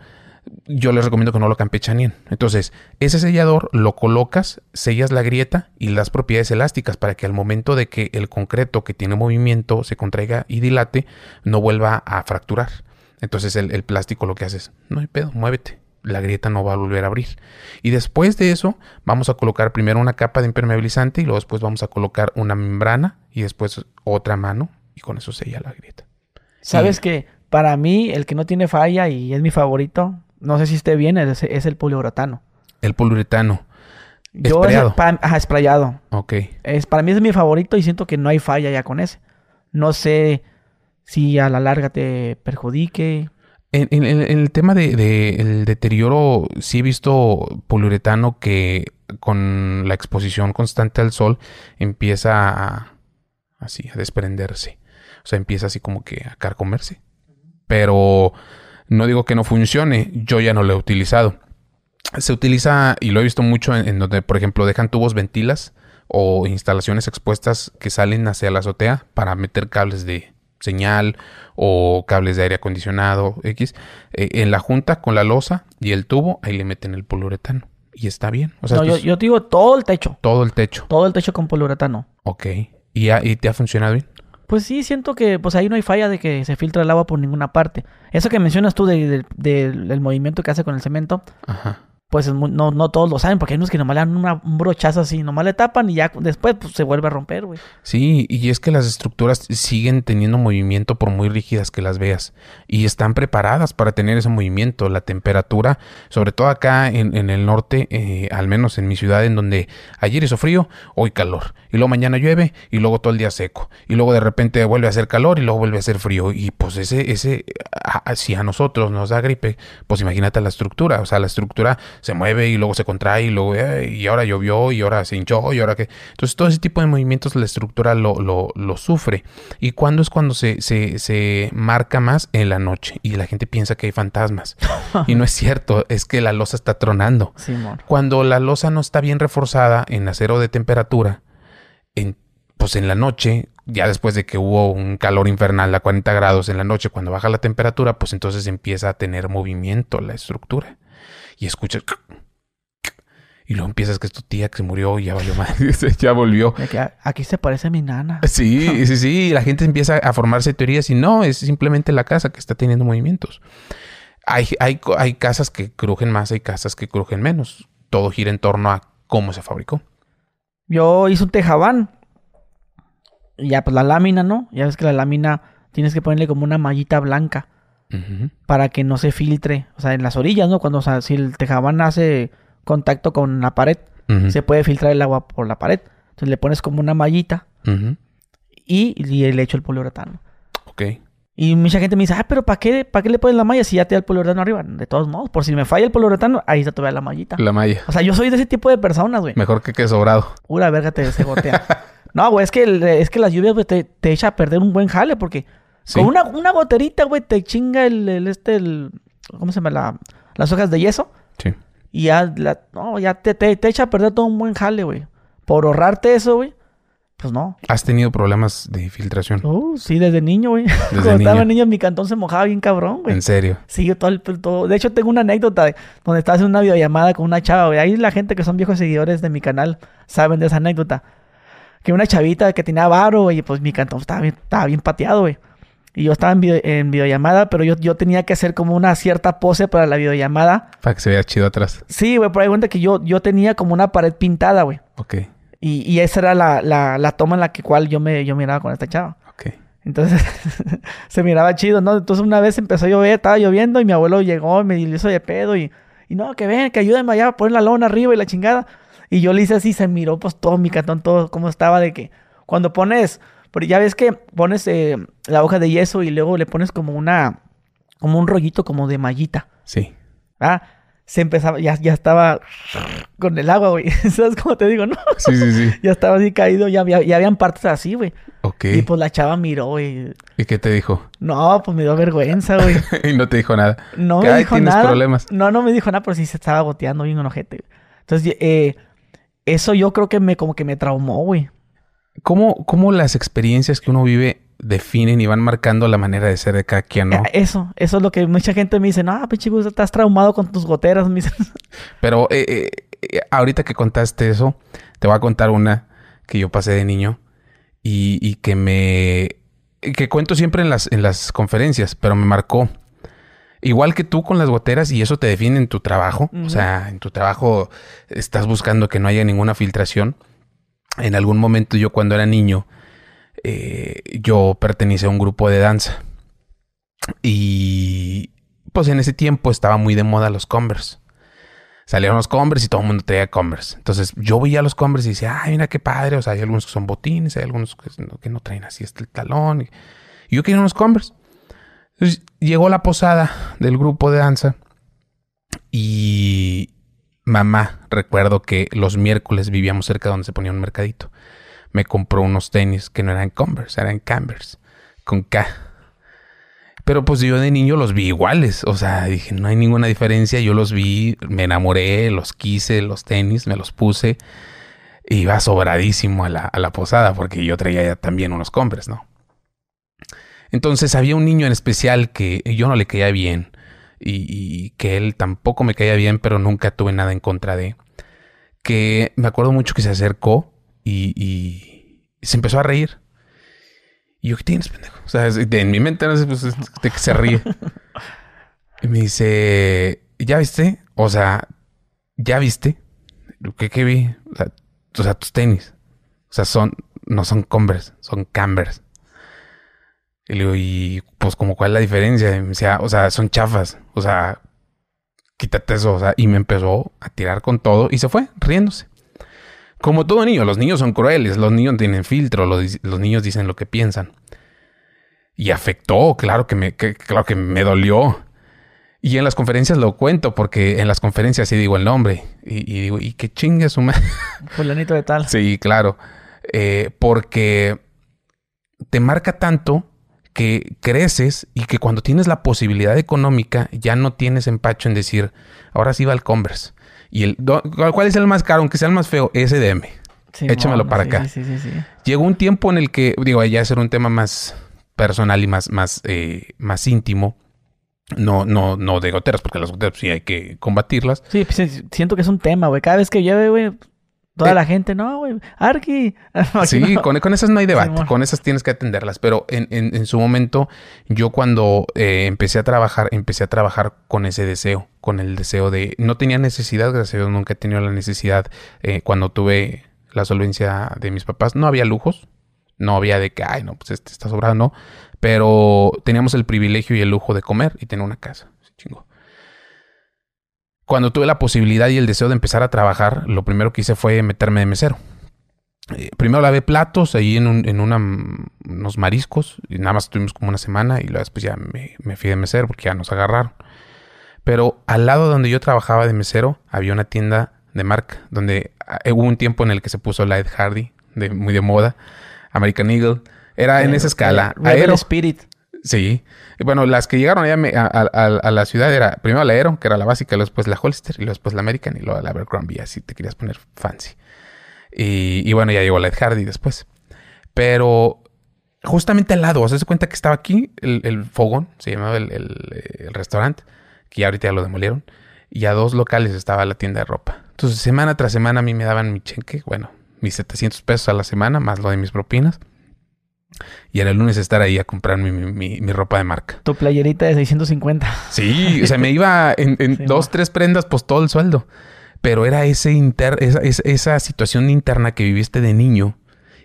yo les recomiendo que no lo campechanien. Entonces, ese sellador lo colocas, sellas la grieta y le das propiedades elásticas para que al momento de que el concreto que tiene movimiento se contraiga y dilate, no vuelva a fracturar. Entonces el, el plástico lo que hace es, no hay pedo, muévete. La grieta no va a volver a abrir. Y después de eso, vamos a colocar primero una capa de impermeabilizante y luego después vamos a colocar una membrana y después otra mano y con eso sella la grieta. ¿Sabes que Para mí, el que no tiene falla y es mi favorito, no sé si esté bien, es, es el poliuretano. El poliuretano. Yo ese Esprayado. pa- ajá, esprayado. Ok. Es, para mí es mi favorito y siento que no hay falla ya con ese. No sé si a la larga te perjudique. En, en- en el tema de, de el deterioro, sí he visto poliuretano que con la exposición constante al sol empieza a, así, a desprenderse. O sea, empieza así como que a carcomerse. Pero no digo que no funcione, yo ya no lo he utilizado. Se utiliza, y lo he visto mucho en, en donde, por ejemplo, dejan tubos ventilas o instalaciones expuestas que salen hacia la azotea para meter cables de señal o cables de aire acondicionado X. Eh, en la junta con la losa y el tubo, ahí le meten el poliuretano. Y está bien. O sea, no, yo, es yo te digo todo el techo. todo el techo. Todo el techo con poliuretano. Ok. ¿Y, ha- y te ha funcionado bien? Pues sí, siento que pues ahí no hay falla de que se filtra el agua por ninguna parte. Eso que mencionas tú de- de- del del movimiento que hace con el cemento, Ajá. Pues no, no todos lo saben, porque hay unos que nomás le dan una- un brochazo así, nomás le tapan y ya después pues, se vuelve a romper, güey. Sí, y es que las estructuras siguen teniendo movimiento por muy rígidas que las veas. Y están preparadas para tener ese movimiento. La temperatura, sobre todo acá en, en el norte, eh, al menos en mi ciudad, en donde ayer hizo frío, hoy calor. Y luego mañana llueve y luego todo el día seco. Y luego de repente vuelve a hacer calor y luego vuelve a hacer frío. Y pues ese, ese, si a nosotros nos da gripe, pues imagínate la estructura. O sea, la estructura se mueve y luego se contrae y luego, eh, y ahora llovió y ahora se hinchó y ahora que... Entonces todo ese tipo de movimientos la estructura lo, lo, lo sufre. ¿Y cuándo es cuando se, se, se marca más? En la noche. Y la gente piensa que hay fantasmas. y no es cierto, es que la losa está tronando. Cuando la losa no está bien reforzada en acero de temperatura, en, pues en la noche, ya después de que hubo un calor infernal a 40 grados en la noche, cuando baja la temperatura, pues entonces empieza a tener movimiento la estructura. Y escuchas... Y luego empiezas que es tu tía que se murió y ya valió más. ya volvió. "Ah, aquí se parece a mi nana. Sí, sí, sí. La gente empieza a formarse teorías y no, es simplemente la casa que está teniendo movimientos. Hay, hay, hay casas que crujen más, hay casas que crujen menos. Todo gira en torno a cómo se fabricó. Yo hice un tejabán. Y ya, pues la lámina, ¿no? Ya ves que la lámina tienes que ponerle como una mallita blanca Para que no se filtre. O sea, en las orillas, ¿no? Cuando, o sea, si el tejabán hace contacto con la pared, se puede filtrar el agua por la pared. Entonces le pones como una mallita y, y le echo el poliuretano. Ok. Y mucha gente me dice, ah, pero ¿para qué, ¿para qué le pones la malla si ya te da el poliuretano arriba? De todos modos, por si me falla el poliuretano, ahí está todavía la mallita. La malla. O sea, yo soy de ese tipo de personas, güey. Mejor que que sobrado. Pura verga te se gotea. no, güey, es que, el- es que las lluvias, te, te echa a perder un buen jale porque Sí. con una, una goterita, güey, te chinga el, el este, el, ¿cómo se llama? La, las hojas de yeso Sí. y ya, la- no, ya te, te, te echa a perder todo un buen jale, güey. Por ahorrarte eso, güey, pues no. ¿Has tenido problemas de filtración? Uh, sí, desde niño, güey. Cuando niño. estaba niño, mi cantón se mojaba bien cabrón, güey. En serio. Sí, yo todo el, todo. De hecho, tengo una anécdota de- donde estaba haciendo una videollamada con una chava, güey. Ahí la gente que son viejos seguidores de mi canal saben de esa anécdota. Que una chavita que tenía varo, güey, pues mi cantón estaba bien, estaba bien pateado, güey. Y yo estaba en, video- en videollamada, pero yo, yo tenía que hacer como una cierta pose para la videollamada. Para que se vea chido atrás. Sí, güey, por ahí cuenta que yo, yo tenía como una pared pintada, güey. Ok. Y, y esa era la, la, la toma en la que cual yo me yo miraba con esta chava. Ok. Entonces se miraba chido, ¿no? Entonces una vez empezó a llover, estaba lloviendo y mi abuelo llegó y me hizo de pedo y, y no, que ven, que ayúdenme allá a poner la lona arriba y la chingada. Y yo le hice así, se miró pues todo mi cantón, todo como estaba de que Cuando pones, porque ya ves que pones eh, la hoja de yeso y luego le pones como una, como un rollito como de mallita. Sí. Ah, se empezaba, ya, ya estaba con el agua, güey. ¿Sabes cómo te digo, no? Sí, sí, sí. ya estaba así caído, ya, había, ya habían partes así, güey. Ok. Y pues la chava miró, güey. ¿Y qué te dijo? No, pues me dio vergüenza, güey. y no te dijo nada. No me "Ay, dijo tienes nada. problemas. No, no me dijo nada, pero sí se estaba goteando bien enojete. güey. Entonces, eh, eso yo creo que me como que me traumó, güey. ¿Cómo, ¿Cómo las experiencias que uno vive definen y van marcando la manera de ser de cada quien, no? Eh, Eso, eso es lo que mucha gente me dice, no, pinche güey, estás traumado con tus goteras, me dicen. Pero eh, eh, eh, ahorita que contaste eso, te voy a contar una que yo pasé de niño y, y que me... que cuento siempre en las, en las conferencias, pero me marcó. Igual que tú con las goteras y eso te define en tu trabajo. O sea, en tu trabajo estás buscando que no haya ninguna filtración. En algún momento yo cuando era niño, eh, yo pertenecía a un grupo de danza. Y pues en ese tiempo estaba muy de moda los Converse. Salieron los Converse y todo el mundo traía Converse. Entonces yo veía los Converse y decía, ay, mira qué padre. O sea, hay algunos que son botines, hay algunos que no, que no traen así este el talón. Y yo quería unos Converse. Entonces llegó la posada del grupo de danza y mamá, recuerdo que los miércoles vivíamos cerca de donde se ponía un mercadito. Me compró unos tenis que no eran Converse, eran Converse, con K. Pero pues yo de niño los vi iguales. O sea, dije, no hay ninguna diferencia. Yo los vi, me enamoré, los quise, los tenis, me los puse. E iba sobradísimo a la, a la posada porque yo traía ya también unos Converse, ¿no? Entonces había un niño en especial que yo no le caía bien y, y que él tampoco me caía bien, pero nunca tuve nada en contra de. Que me acuerdo mucho que se acercó y, y se empezó a reír. Y yo, ¿qué tienes, pendejo? O sea, en mi mente no sé, pues, es de que se ríe. Y me dice, ¿ya viste? O sea, ¿ya viste? ¿Qué, qué vi? O sea, o sea, tus tenis. O sea, son, no son Converse, son Cambers. Y le digo, ¿y pues como cuál es la diferencia? Y me decía, o sea, son chafas. O sea, quítate eso. O sea, y me empezó a tirar con todo y se fue riéndose. Como todo niño, los niños son crueles, los niños tienen filtro, los, los niños dicen lo que piensan. Y afectó, claro que me, que- claro que me dolió. Y en las conferencias lo cuento porque en las conferencias sí digo el nombre. Y, y digo, ¿y qué chingue su madre? Fulanito de tal. Sí, claro. Eh, porque te marca tanto que creces y que cuando tienes la posibilidad económica ya no tienes empacho en decir, ahora sí va el Converse. Y el, ¿Cuál es el más caro? Aunque sea el más feo, SDM. Sí, Échamelo para sí, acá. Sí. Llegó un tiempo en el que, digo, ya ser un tema más personal y más, más, eh, más íntimo. No, no, no de goteras, porque las goteras sí hay que combatirlas. Sí, pues, siento que es un tema, güey. Cada vez que llueve, güey, toda la gente, no, güey, Arki. Sí, no. con, con esas no hay debate, con esas tienes que atenderlas, pero en, en- en su momento yo cuando eh, empecé a trabajar, empecé a trabajar con ese deseo, con el deseo de, no tenía necesidad, gracias a Dios nunca he tenido la necesidad eh, cuando tuve la solvencia de mis papás, no había lujos, no había de que, ay, no, pues este está sobrado, no, pero teníamos el privilegio y el lujo de comer y tener una casa, se chingó. Cuando tuve la posibilidad y el deseo de empezar a trabajar, lo primero que hice fue meterme de mesero. Eh, primero lavé platos ahí en, un- en una, unos mariscos. Y nada más estuvimos como una semana y luego después ya me, me fui de mesero porque ya nos agarraron. Pero al lado donde yo trabajaba de mesero había una tienda de marca donde ah, hubo un tiempo en el que se puso Light Hardy, de, muy de moda, American Eagle. Era en esa escala. Rebel Aero, Spirit. Sí. Bueno, las que llegaron allá a, la ciudad era primero la Aero, que era la básica, luego después la Hollister, y luego después la American, y luego la Abercrombie, así te querías poner fancy. Y, y bueno, ya llegó la Ed Hardy después. Pero justamente al lado, o sea, se cuenta que estaba aquí el, fogón, se llamaba el, el- el restaurante, que ya ahorita ya lo demolieron, y a dos locales estaba la tienda de ropa. Entonces, semana tras semana a mí me daban mi cheque, bueno, mis 700 pesos a la semana, más lo de mis propinas. Y era el lunes estar ahí a comprar mi, mi- mi- ropa de marca. Tu playerita de 650. Sí, o sea, me iba en, en Sí, dos, tres prendas, pues todo el sueldo. Pero era ese inter, esa, esa, situación interna que viviste de niño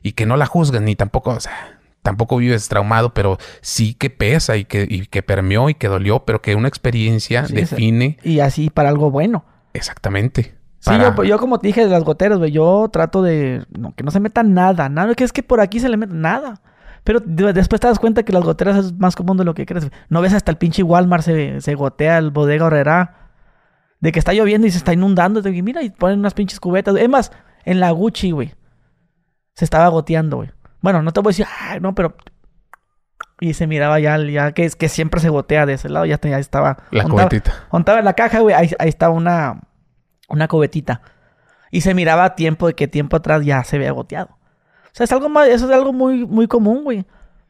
y que no la juzgas ni tampoco, o sea, tampoco vives traumado, pero sí que pesa y que, y que permeó y que dolió, pero que una experiencia Sí, define Y así para algo bueno. exactamente. Sí, yo, yo, como te dije de las goteras, güey, yo trato de no, que no se meta nada, nada, que es que por aquí se le mete nada. Pero después te das cuenta que las goteras es más común de lo que crees. No ves hasta el pinche Walmart se, se gotea el bodega horrera. De que está lloviendo y se está inundando. De mira, y ponen unas pinches cubetas. Es más, en la Gucci, güey. Se estaba goteando, güey. Bueno, no te voy a decir, ay, no, pero. Y se miraba ya, ya que, que siempre se gotea de ese lado. Ya, estaba. La cubetita. Montaba en la caja, güey. Ahí, ahí estaba una, una cubetita. Y se miraba a tiempo de que tiempo atrás ya se había goteado. O sea, es algo más, eso es algo muy, muy común, güey.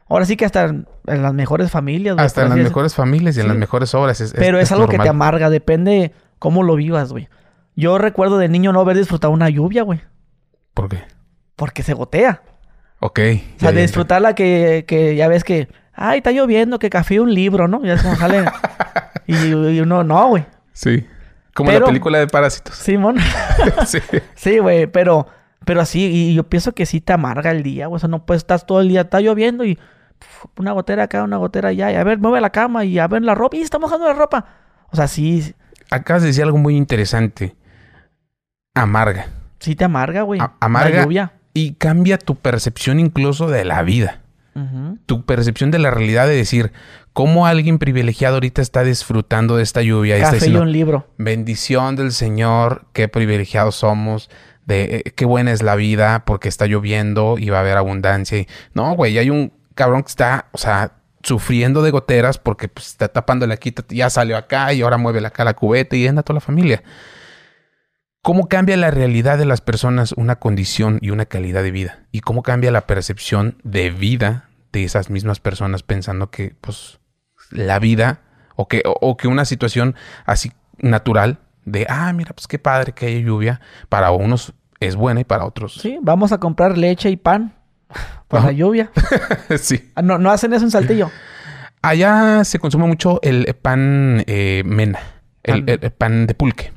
Ahora sí que hasta en, las mejores familias. Güey, hasta en las mejores familias y en las mejores obras. Es, Pero es, algo que te amarga, depende cómo lo vivas, güey. Yo recuerdo de niño no haber disfrutado una lluvia, güey. ¿Por qué? Porque se gotea. Ok. O sea, de disfrutarla que, que ya ves que, ay, está lloviendo, que café un libro, ¿no? Ya es como sale. y, uno, no, güey. Sí. Como la película de Parásitos. Simón. sí. Sí, güey, pero, pero así, y yo pienso que sí te amarga el día, güey. O sea, no puedes estar todo el día, está lloviendo y una gotera acá, una gotera allá, y a ver, mueve la cama y a ver la ropa, y está mojando la ropa. O sea, sí. Acabas de decir algo muy interesante. Amarga. Sí te amarga, güey. amarga. lluvia. Y cambia tu percepción incluso de la vida. Tu percepción de la realidad de decir, cómo alguien privilegiado ahorita está disfrutando de esta lluvia. Café está diciendo, y un libro. Bendición del Señor, qué privilegiados somos, de eh, qué buena es la vida porque está lloviendo y va a haber abundancia. No, güey, hay un cabrón que está, o sea, sufriendo de goteras porque pues, está tapando la quita, ya salió acá y ahora mueve acá la cubeta y anda toda la familia. ¿Cómo cambia la realidad de las personas una condición y una calidad de vida? ¿Y cómo cambia la percepción de vida de esas mismas personas pensando que pues la vida o que, o, que una situación así natural de, ah, mira, pues qué padre que haya lluvia, para unos es buena y para otros. Sí, vamos a comprar leche y pan por la lluvia. sí. Ah, ¿No, ¿No hacen eso en Saltillo? Allá se consume mucho el pan eh, mena, el, pan de pulque.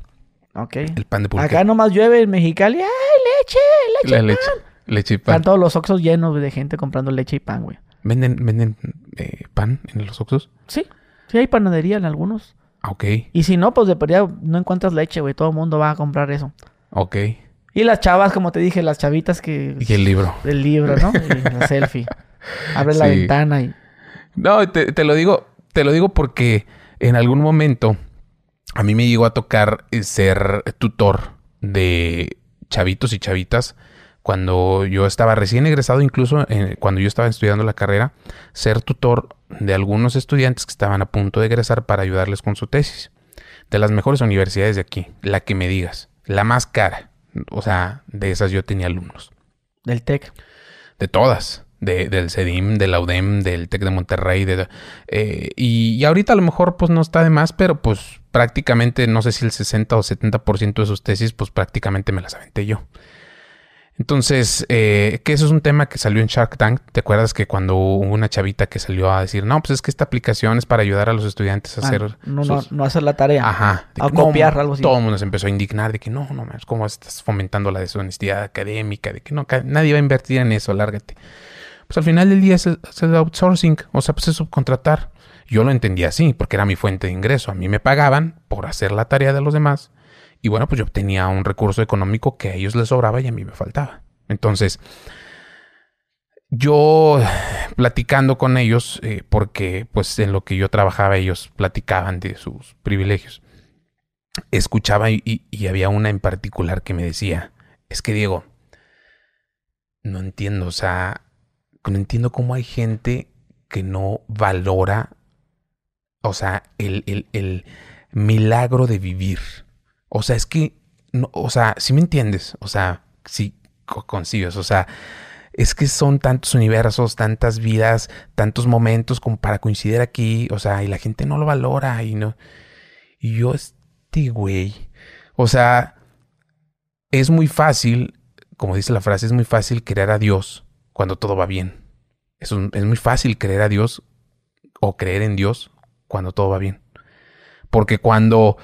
Ok. El pan de pulque. Acá nomás llueve en Mexicali. ¡Ay, leche! ¡Leche! La leche. Leche y pan. Están todos los oxos llenos de gente comprando leche y pan, güey. ¿Venden, venden eh, pan en los oxos? Sí. Sí, hay panadería en algunos. Ah, ok. Y si no, pues de pérdida no encuentras leche, güey. Todo el mundo va a comprar eso. Ok. Y las chavas, como te dije, las chavitas que... Y el libro. El libro, ¿no? y la selfie. Abre la ventana y... No, te, te, lo digo... Te lo digo porque en algún momento a mí me llegó a tocar eh, ser tutor de chavitos y chavitas cuando yo estaba recién egresado, incluso eh, cuando yo estaba estudiando la carrera, ser tutor de algunos estudiantes que estaban a punto de egresar para ayudarles con su tesis. De las mejores universidades de aquí, la que me digas, la más cara. O sea, de esas yo tenía alumnos. Del TEC. De todas de, del CEDIM, de la UDEM, del TEC de Monterrey. De, eh, y, ahorita a lo mejor pues no está de más, pero pues prácticamente no sé si el 60 o 70% de sus tesis pues prácticamente me las aventé yo. Entonces, eh, que eso es un tema que salió en Shark Tank. ¿Te acuerdas que cuando hubo una chavita que salió a decir, no, pues es que esta aplicación es para ayudar a los estudiantes a ah, hacer... No, no, no, hacer la tarea. Ajá. A copiar algo así. Todo el mundo se empezó a indignar de que no, no, es como estás fomentando la deshonestidad académica, de que no, nadie va a invertir en eso, lárgate pues al final del día es, el outsourcing, o sea, pues es subcontratar. Yo lo entendía así, porque era mi fuente de ingreso. A mí me pagaban por hacer la tarea de los demás. Y bueno, pues yo obtenía un recurso económico que a ellos les sobraba y a mí me faltaba. Entonces, yo platicando con ellos, eh, porque pues en lo que yo trabajaba ellos platicaban de sus privilegios, escuchaba y había una en particular que me decía, es que Diego, no entiendo, o sea, no entiendo cómo hay gente que no valora, o sea, el, el, milagro de vivir. O sea, es que, no, o sea, si me entiendes, o sea, si consigues, o sea, es que son tantos universos, tantas vidas, tantos momentos como para coincidir aquí, o sea, y la gente no lo valora y no. Y yo, este güey, o sea, es muy fácil, como dice la frase, es muy fácil creer a Dios cuando todo va bien. Es muy fácil creer a Dios o creer en Dios cuando todo va bien. Porque cuando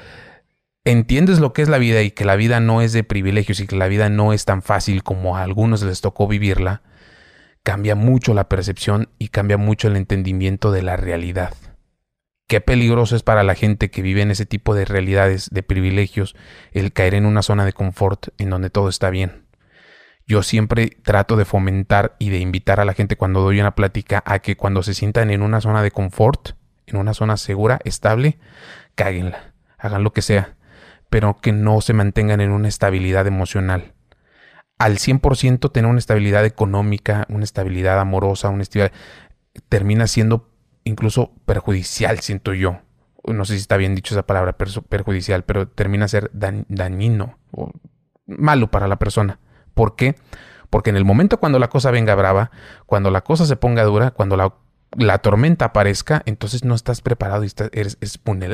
entiendes lo que es la vida y que la vida no es de privilegios y que la vida no es tan fácil como a algunos les tocó vivirla, cambia mucho la percepción y cambia mucho el entendimiento de la realidad. qué peligroso es para la gente que vive en ese tipo de realidades, de privilegios, el caer en una zona de confort en donde todo está bien. Yo siempre trato de fomentar y de invitar a la gente cuando doy una plática a que cuando se sientan en una zona de confort, en una zona segura, estable, cáguenla, hagan lo que sea, pero que no se mantengan en una estabilidad emocional. Al 100% tener una estabilidad económica, una estabilidad amorosa, una estabilidad termina siendo incluso perjudicial, siento yo. No sé si está bien dicho esa palabra, perjudicial, pero termina ser dañino o malo para la persona. ¿Por qué? Porque en el momento cuando la cosa venga brava, cuando la cosa se ponga dura, cuando la, tormenta aparezca, entonces no estás preparado y eres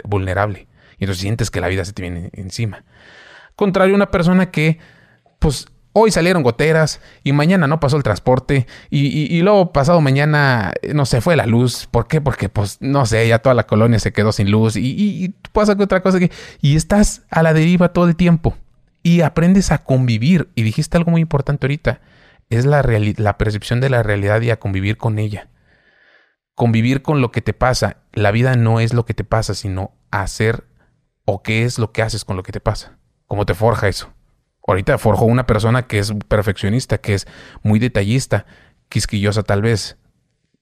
vulnerable. Y entonces sientes que la vida se te viene encima. Contrario a una persona que, pues, hoy salieron goteras y mañana no pasó el transporte y, luego pasado mañana no se fue la luz. ¿Por qué? Porque pues no sé, ya toda la colonia se quedó sin luz y, y pasa otra cosa que... Y estás a la deriva todo el tiempo y aprendes a convivir. Y dijiste algo muy importante ahorita, es la, la percepción de la realidad y a convivir con ella. Convivir con lo que te pasa. La vida no es lo que te pasa, sino hacer o qué es lo que haces con lo que te pasa. ¿Cómo te forja eso? Ahorita forjó una persona que es perfeccionista, que es muy detallista, quisquillosa tal vez.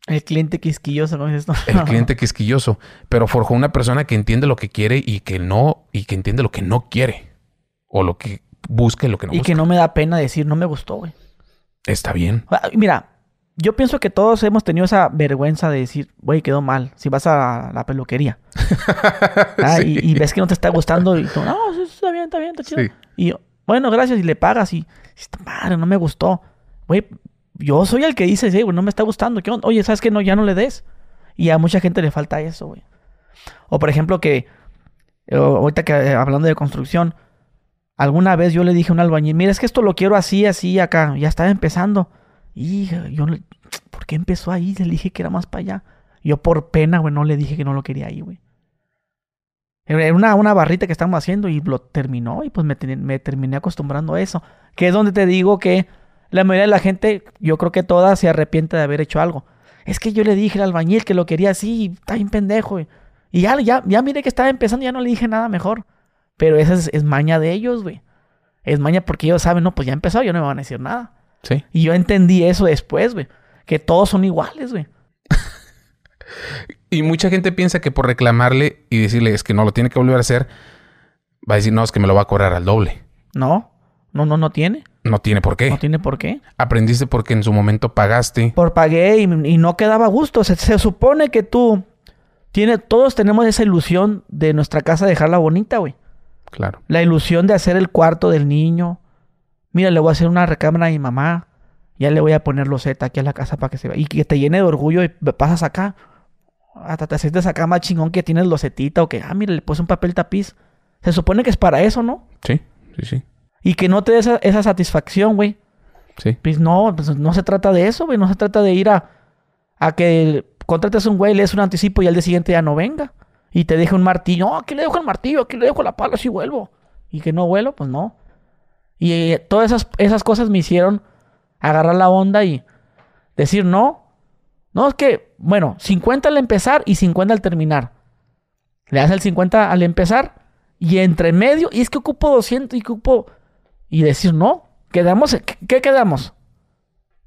El cliente quisquilloso, ¿cómo es esto? El cliente quisquilloso. Pero forjó una persona que entiende lo que quiere y que no, y que entiende lo que no quiere. O lo que busca y lo que no y busca. Y que no me da pena decir, no me gustó, güey. Está bien. Ah, mira, yo pienso que todos hemos tenido esa vergüenza de decir, güey, quedó mal. Si vas a la peluquería. Ah, y, ves que no te está gustando y tú, no, está bien, está bien, está chido. Y bueno, gracias, y le pagas y, madre, no me gustó. Güey, yo soy el que dice, sí, güey, no me está gustando. ¿Qué Oye, ¿sabes qué? No, ya no le des. Y a mucha gente le falta eso, güey. O por ejemplo que, eh, ahorita que eh, hablando de construcción, alguna vez yo le dije a un albañil, mira, es que esto lo quiero así, así, acá. Ya estaba empezando. Y yo, ¿por qué empezó ahí? Le dije que era más para allá. Yo por pena, güey, no le dije que no lo quería ahí, güey. Era una, barrita que estamos haciendo y lo terminó y pues me, terminé acostumbrando a eso. Que es donde te digo que la mayoría de la gente, yo creo que toda se arrepiente de haber hecho algo. Es que yo le dije al albañil que lo quería así, está bien pendejo. Y, ya, ya, ya miré que estaba empezando, ya no le dije nada mejor. Pero esa es, es maña de ellos, güey. Es maña porque ellos saben, no, pues ya empezó, yo no me van a decir nada. Sí. Y yo entendí eso después, güey. Que todos son iguales, güey. y mucha gente piensa que por reclamarle y decirle es que no lo tiene que volver a hacer, va a decir, no, es que me lo va a cobrar al doble. No, no, no, no tiene. No tiene por qué. No tiene por qué. Aprendiste porque en su momento pagaste. Por pagué y, no quedaba gusto. Se, se, supone que tú tiene, todos tenemos esa ilusión de nuestra casa dejarla bonita, güey. Claro. La ilusión de hacer el cuarto del niño. Mira, le voy a hacer una recámara a mi mamá. Ya le voy a poner los Z aquí a la casa para que se vea. Y que te llene de orgullo y pasas acá. Hasta te sientes acá más chingón que tienes losetita o que, ah, mira, le puse un papel tapiz. Se supone que es para eso, ¿no? Sí, sí, sí. Y que no te dé esa, satisfacción, güey. Sí. Pues no, pues no se trata de eso, güey. No se trata de ir a, a que contrates un güey, le des un anticipo y al día siguiente ya no venga. Y te deje un martillo. No, aquí le dejo el martillo, aquí le dejo la pala si vuelvo. Y que no vuelo, pues no. Y eh, todas esas, esas cosas me hicieron agarrar la onda y decir no. No, es que, bueno, 50 al empezar y 50 al terminar. Le das el 50 al empezar y entre medio, y es que ocupo 200 y ocupo... Y decir no, quedamos, ¿qué, quedamos?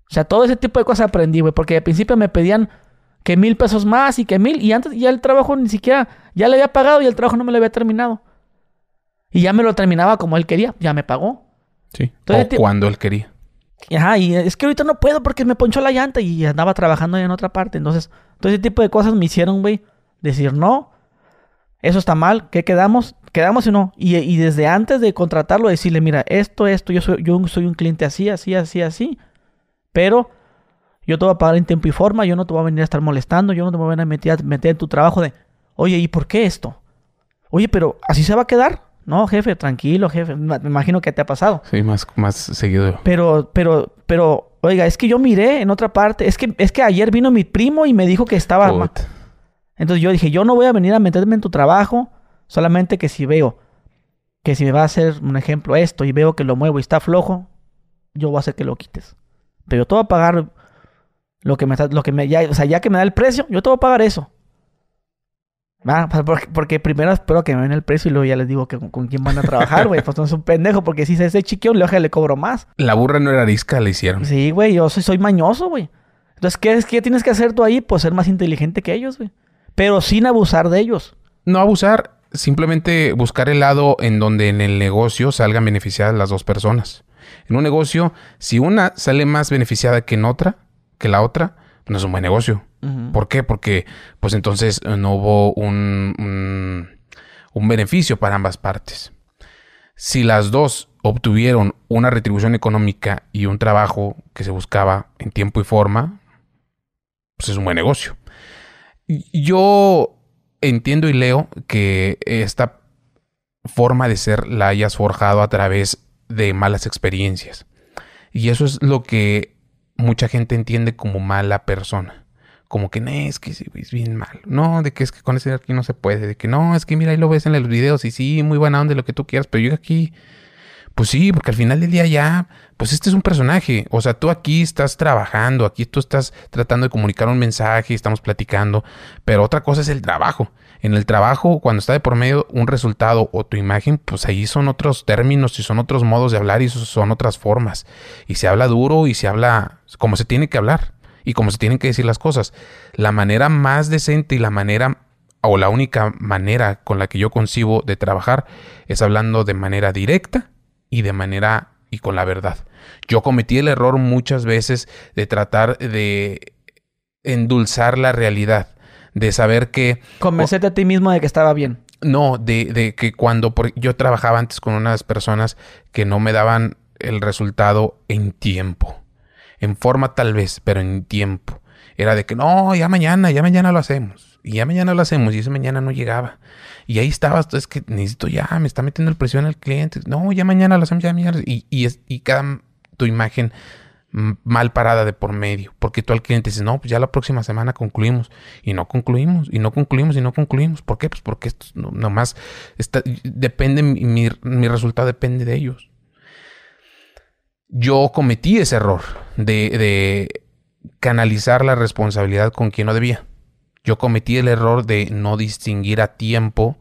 O sea, todo ese tipo de cosas aprendí, güey, porque al principio me pedían que mil pesos más y que mil, y antes ya el trabajo ni siquiera, ya le había pagado y el trabajo no me lo había terminado. Y ya me lo terminaba como él quería, ya me pagó. Sí. o cuando él quería. Ajá, y es que ahorita no puedo porque me ponchó la llanta y andaba trabajando en otra parte. Entonces, todo ese tipo de cosas me hicieron, güey, decir no, eso está mal, ¿qué quedamos? Quedamos y no. Y, desde antes de contratarlo, decirle, mira, esto, esto, yo soy, yo soy un cliente así, así, así, así. Pero yo te voy a pagar en tiempo y forma, yo no te voy a venir a estar molestando, yo no te voy a venir a meter, meter en tu trabajo de, oye, ¿y por qué esto? Oye, pero ¿así se va a quedar? No, jefe, tranquilo, jefe. Me imagino que te ha pasado. Sí, más, más seguido. Pero, pero, pero, oiga, es que yo miré en otra parte. Es que, es que ayer vino mi primo y me dijo que estaba mal. Entonces yo dije, yo no voy a venir a meterme en tu trabajo. Solamente que si veo que si me va a hacer un ejemplo esto y veo que lo muevo y está flojo, yo voy a hacer que lo quites. Pero yo te voy a pagar lo que me lo que me ya, o sea, ya que me da el precio, yo te voy a pagar eso. Ah, pues porque, primero espero que me den el precio y luego ya les digo que con, con quién van a trabajar, güey. Pues no es un pendejo, porque si se ese chiquillo, le, le cobro más. La burra no era arisca, le hicieron. Sí, güey, yo soy, soy mañoso, güey. Entonces, ¿qué, es- ¿qué tienes que hacer tú ahí? Pues ser más inteligente que ellos, güey. Pero sin abusar de ellos. No abusar, simplemente buscar el lado en donde en el negocio salgan beneficiadas las dos personas. En un negocio, si una sale más beneficiada que en otra, que la otra, no es un buen negocio. ¿Por qué? Porque pues entonces eh, no hubo un, un, un beneficio para ambas partes. Si las dos obtuvieron una retribución económica y un trabajo que se buscaba en tiempo y forma, pues es un buen negocio. Yo entiendo y leo que esta forma de ser la hayas forjado a través de malas experiencias. Y eso es lo que mucha gente entiende como mala persona. Como que no, es que es bien malo. No, de que es que con ese aquí no se puede. De que no, es que mira, ahí lo ves en los videos y sí, muy buena onda, lo que tú quieras. Pero yo aquí, pues sí, porque al final del día ya, pues este es un personaje. O sea, tú aquí estás trabajando, aquí tú estás tratando de comunicar un mensaje, estamos platicando. Pero otra cosa es el trabajo. En el trabajo, cuando está de por medio un resultado o tu imagen, pues ahí son otros términos y son otros modos de hablar y son otras formas. Y se habla duro y se habla como se tiene que hablar y como se tienen que decir las cosas. La manera más decente y la manera o la única manera con la que yo concibo de trabajar es hablando de manera directa y de manera y con la verdad. Yo cometí el error muchas veces de tratar de endulzar la realidad, de saber que Convencerte a ti mismo de que estaba bien. no, de, de que cuando por- yo trabajaba antes con unas personas que no me daban el resultado en tiempo. En forma tal vez, pero en tiempo. Era de que no, ya mañana, ya mañana lo hacemos. Y ya mañana lo hacemos. Y ese mañana no llegaba. Y ahí estaba, es que necesito ya, me está metiendo el presión al cliente. No, ya mañana lo hacemos, ya mañana. Y, y, es, y cada tu imagen mal parada de por medio. Porque tú al cliente dices, no, pues ya la próxima semana concluimos. Y no concluimos, y no concluimos, y no concluimos. ¿Por qué? Pues porque esto no- nomás está, depende, mi, mi resultado depende de ellos. Yo cometí ese error de, de canalizar la responsabilidad con quien no debía. Yo cometí el error de no distinguir a tiempo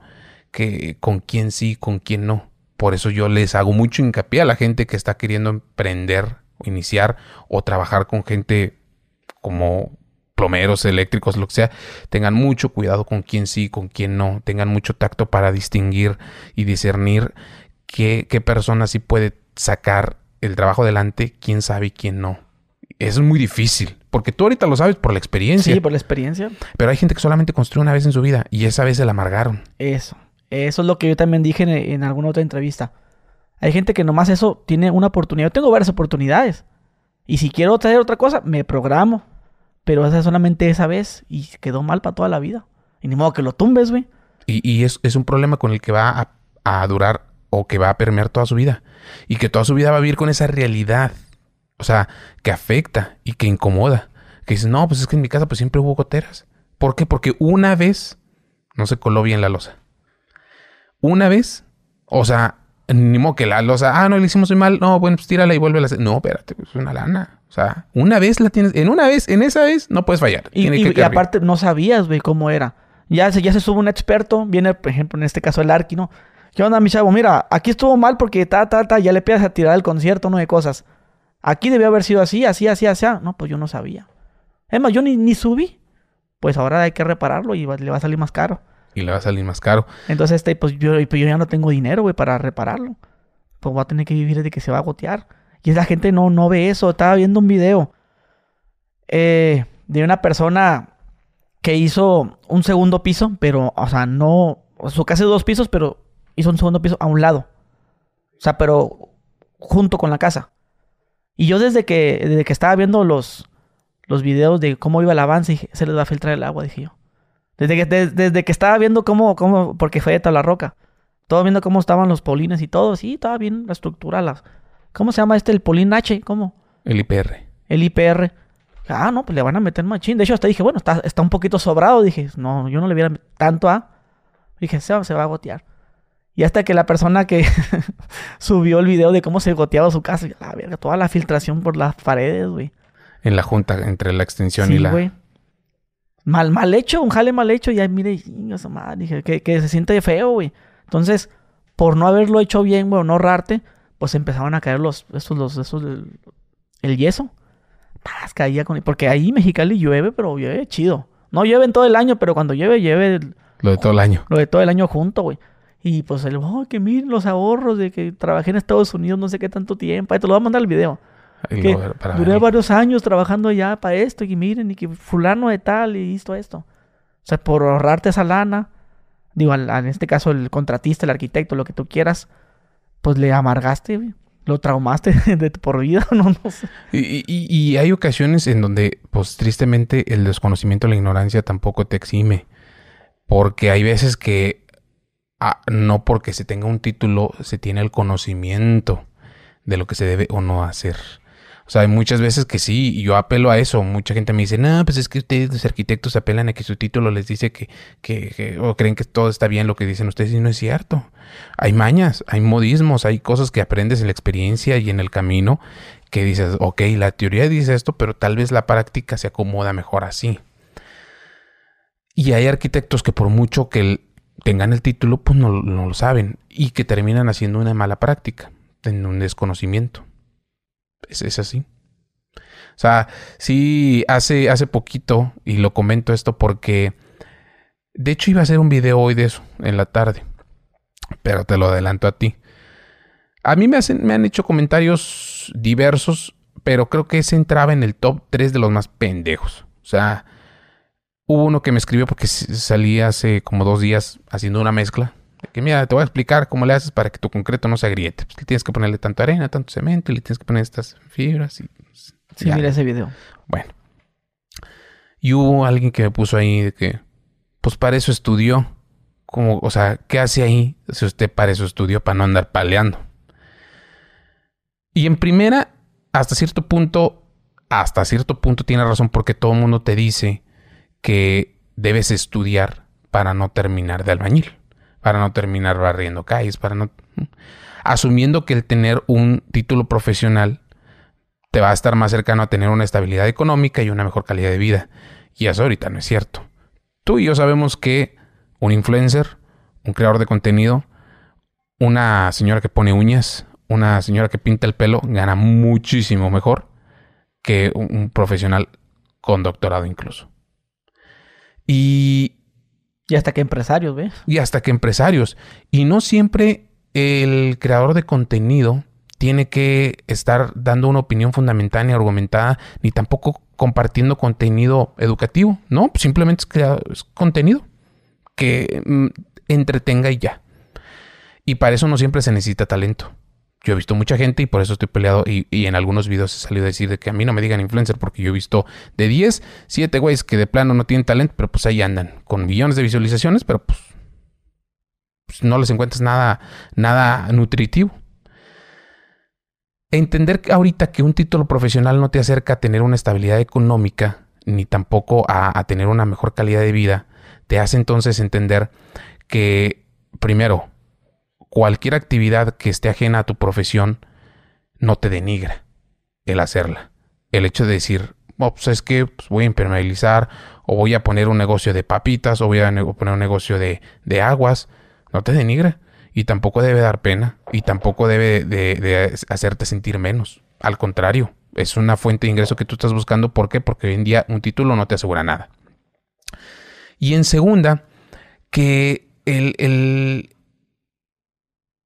que con quién sí, con quién no. Por eso yo les hago mucho hincapié a la gente que está queriendo emprender iniciar o trabajar con gente como plomeros, eléctricos, lo que sea, tengan mucho cuidado con quién sí, con quién no, tengan mucho tacto para distinguir y discernir qué, qué persona sí puede sacar el trabajo adelante, quién sabe y quién no. Eso es muy difícil, porque tú ahorita lo sabes por la experiencia, Sí, por la experiencia. pero hay gente que solamente construye una vez en su vida y esa vez se la amargaron. Eso. Eso es lo que yo también dije en, en alguna otra entrevista. Hay gente que nomás eso tiene una oportunidad. Yo tengo varias oportunidades. Y si quiero traer otra cosa, me programo. Pero esa es solamente esa vez y quedó mal para toda la vida. Y ni modo que lo tumbes, güey. Y, y es, es un problema con el que va a, a durar o que va a permear toda su vida. Y que toda su vida va a vivir con esa realidad. O sea, que afecta y que incomoda. Que dices, no, pues es que en mi casa pues siempre hubo goteras. ¿Por qué? Porque una vez no se coló bien la losa. Una vez, o sea, ni modo que la losa, ah, no, le hicimos muy mal, no, bueno, pues tírala y vuelve a hacer. No, espérate, es una lana. O sea, una vez la tienes, en una vez, en esa vez, no puedes fallar. Y, que aparte no sabías, güey, cómo era. Ya se, ya se sube un experto, viene, por ejemplo, en este caso el Arqui, ¿no? ¿Qué onda, mi chavo? Mira, aquí estuvo mal porque ta, ta, ta, ya le empiezas a tirar el concierto, no de cosas. Aquí debió haber sido así, así, así, así. No, pues yo no sabía. Es más, yo ni, ni subí. Pues ahora hay que repararlo y va- le va a salir más caro. Y le va a salir más caro. Entonces, este, pues yo, pues yo ya no tengo dinero, güey, para repararlo. Pues voy a tener que vivir de que se va a gotear. Y la gente no, no ve eso. Estaba viendo un video eh, de una persona que hizo un segundo piso, pero, o sea, no, o sea, casi dos pisos, pero hizo un segundo piso a un lado. O sea, pero junto con la casa. Y yo desde que, desde que estaba viendo los, los videos de cómo iba el avance, dije, se les va a filtrar el agua, dije yo. Desde que, des- desde que estaba viendo cómo, cómo, porque fue de tabla roca. Todo viendo cómo estaban los polines y todo. Sí, estaba bien la estructura. Las, ¿Cómo se llama este? El polín H. ¿Cómo? El IPR. El IPR. Ah, no, pues le van a meter machín. De hecho, hasta dije, bueno, está, está un poquito sobrado. Dije, no, yo no le hubiera tanto a. Dije, se, se va a gotear. Y hasta que la persona que subió el video de cómo se goteaba su casa, la verga, toda la filtración por las paredes, güey. En la junta entre la extensión Sí, y la. güey. Mal, mal hecho, un jale mal hecho. Y ahí, mire, chingas, madre, dije, que, que se siente feo, güey. Entonces, por no haberlo hecho bien, güey, o no ahorrarte, pues empezaban a caer los, esos, los, esos, el, el yeso. Caía con... Porque ahí Mexicali llueve, pero llueve chido. No llueve en todo el año, pero cuando llueve, llueve... Lo de todo el año. Lo de todo el año junto, güey. Y pues el, oh, que miren los ahorros de que trabajé en Estados Unidos no sé qué tanto tiempo. Ahí te lo voy a mandar el video. Que duré varios años trabajando allá para esto y miren, y que fulano de tal y esto, esto. O sea, por ahorrarte esa lana, digo, en este caso el contratista, el arquitecto, lo que tú quieras, pues le amargaste, güey. Lo traumaste de por vida, no, no sé. Y, y, hay ocasiones en donde, pues tristemente, el desconocimiento, la ignorancia tampoco te exime. Porque hay veces que no porque se tenga un título se tiene el conocimiento de lo que se debe o no hacer. O sea, hay muchas veces que sí, yo apelo a eso. Mucha gente me dice, no, pues es que ustedes los arquitectos apelan a que su título les dice que, que, o creen que todo está bien lo que dicen ustedes y no es cierto. Hay mañas, hay modismos, hay cosas que aprendes en la experiencia y en el camino que dices, ok, la teoría dice esto, pero tal vez la práctica se acomoda mejor así. Y hay arquitectos que por mucho que tengan el título, pues no, lo saben y que terminan haciendo una mala práctica, en un desconocimiento. Es, así. O sea, sí, hace, hace poquito, y lo comento esto porque, de hecho iba a hacer un video hoy de eso, en la tarde, pero te lo adelanto a ti. A mí me, hacen, me han hecho comentarios diversos, pero creo que ese entraba en el top 3 de los más pendejos. O sea, hubo uno que me escribió porque salí hace como dos días haciendo una mezcla que mira, te voy a explicar cómo le haces para que tu concreto no se agriete. Pues le tienes que ponerle tanto arena, tanto cemento y le tienes que poner estas fibras. Y, sí, mira ese video. Bueno. Y hubo alguien que me puso ahí de que, pues para eso estudió. Como, o sea, ¿qué hace ahí si usted para eso estudió para no andar paleando? Y en primera, hasta cierto punto, hasta cierto punto tiene razón porque todo el mundo te dice que debes estudiar para no terminar de albañil para no terminar barriendo calles, para no... Asumiendo que el tener un título profesional te va a estar más cercano a tener una estabilidad económica y una mejor calidad de vida. Y eso ahorita no es cierto. Tú y yo sabemos que un influencer, un creador de contenido, una señora que pone uñas, una señora que pinta el pelo, gana muchísimo mejor que un profesional con doctorado incluso. Y y hasta que empresarios, ¿ves? Y hasta que empresarios. Y no siempre el creador de contenido tiene que estar dando una opinión fundamental ni argumentada, ni tampoco compartiendo contenido educativo, ¿no? Simplemente es, crear, contenido que mm, entretenga y ya. Y para eso no siempre se necesita talento. Yo he visto mucha gente y por eso estoy peleado y, en algunos videos he salido a decir de que a mí no me digan influencer porque yo he visto de 10, 7 güeyes que de plano no tienen talento, pero pues ahí andan con millones de visualizaciones, pero pues, pues no les encuentras nada, nada nutritivo. Entender ahorita que un título profesional no te acerca a tener una estabilidad económica ni tampoco a, a tener una mejor calidad de vida, te hace entonces entender que primero cualquier actividad que esté ajena a tu profesión no te denigra el hacerla. El hecho de decir, oh, pues es que pues, voy a impermeabilizar o voy a poner un negocio de papitas o voy a poner un negocio de, de, aguas, no te denigra y tampoco debe dar pena y tampoco debe de, hacerte sentir menos. Al contrario, es una fuente de ingreso que tú estás buscando. ¿Por qué? Porque hoy en día un título no te asegura nada. Y en segunda, que el, el,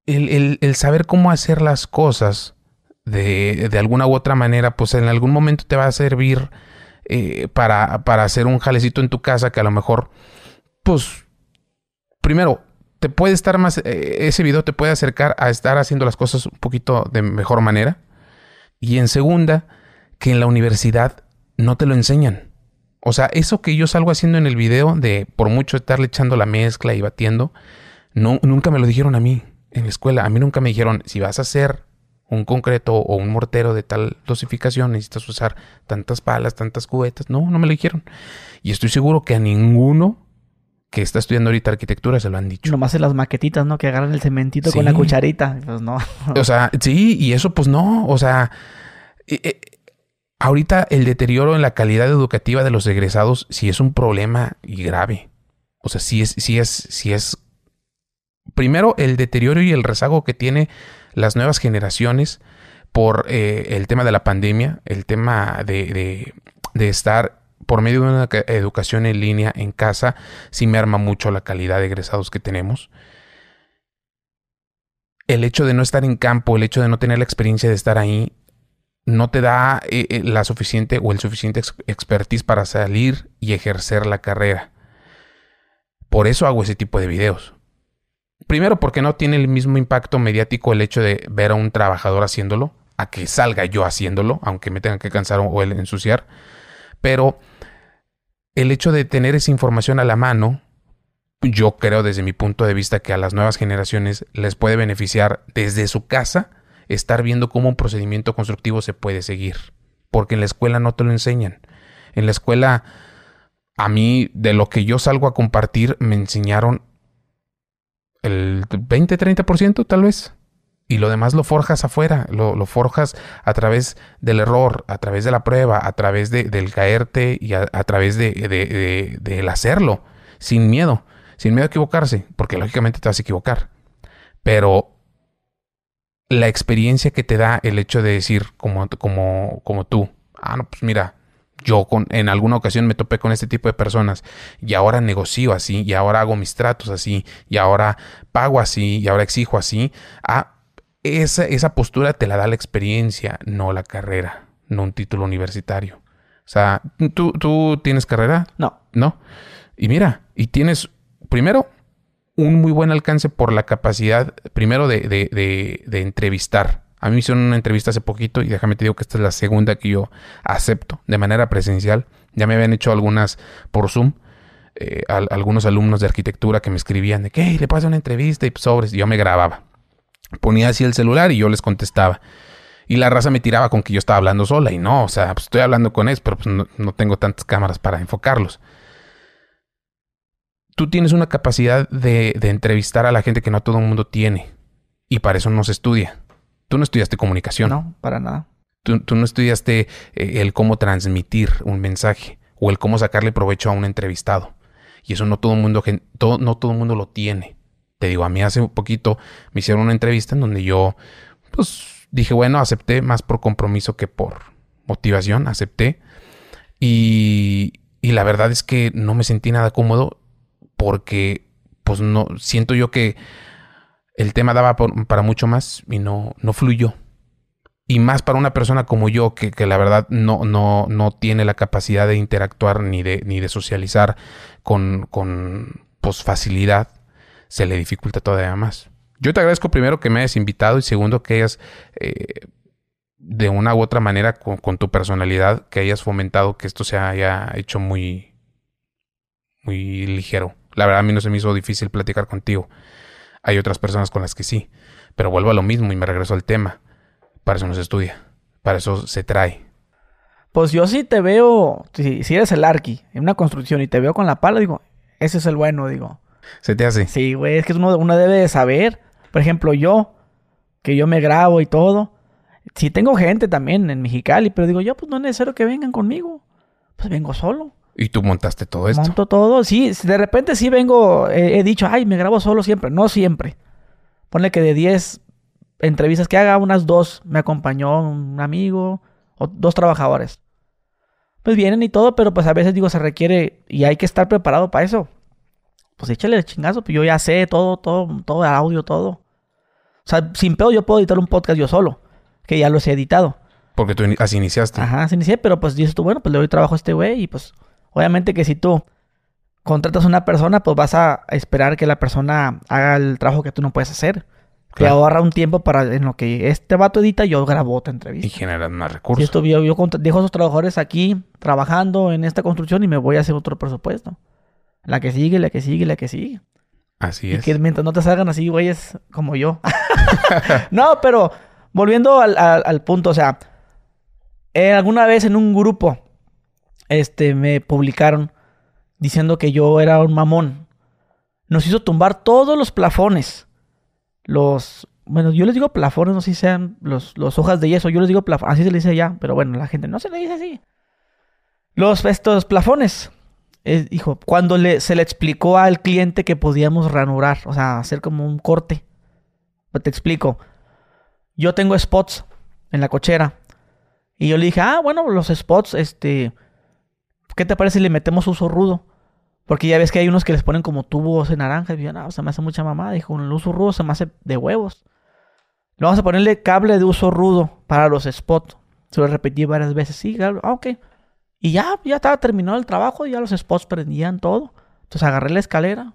el, saber cómo hacer las cosas de, de, alguna u otra manera, pues en algún momento te va a servir eh, para, para hacer un jalecito en tu casa que a lo mejor, pues, primero, te puede estar más, eh, ese video te puede acercar a estar haciendo las cosas un poquito de mejor manera. Y en segunda, que en la universidad no te lo enseñan. O sea, eso que yo salgo haciendo en el video de por mucho estarle echando la mezcla y batiendo, no, nunca me lo dijeron a mí en la escuela. A mí nunca me dijeron, si vas a hacer un concreto o un mortero de tal dosificación, necesitas usar tantas palas, tantas cubetas. No, no me lo dijeron. Y estoy seguro que a ninguno que está estudiando ahorita arquitectura se lo han dicho. Nomás en las maquetitas, ¿no? Que agarran el cementito con la cucharita. Pues no. o sea, sí, y eso pues no. O sea, ahorita el deterioro en la calidad educativa de los egresados sí es un problema y grave. O sea, sí es, sí es, sí es. Primero, el deterioro y el rezago que tiene las nuevas generaciones por eh, el tema de la pandemia, el tema de, estar por medio de una educación en línea en casa, sí me arma mucho la calidad de egresados que tenemos. El hecho de no estar en campo, el hecho de no tener la experiencia de estar ahí, no te da eh, eh, la suficiente o el suficiente expertise para salir y ejercer la carrera. Por eso hago ese tipo de videos. Primero porque no tiene el mismo impacto mediático el hecho de ver a un trabajador haciéndolo, a que salga yo haciéndolo, aunque me tenga que cansar o ensuciar. Pero el hecho de tener esa información a la mano, yo creo desde mi punto de vista que a las nuevas generaciones les puede beneficiar desde su casa estar viendo cómo un procedimiento constructivo se puede seguir. Porque en la escuela no te lo enseñan. En la escuela, a mí, de lo que yo salgo a compartir, me enseñaron el 20-30% tal vez. Y lo demás lo forjas afuera, lo, forjas a través del error, a través de la prueba, a través de, del caerte y a, través de, de, del hacerlo, sin miedo, sin miedo a equivocarse, porque lógicamente te vas a equivocar. Pero la experiencia que te da el hecho de decir como, como, como tú, ah, no, pues mira, yo con, en alguna ocasión me topé con este tipo de personas y ahora negocio así, y ahora hago mis tratos así, y ahora pago así, y ahora exijo así. Ah, esa, esa postura te la da la experiencia, no la carrera, no un título universitario. O sea, ¿tú, tú tienes carrera? No. No. Y mira, y tienes, primero, un muy buen alcance por la capacidad, primero, de, de, de, entrevistar. A mí me hicieron una entrevista hace poquito y déjame te digo que esta es la segunda que yo acepto de manera presencial. Ya me habían hecho algunas por Zoom. Eh, algunos alumnos de arquitectura que me escribían de que le pasa una entrevista y sobres. Yo me grababa. Ponía así el celular y yo les contestaba. Y la raza me tiraba con que yo estaba hablando sola. Y no, o sea, pues estoy hablando con él, pero pues no, no tengo tantas cámaras para enfocarlos tú tienes una capacidad de, entrevistar a la gente que no todo el mundo tiene. Y para eso no se estudia. Tú no estudiaste comunicación. No, para nada. Tú, no estudiaste eh, el cómo transmitir un mensaje o el cómo sacarle provecho a un entrevistado. Y eso no todo el mundo, todo, no todo el mundo lo tiene. Te digo, a mí hace un poquito me hicieron una entrevista en donde yo, pues, dije, bueno, acepté más por compromiso que por motivación, acepté. Y, y la verdad es que no me sentí nada cómodo porque pues no siento yo que el tema daba para mucho más y no, no fluyó. Y más para una persona como yo, que, que, la verdad no, no, no tiene la capacidad de interactuar ni de, ni de socializar con, con pues, facilidad, se le dificulta todavía más. Yo te agradezco primero que me hayas invitado y segundo que hayas, eh, de una u otra manera, con, con, tu personalidad, que hayas fomentado que esto se haya hecho muy, muy ligero. La verdad a mí no se me hizo difícil platicar contigo. Hay otras personas con las que sí. Pero vuelvo a lo mismo y me regreso al tema. Para eso no se estudia. Para eso se trae. Pues yo sí te veo, si, eres el arqui en una construcción y te veo con la pala, digo, ese es el bueno, digo. ¿Se te hace? Sí, güey, es que uno, uno debe de saber. Por ejemplo, yo, que yo me grabo y todo. Si tengo gente también en Mexicali, pero digo, yo pues no es necesario que vengan conmigo. Pues vengo solo. ¿Y tú montaste todo esto? Monto todo, sí. De repente sí vengo, he dicho, ay, me grabo solo siempre. No siempre. Ponle que de 10 entrevistas que haga, unas dos me acompañó un amigo o dos trabajadores. Pues vienen y todo, pero pues a veces digo, se requiere y hay que estar preparado para eso. Pues échale el chingazo, pues yo ya sé todo, todo, todo el audio, todo. O sea, sin pedo yo puedo editar un podcast yo solo, que ya lo he editado. Porque tú así iniciaste. Ajá, así inicié, pero pues dices tú, bueno, pues le doy trabajo a este güey y pues Obviamente que si tú contratas a una persona, pues vas a esperar que la persona haga el trabajo que tú no puedes hacer. Te ahorra un tiempo para en lo que este vato edita, yo grabo otra entrevista. Y generan más recursos. Y esto, yo, yo dejo a esos trabajadores aquí trabajando en esta construcción y me voy a hacer otro presupuesto. La que sigue, la que sigue, la que sigue. Así es. Y que mientras no te salgan así, güeyes, como yo. no, pero volviendo al, al punto, o sea, eh, alguna vez en un grupo este, me publicaron diciendo que yo era un mamón. Nos hizo tumbar todos los plafones. Los, bueno, yo les digo plafones, no sé si sean los, los hojas de yeso, yo les digo plafones, así se le dice allá, pero bueno, la gente no se le dice así. Los, estos plafones, eh, cuando le, se le explicó al cliente que podíamos ranurar, o sea, hacer como un corte. Pues te explico. Yo tengo spots en la cochera. Y yo le dije, ah, bueno, los spots, este, ¿qué te parece si le metemos uso rudo? Porque ya ves que hay unos que les ponen como tubos en naranja. Y yo, no, se me hace mucha mamada. Dijo, el uso rudo se me hace de huevos. Le vamos a ponerle cable de uso rudo para los spots. Se lo repetí varias veces. Sí, claro, ah, ok. Y ya, ya estaba terminado el trabajo. Y ya los spots prendían todo. Entonces agarré la escalera.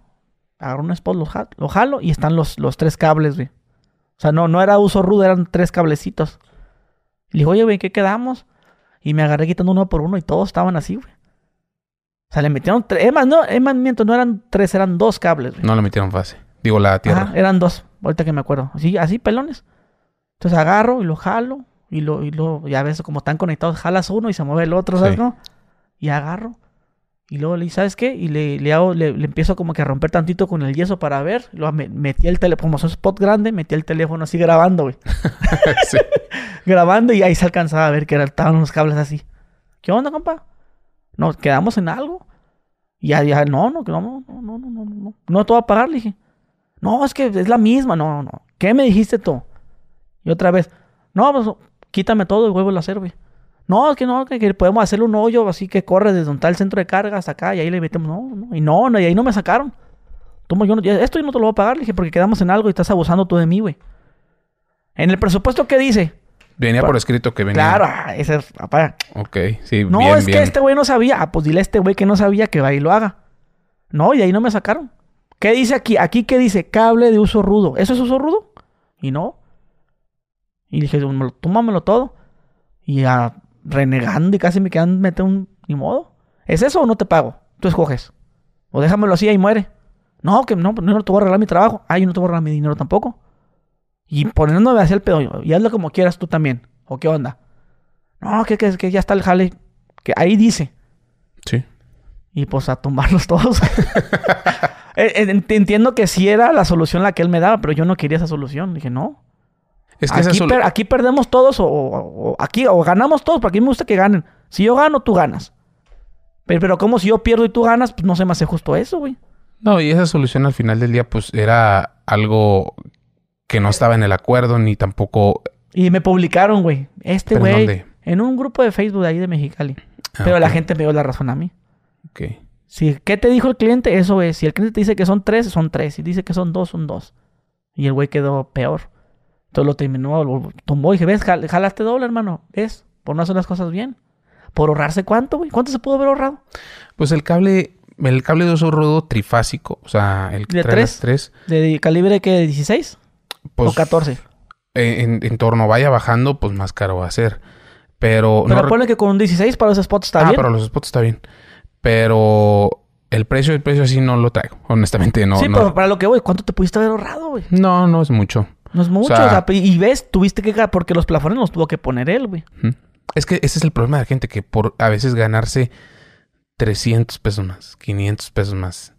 Agarré un spot, lo, jalo, y están los, los tres cables, güey. O sea, no, no era uso rudo, eran tres cablecitos. Le dijo, oye, güey, ¿qué quedamos? Y me agarré quitando uno por uno y todos estaban así, güey. O sea, le metieron tres. Es más, no, es más, miento, no eran tres, eran dos cables, güey. No le metieron fase. Digo, la tierra. eran dos, ahorita que me acuerdo. Así, así, pelones. Entonces agarro y lo jalo. Y lo, y lo, ya ves, como están conectados, jalas uno y se mueve el otro, ¿sabes? No? Y agarro. Y luego le ¿sabes qué? Y le, le, hago, le, empiezo como que a romper tantito con el yeso para ver. Luego metí el teléfono, como es un spot grande, metí el teléfono así grabando, güey. grabando y ahí se alcanzaba a ver que estaban unos cables así. ¿Qué onda, compa? ¿Nos quedamos en algo? Y ya, ya, no, no, no, no, no, no, no, no, no te voy a pagar, le dije. No, es que es la misma, no, no. ¿Qué me dijiste tú? Y otra vez, no, pues quítame todo y vuelvo a hacer, güey. No, es que no, que, podemos hacerle un hoyo así que corre desde donde está el centro de carga hasta acá y ahí le metemos. No, no, y no, no y ahí no me sacaron. Tomo yo, esto yo no te lo voy a pagar, le dije, porque quedamos en algo y estás abusando tú de mí, güey. En el presupuesto, ¿qué dice? Venía por escrito que venía. Claro, ah, ese es, papá. Ok, sí, No, es que este güey no sabía. Ah, pues dile a este güey que no sabía que va y lo haga. No, y ahí no me sacaron. ¿Qué dice aquí? Aquí, ¿qué dice? Cable de uso rudo. ¿Eso es uso rudo? Y no. Y dije, tómamelo todo. Y ya renegando y casi me quedan mete un... Ni modo. ¿Es eso o no te pago? Tú escoges. O déjamelo así y muere. No, que no, no te voy a arreglar mi trabajo. Ah, yo no te voy a arreglar mi dinero tampoco. Y poniéndome hacia el pedo. Y hazlo como quieras tú también. ¿O qué onda? No, que, que, que ya está el jale. Que ahí dice. Sí. Y pues a tumbarlos todos. Eh, entiendo que sí era la solución la que él me daba, pero yo no quería esa solución. Dije, no aquí, perdemos todos o, aquí o ganamos todos, porque a mí me gusta que ganen. Si yo gano, tú ganas. Pero, pero como si yo pierdo y tú ganas, pues no se me hace justo eso, güey. No, y esa solución al final del día, pues era algo que no estaba en el acuerdo ni tampoco. Y me publicaron, güey. Este güey. En un grupo de Facebook de ahí de Mexicali. Ah, pero la gente me dio la razón a mí. Ok. Si, ¿qué te dijo el cliente? Eso es. Si el cliente te dice que son tres, son tres. Si dice que son dos, son dos. Y el güey quedó peor. Entonces lo terminó, lo tumbó y dije, ves, jalaste doble, hermano. ¿Ves? Por no hacer las cosas bien. ¿Por ahorrarse cuánto, güey? ¿Cuánto se pudo haber ahorrado? Pues el cable, el cable de uso rudo trifásico, o sea, el que trae las tres. ¿De calibre que de 16? Pues, ¿O 14? En, en, torno vaya bajando, pues más caro va a ser. Pero. Pero no que con un 16 para los spots está bien. Ah, para los spots está bien. Pero el precio, el precio así no lo traigo. Honestamente, no. Sí, pero para lo que voy, ¿cuánto te pudiste haber ahorrado, güey? No, no es mucho. No es mucho. O sea, y ves, tuviste que... Porque los plafones los tuvo que poner él, güey. Es que ese es el problema de la gente, que por a veces ganarse 300 pesos más, 500 pesos más.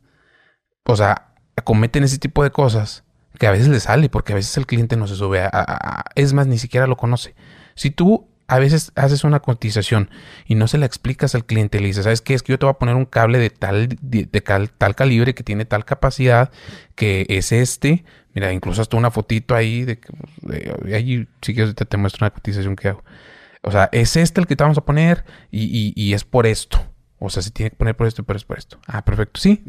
O sea, cometen ese tipo de cosas que a veces le sale porque a veces el cliente no se sube a, es más, ni siquiera lo conoce. Si tú a veces haces una cotización y no se la explicas al cliente, le dices, ¿sabes qué? Es que yo te voy a poner un cable de tal, de, tal calibre que tiene tal capacidad, que es este, Mira, incluso hasta una fotito ahí de de, ahí sí que te, muestro una cotización que hago. O sea, es este el que te vamos a poner y, y, es por esto. O sea, se tiene que poner por esto, pero es por esto. Ah, perfecto. Sí.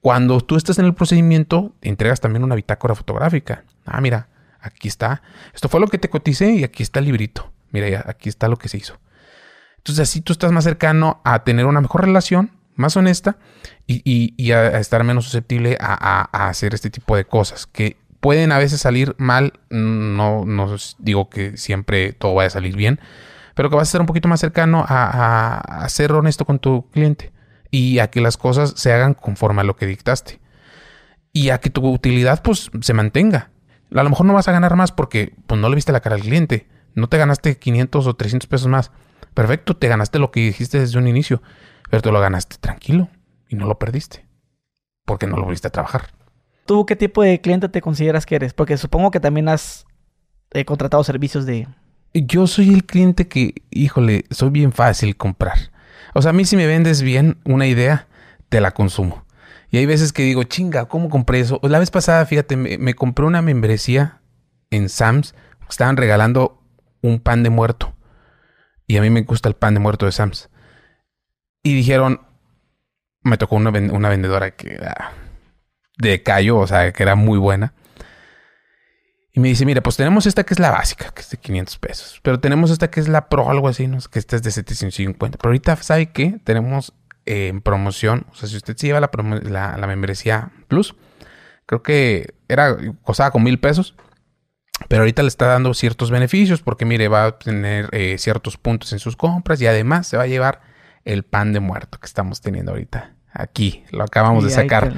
Cuando tú estás en el procedimiento, entregas también una bitácora fotográfica. Ah, mira, aquí está. Esto fue lo que te coticé y aquí está el librito. Mira, aquí está lo que se hizo. Entonces así tú estás más cercano a tener una mejor relación más honesta y, a, estar menos susceptible a, hacer este tipo de cosas que pueden a veces salir mal. No, no digo que siempre todo vaya a salir bien, pero que vas a ser un poquito más cercano a, ser honesto con tu cliente y a que las cosas se hagan conforme a lo que dictaste y a que tu utilidad pues se mantenga. A lo mejor no vas a ganar más porque pues no le viste la cara al cliente. No te ganaste 500 o 300 pesos más. Perfecto, te ganaste lo que dijiste desde un inicio. Pero tú lo ganaste tranquilo y no lo perdiste. Porque no lo volviste a trabajar. ¿tú qué tipo de cliente te consideras que eres? Porque supongo que también has eh, contratado servicios de... Yo soy el cliente que, híjole, soy bien fácil comprar. O sea, a mí si me vendes bien una idea, te la consumo. Y hay veces que digo, chinga, ¿cómo compré eso? La vez pasada, fíjate, me, compré una membresía en Sam's. Estaban regalando un pan de muerto. Y a mí me gusta el pan de muerto de Sam's. Y dijeron, me tocó una, una vendedora que era de callo, o sea, que era muy buena. Y me dice, mira, pues tenemos esta que es la básica, que es de 500 pesos. Pero tenemos esta que es la pro, algo así, ¿no? Que esta es de 750. Pero ahorita, ¿sabe qué? Tenemos eh, en promoción. O sea, si usted se lleva la, la, membresía Plus, creo que era, costaba con mil pesos. Pero ahorita le está dando ciertos beneficios porque, mire, va a tener eh, ciertos puntos en sus compras y además se va a llevar el pan de muerto que estamos teniendo ahorita. Aquí, lo acabamos de sacar.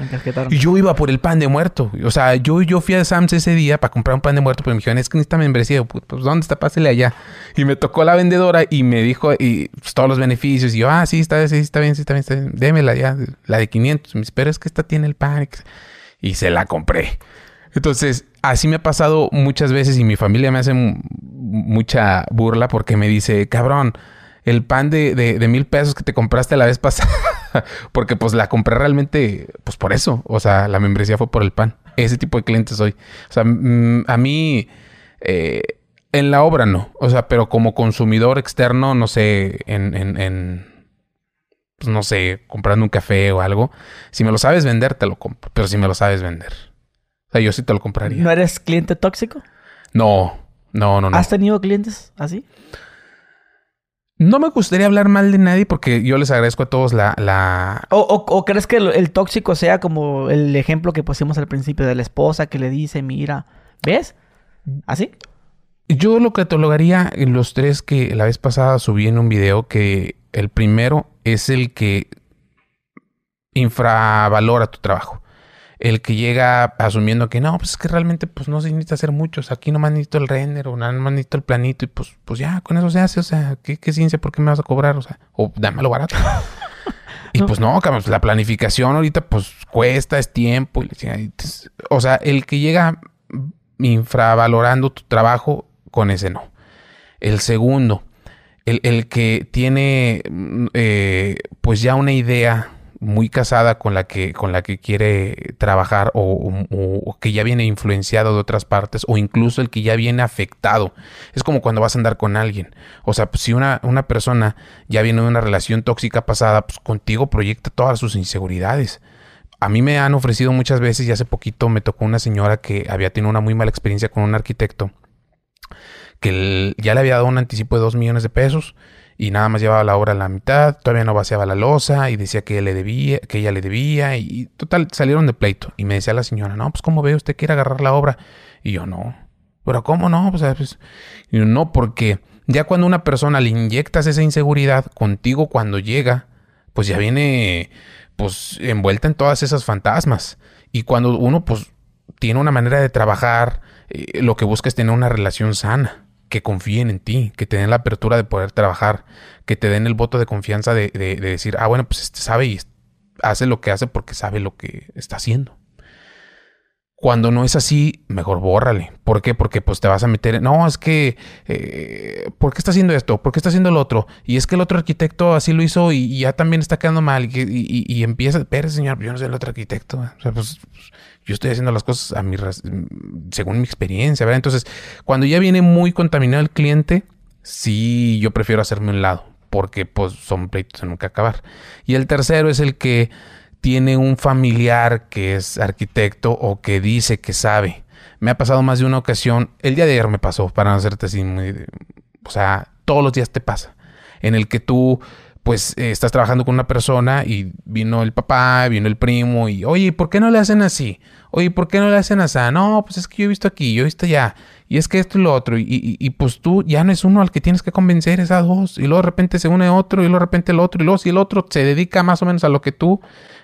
Y yo iba por el pan de muerto. O sea, yo, yo fui a Sam's ese día para comprar un pan de muerto, pero me dijeron, es que necesita membresía. Pues, ¿dónde está? Pásele allá. Y me tocó la vendedora y me dijo y, pues, todos los beneficios. Y yo, ah, sí, está, sí, está bien, sí, está bien, está bien. Démela ya, la de 500. Me dice, pero es que esta tiene el pan. Y se la compré. Entonces, así me ha pasado muchas veces y mi familia me hace mucha burla porque me dice, cabrón, el pan de, de mil pesos que te compraste la vez pasada porque pues la compré realmente, pues por eso. O sea, la membresía fue por el pan. Ese tipo de cliente soy. O sea, mm, a mí... Eh, en la obra no. O sea, pero como consumidor externo, no sé, en, en, en, pues no sé, comprando un café o algo. Si me lo sabes vender, te lo compro. Pero si me lo sabes vender. O sea, yo sí te lo compraría. ¿No eres cliente tóxico? No, no, no, no. ¿Has tenido clientes así? No me gustaría hablar mal de nadie porque yo les agradezco a todos la... la... O, crees que el, tóxico sea como el ejemplo que pusimos al principio de la esposa que le dice, mira, ¿ves? ¿Así? Yo lo catalogaría en los tres que la vez pasada subí en un video que el primero es el que infravalora tu trabajo el que llega asumiendo que no, pues es que realmente pues no se necesita hacer muchos, aquí nomás necesito el render o nada más necesito el planito y pues, pues ya, con eso se hace, o sea, ¿qué, ciencia? ¿Por qué me vas a cobrar? O sea, o dámelo barato. y pues no, cabrón, la planificación ahorita pues cuesta, es tiempo. o sea, el que llega infravalorando tu trabajo, con ese no. El segundo, el, el que tiene mm, eh, pues ya una idea muy casada con la que, con la que quiere trabajar o, que ya viene influenciado de otras partes o incluso el que ya viene afectado. Es como cuando vas a andar con alguien. O sea, pues, si una, una persona ya viene de una relación tóxica pasada, pues contigo proyecta todas sus inseguridades. A mí me han ofrecido muchas veces y hace poquito me tocó una señora que había tenido una muy mala experiencia con un arquitecto que ya le había dado un anticipo de dos millones de pesos y nada más llevaba la obra a la mitad, todavía no vaciaba la losa y decía que le debía, que ella le debía y total salieron de pleito y me decía la señora, "No, pues cómo ve usted quiere agarrar la obra?" Y yo, "No." Pero ¿cómo no? Pues, pues no porque ya cuando una persona le inyectas esa inseguridad contigo cuando llega, pues ya viene pues envuelta en todas esas fantasmas. Y cuando uno pues tiene una manera de trabajar, eh, lo que busca es tener una relación sana que confíen en ti, que te den la apertura de poder trabajar, que te den el voto de confianza de, decir, ah, bueno, pues este sabe y hace lo que hace porque sabe lo que está haciendo. Cuando no es así, mejor bórrale. ¿Por qué? Porque pues te vas a meter. No, es que. Eh, ¿Por qué está haciendo esto? ¿Por qué está haciendo lo otro? Y es que el otro arquitecto así lo hizo y, ya también está quedando mal. Y, empieza. Pero señor, yo no soy el otro arquitecto. O sea, pues, yo estoy haciendo las cosas a mi, según mi experiencia, ¿verdad? Entonces, cuando ya viene muy contaminado el cliente, sí, yo prefiero hacerme un lado. Porque pues son pleitos en nunca acabar. Y el tercero es el que tiene un familiar que es arquitecto o que dice que sabe. Me ha pasado más de una ocasión, el día de ayer me pasó, para no hacerte así muy... O sea, todos los días te pasa, en el que tú pues eh, estás trabajando con una persona y vino el papá, vino el primo y, oye, ¿por qué no le hacen así? Oye, ¿por qué no le hacen así? No, pues es que yo he visto aquí, yo he visto allá, y es que esto y lo otro, y, y, pues tú ya no es uno al que tienes que convencer, es a dos, y luego de repente se une otro, y luego de repente el otro, y luego si el otro se dedica más o menos a lo que tú,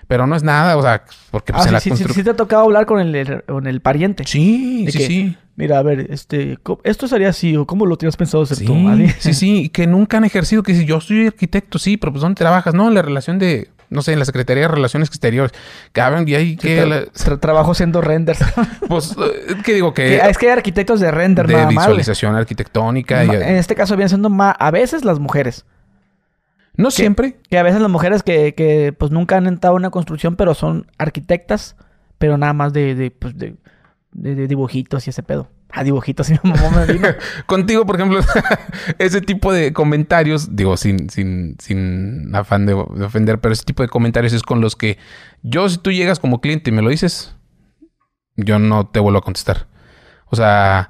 pero no es nada, o sea, porque pues, ah, la sí, sí, te ha tocado hablar con el, con el pariente. Sí, sí, sí. Mira, a ver, este, esto sería así, o cómo lo tienes pensado hacer tú. Sí, sí, que nunca han ejercido, que si yo soy arquitecto, sí, pero pues ¿dónde trabajas? No, en la relación de no sé, en la Secretaría de Relaciones Exteriores. Cabrón, y ahí que... Tra- tra- trabajo haciendo renders. pues, eh, ¿qué digo? Que... Que- es que hay arquitectos de render de nada visualización arquitectónica. y- Ma- En este caso vienen siendo más, a veces las mujeres. No siempre. Que a veces las mujeres que, que pues nunca han entrado a una construcción, pero son arquitectas, pero nada más de, de, pues, de, de- dibujitos y ese pedo. Ah, dibujitos, mi mamá me vino. Contigo, por ejemplo, ese tipo de comentarios, digo, sin, sin, sin afán de, de ofender, pero ese tipo de comentarios es con los que yo, si tú llegas como cliente y me lo dices, yo no te vuelvo a contestar. O sea,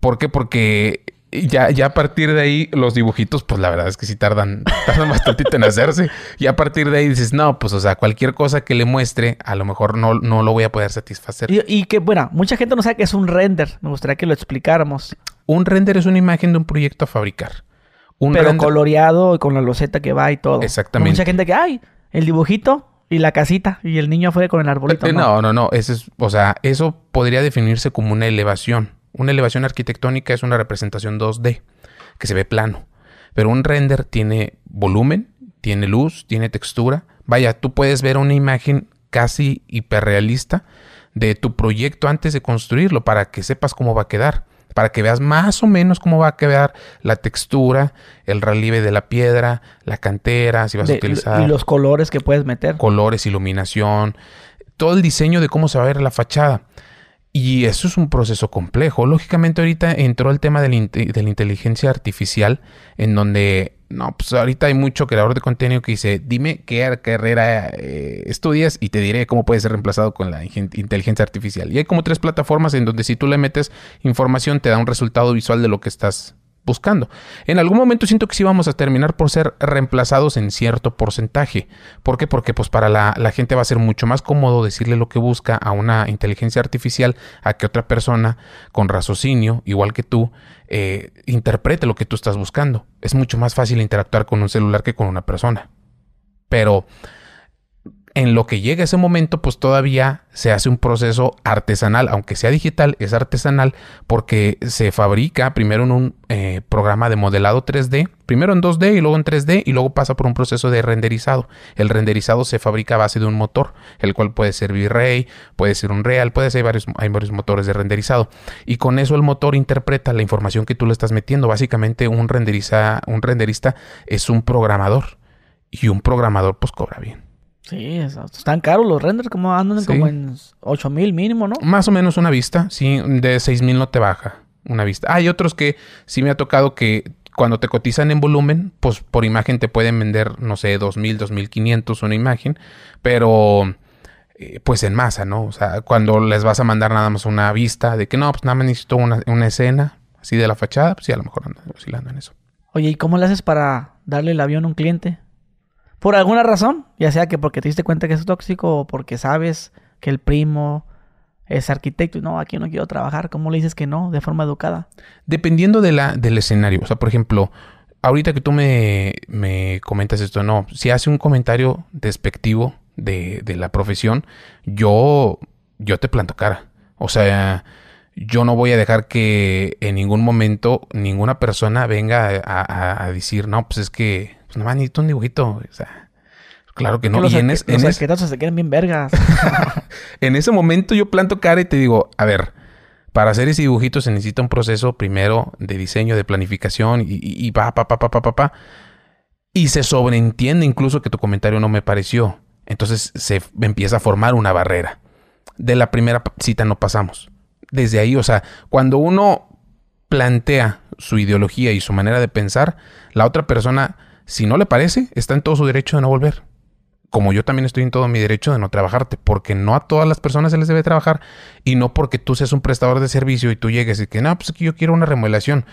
¿por qué? Porque ya, ya a partir de ahí, los dibujitos, pues la verdad es que sí tardan, tardan bastantito en hacerse. Y a partir de ahí dices, no, pues o sea, cualquier cosa que le muestre, a lo mejor no, no lo voy a poder satisfacer. Y, y que, bueno, mucha gente no sabe que es un render. Me gustaría que lo explicáramos. Un render es una imagen de un proyecto a fabricar. Un pero render- coloreado y con la loseta que va y todo. Exactamente. Mucha gente que, ay, el dibujito y la casita y el niño afuera con el arbolito. Eh, no. No, no, no. Ese es, o sea, eso podría definirse como una elevación. Una elevación arquitectónica es una representación 2D que se ve plano. Pero un render tiene volumen, tiene luz, tiene textura. Vaya, tú puedes ver una imagen casi hiperrealista de tu proyecto antes de construirlo para que sepas cómo va a quedar. Para que veas más o menos cómo va a quedar la textura, el relieve de la piedra, la cantera, si vas De- a utilizar y los colores que puedes meter. colores, iluminación, todo el diseño de cómo se va a ver la fachada. Y eso es un proceso complejo. Lógicamente ahorita entró el tema de la, inteligencia artificial, en donde, no, pues ahorita hay mucho creador de contenido que dice, dime qué carrera eh, estudias y te diré cómo puede ser reemplazado con la inteligencia artificial. Y hay como tres plataformas en donde si tú le metes información te da un resultado visual de lo que estás buscando. En algún momento siento que sí vamos a terminar por ser reemplazados en cierto porcentaje. ¿Por qué? Porque pues para la, la gente va a ser mucho más cómodo decirle lo que busca a una inteligencia artificial a que otra persona con raciocinio, igual que tú, eh, interprete lo que tú estás buscando. Es mucho más fácil interactuar con un celular que con una persona. Pero en lo que llega ese momento, pues todavía se hace un proceso artesanal, aunque sea digital, es artesanal porque se fabrica primero en un eh, programa de modelado 3D, primero en 2D y luego en 3D y luego pasa por un proceso de renderizado. El renderizado se fabrica a base de un motor, el cual puede ser V-Ray, puede ser un Real, puede ser varios, hay varios motores de renderizado. Y con eso el motor interpreta la información que tú le estás metiendo. Básicamente un, renderiza, un renderista es un programador y un programador pues cobra bien. Sí, es- están caros los renders, como andan Sí. como en 8 mil mínimo, ¿no? Más o menos una vista, sí, de 6000 no te baja una vista. Hay otros que sí me ha tocado que cuando te cotizan en volumen, pues por imagen te pueden vender, no sé, 2000, 2500 una imagen, pero eh, pues en masa, ¿no? O sea, cuando les vas a mandar nada más una vista de que no, pues nada más necesito una, una escena así de la fachada, pues sí, a lo mejor andan oscilando en eso. Oye, ¿y cómo le haces para darle el avión a un cliente? Por alguna razón, ya sea que porque te diste cuenta que es tóxico o porque sabes que el primo es arquitecto y no, aquí no quiero trabajar, ¿cómo le dices que no de forma educada? Dependiendo de la, del escenario. O sea, por ejemplo, ahorita que tú me, me comentas esto, no, si hace un comentario despectivo de, de la profesión, yo, yo te planto cara. O sea, yo no voy a dejar que en ningún momento ninguna persona venga a, a- a decir, no, pues es que, pues nada más necesito un dibujito. O sea, claro que no. Que los, Y en, es- los en es- arquitectos se quedan bien vergas. en ese momento yo planto cara y te digo, a ver, para hacer ese dibujito se necesita un proceso primero de diseño, de planificación y, y, pa, pa, pa, pa, pa, pa, pa. Y se sobreentiende incluso que tu comentario no me pareció. Entonces se empieza a formar una barrera. De la primera cita no pasamos. Desde ahí, o sea, cuando uno plantea su ideología y su manera de pensar, la otra persona, si no le parece, está en todo su derecho de no volver como yo también estoy en todo mi derecho de no trabajarte, porque no a todas las personas se les debe trabajar y no porque tú seas un prestador de servicio y tú llegues y que no, pues es que yo quiero una remodelación.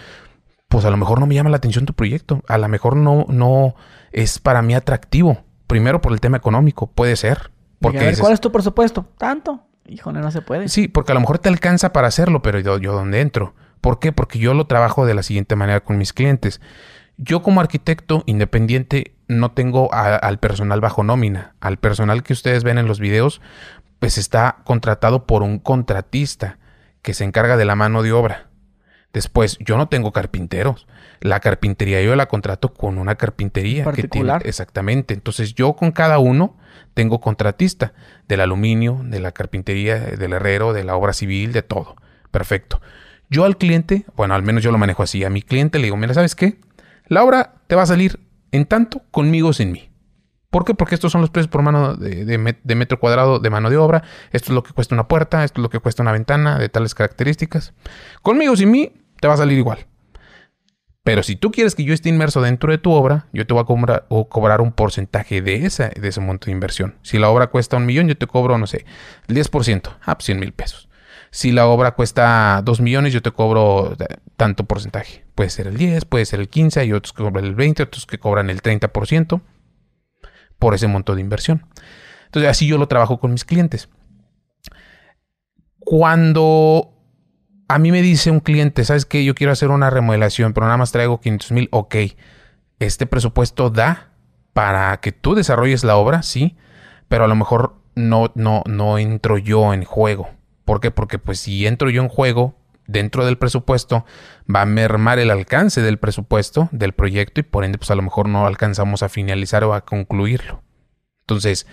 Pues a lo mejor no me llama la atención tu proyecto, a lo mejor no, no es para mí atractivo. Primero por el tema económico, puede ser. Porque Porque, a ver, dices, ¿cuál es tu presupuesto? ¿Tanto? Híjole, no se puede. Sí, porque a lo mejor te alcanza para hacerlo, pero yo, yo dónde entro. ¿Por qué? Porque yo lo trabajo de la siguiente manera con mis clientes. Yo como arquitecto independiente no tengo a- al personal bajo nómina. Al personal que ustedes ven en los videos, pues está contratado por un contratista que se encarga de la mano de obra. Después, yo no tengo carpinteros. La carpintería yo la contrato con una carpintería. Particular. Que tiene, exactamente. Entonces, yo con cada uno tengo contratista del aluminio, de la carpintería, del herrero, de la obra civil, de todo. Perfecto. Yo al cliente, bueno, al menos yo lo manejo así. A mi cliente le digo, mira, ¿sabes qué? La obra te va a salir en tanto conmigo sin mí. ¿Por qué? Porque estos son los precios por mano de, metro cuadrado de mano de obra. Esto es lo que cuesta una puerta, esto es lo que cuesta una ventana de tales características. Conmigo sin mí te va a salir igual. Pero si tú quieres que yo esté inmerso dentro de tu obra, yo te voy a cobrar, o cobrar un porcentaje de, esa, de ese monto de inversión. Si la obra cuesta un millón, yo te cobro, no sé, el 10%, ah, 100 pues mil pesos. Si la obra cuesta 2 millones, yo te cobro tanto porcentaje. Puede ser el 10, puede ser el 15, hay otros que cobran el 20, otros que cobran el 30% por ese monto de inversión. Entonces, así yo lo trabajo con mis clientes. Cuando a mí me dice un cliente, ¿sabes qué? Yo quiero hacer una remodelación, pero nada más traigo 500 mil. Ok, este presupuesto da para que tú desarrolles la obra, sí, pero a lo mejor no, no, no entro yo en juego. ¿Por qué? Porque pues si entro yo en juego dentro del presupuesto, va a mermar el alcance del presupuesto del proyecto y por ende pues a lo mejor no alcanzamos a finalizar o a concluirlo. Entonces,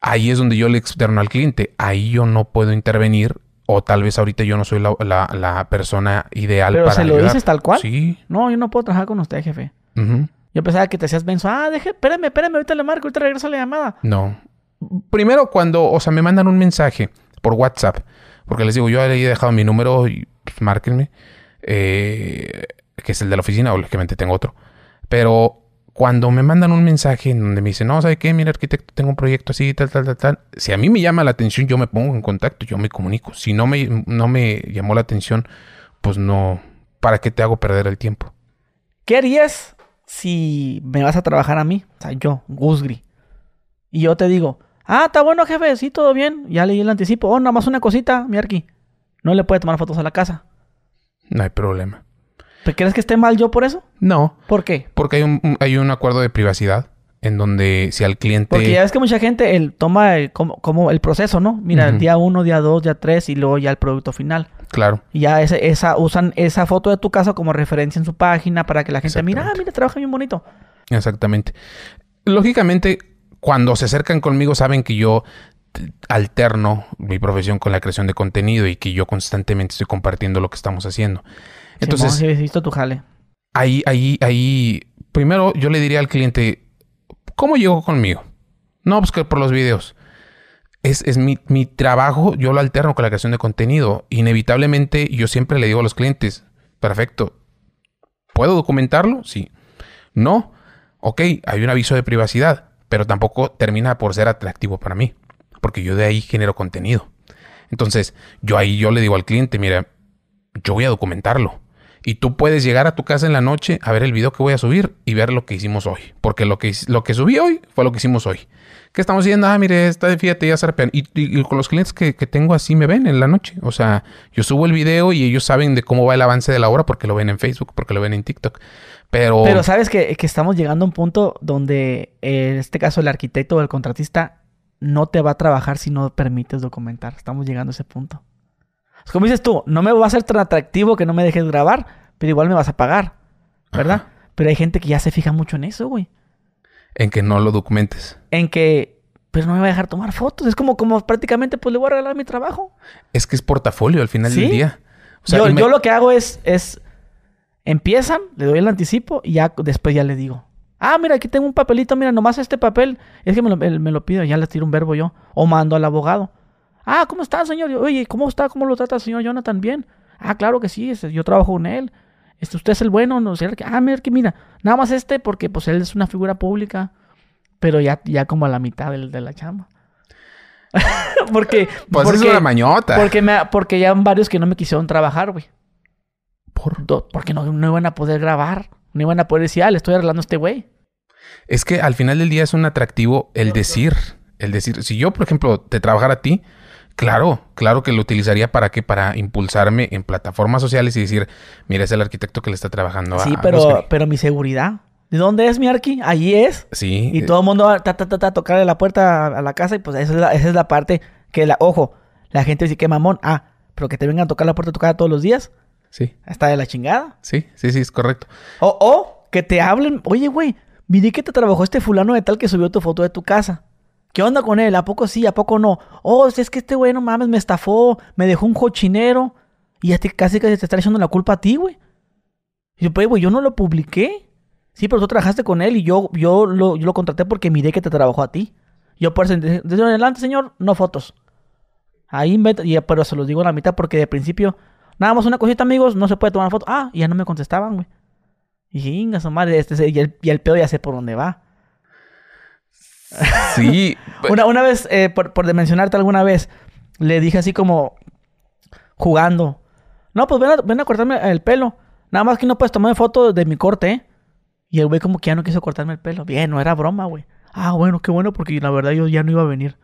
ahí es donde yo le externo al cliente, ahí yo no puedo intervenir o tal vez ahorita yo no soy la, la, persona ideal ¿Pero se lo dices tal cual? Sí. No, yo no puedo trabajar con usted, jefe. Yo pensaba que te hacías menso. Ah, deje, espérame, espérame, ahorita le marco, ahorita regreso la llamada. No. Primero cuando, o sea, me mandan un mensaje por WhatsApp, porque les digo, yo le he dejado mi número y pues, márquenme, eh, que es el de la oficina, o lógicamente tengo otro. Pero cuando me mandan un mensaje en donde me dicen, no, ¿sabe qué? Mira, arquitecto, tengo un proyecto así, tal, tal, tal, tal. Si a mí me llama la atención, yo me pongo en contacto, yo me comunico. Si no me, no me llamó la atención, pues no, ¿para qué te hago perder el tiempo? ¿Qué harías si me vas a trabajar a mí? O sea, yo, Gusgri. Y yo te digo, ah, está bueno, jefe, sí, todo bien. Ya leí el anticipo. Oh, nada más una cosita, mi arqui. No le puede tomar fotos a la casa. No hay problema. ¿Te crees que esté mal yo por eso? No. ¿Por qué? Porque hay un, hay un acuerdo de privacidad en donde si al cliente... Porque ya ves que mucha gente él toma el, como, el proceso, ¿no? Mira, día uno, día dos, día tres y luego ya el producto final. Claro. Y ya esa, usan esa foto de tu casa como referencia en su página para que la gente mira, ah, mira, trabaja bien bonito. Exactamente. Lógicamente, cuando se acercan conmigo saben que yo alterno mi profesión con la creación de contenido y que yo constantemente estoy compartiendo lo que estamos haciendo. Entonces, sí, visto tu jale. Ahí, ahí, ahí, primero yo le diría al cliente, ¿cómo llegó conmigo? No, pues que por los videos. Es, es mi, mi, trabajo, yo lo alterno con la creación de contenido. Inevitablemente, yo siempre le digo a los clientes, perfecto, ¿puedo documentarlo? Sí. No, ok, hay un aviso de privacidad, pero tampoco termina por ser atractivo para mí, porque yo de ahí genero contenido. Entonces, yo ahí yo le digo al cliente, mira, yo voy a documentarlo. Y tú puedes llegar a tu casa en la noche a ver el video que voy a subir y ver lo que hicimos hoy. Porque lo que, lo que subí hoy fue lo que hicimos hoy. ¿Qué estamos diciendo? Ah, mire, está, fíjate, ya se y, y, con los clientes que, tengo así me ven en la noche. O sea, yo subo el video y ellos saben de cómo va el avance de la obra porque lo ven en Facebook, porque lo ven en TikTok. Pero... Pero sabes que, que estamos llegando a un punto donde, en este caso, el arquitecto o el contratista no te va a trabajar si no permites documentar. Estamos llegando a ese punto. Como dices tú, no me va a ser tan atractivo que no me dejes grabar, pero igual me vas a pagar, ¿verdad? Pero hay gente que ya se fija mucho en eso, güey. En que no lo documentes. En que, pero no me va a dejar tomar fotos. Es como, como prácticamente, pues le voy a regalar mi trabajo. Es que es portafolio al final del día. yo, yo lo que hago es, es, empiezan, le doy el anticipo y ya después ya le digo. Ah, mira, aquí tengo un papelito, mira, nomás este papel. Es que me lo, me lo pido, ya le tiro un verbo yo. O mando al abogado. Ah, ¿cómo está, señor? Oye, ¿cómo está? ¿Cómo lo trata el señor Jonathan? Bien. Ah, claro que sí, yo trabajo con él. Este, usted es el bueno, no sé. Ah, mira, que mira, nada más este porque pues él es una figura pública, pero ya, ya como a la mitad de, de la chamba. porque, pues porque, es una mañota. Porque, me, porque ya varios que no me quisieron trabajar, güey. ¿Por? Porque no, no iban a poder grabar. No iban a poder decir, ah, le estoy arreglando a este güey. Es que al final del día es un atractivo el decir. El decir, si yo, por ejemplo, te trabajara a ti, Claro, claro que lo utilizaría para qué? Para impulsarme en plataformas sociales y decir, mira, es el arquitecto que le está trabajando sí, pero, pero mi seguridad. ¿De dónde es mi arqui? Allí es. Sí. Y todo el mundo va a ta, tocarle la puerta a, la casa y pues esa es la, esa es la parte que, la, ojo, la gente dice que mamón, ah, pero que te vengan a tocar la puerta a tu casa todos los días. Sí. Está de la chingada. Sí, sí, sí, es correcto. O, o que te hablen, oye, güey, miré que te trabajó este fulano de tal que subió tu foto de tu casa. ¿Qué onda con él? ¿A poco sí? ¿A poco no? Oh, es que este güey, no mames, me estafó, me dejó un cochinero. Y ya te, casi que te está echando la culpa a ti, güey. Y yo, pues, güey, yo no lo publiqué. Sí, pero tú trabajaste con él y yo, yo, lo, yo lo contraté porque miré que te trabajó a ti. Yo por eso, desde adelante, señor, no fotos. Ahí, inventa- y, pero se los digo a la mitad porque de principio, nada más una cosita, amigos, no se puede tomar foto. Ah, y ya no me contestaban, güey. Y su madre, este, y, el, y el pedo ya sé por dónde va. Sí. Una, una vez, eh, por, por de mencionarte alguna vez, le dije así como jugando. No, pues ven a, ven a cortarme el pelo. Nada más que no puedes tomar foto de mi corte, ¿eh? Y el güey como que ya no quiso cortarme el pelo. Bien, no era broma, güey. Ah, bueno, qué bueno, porque la verdad yo ya no iba a venir.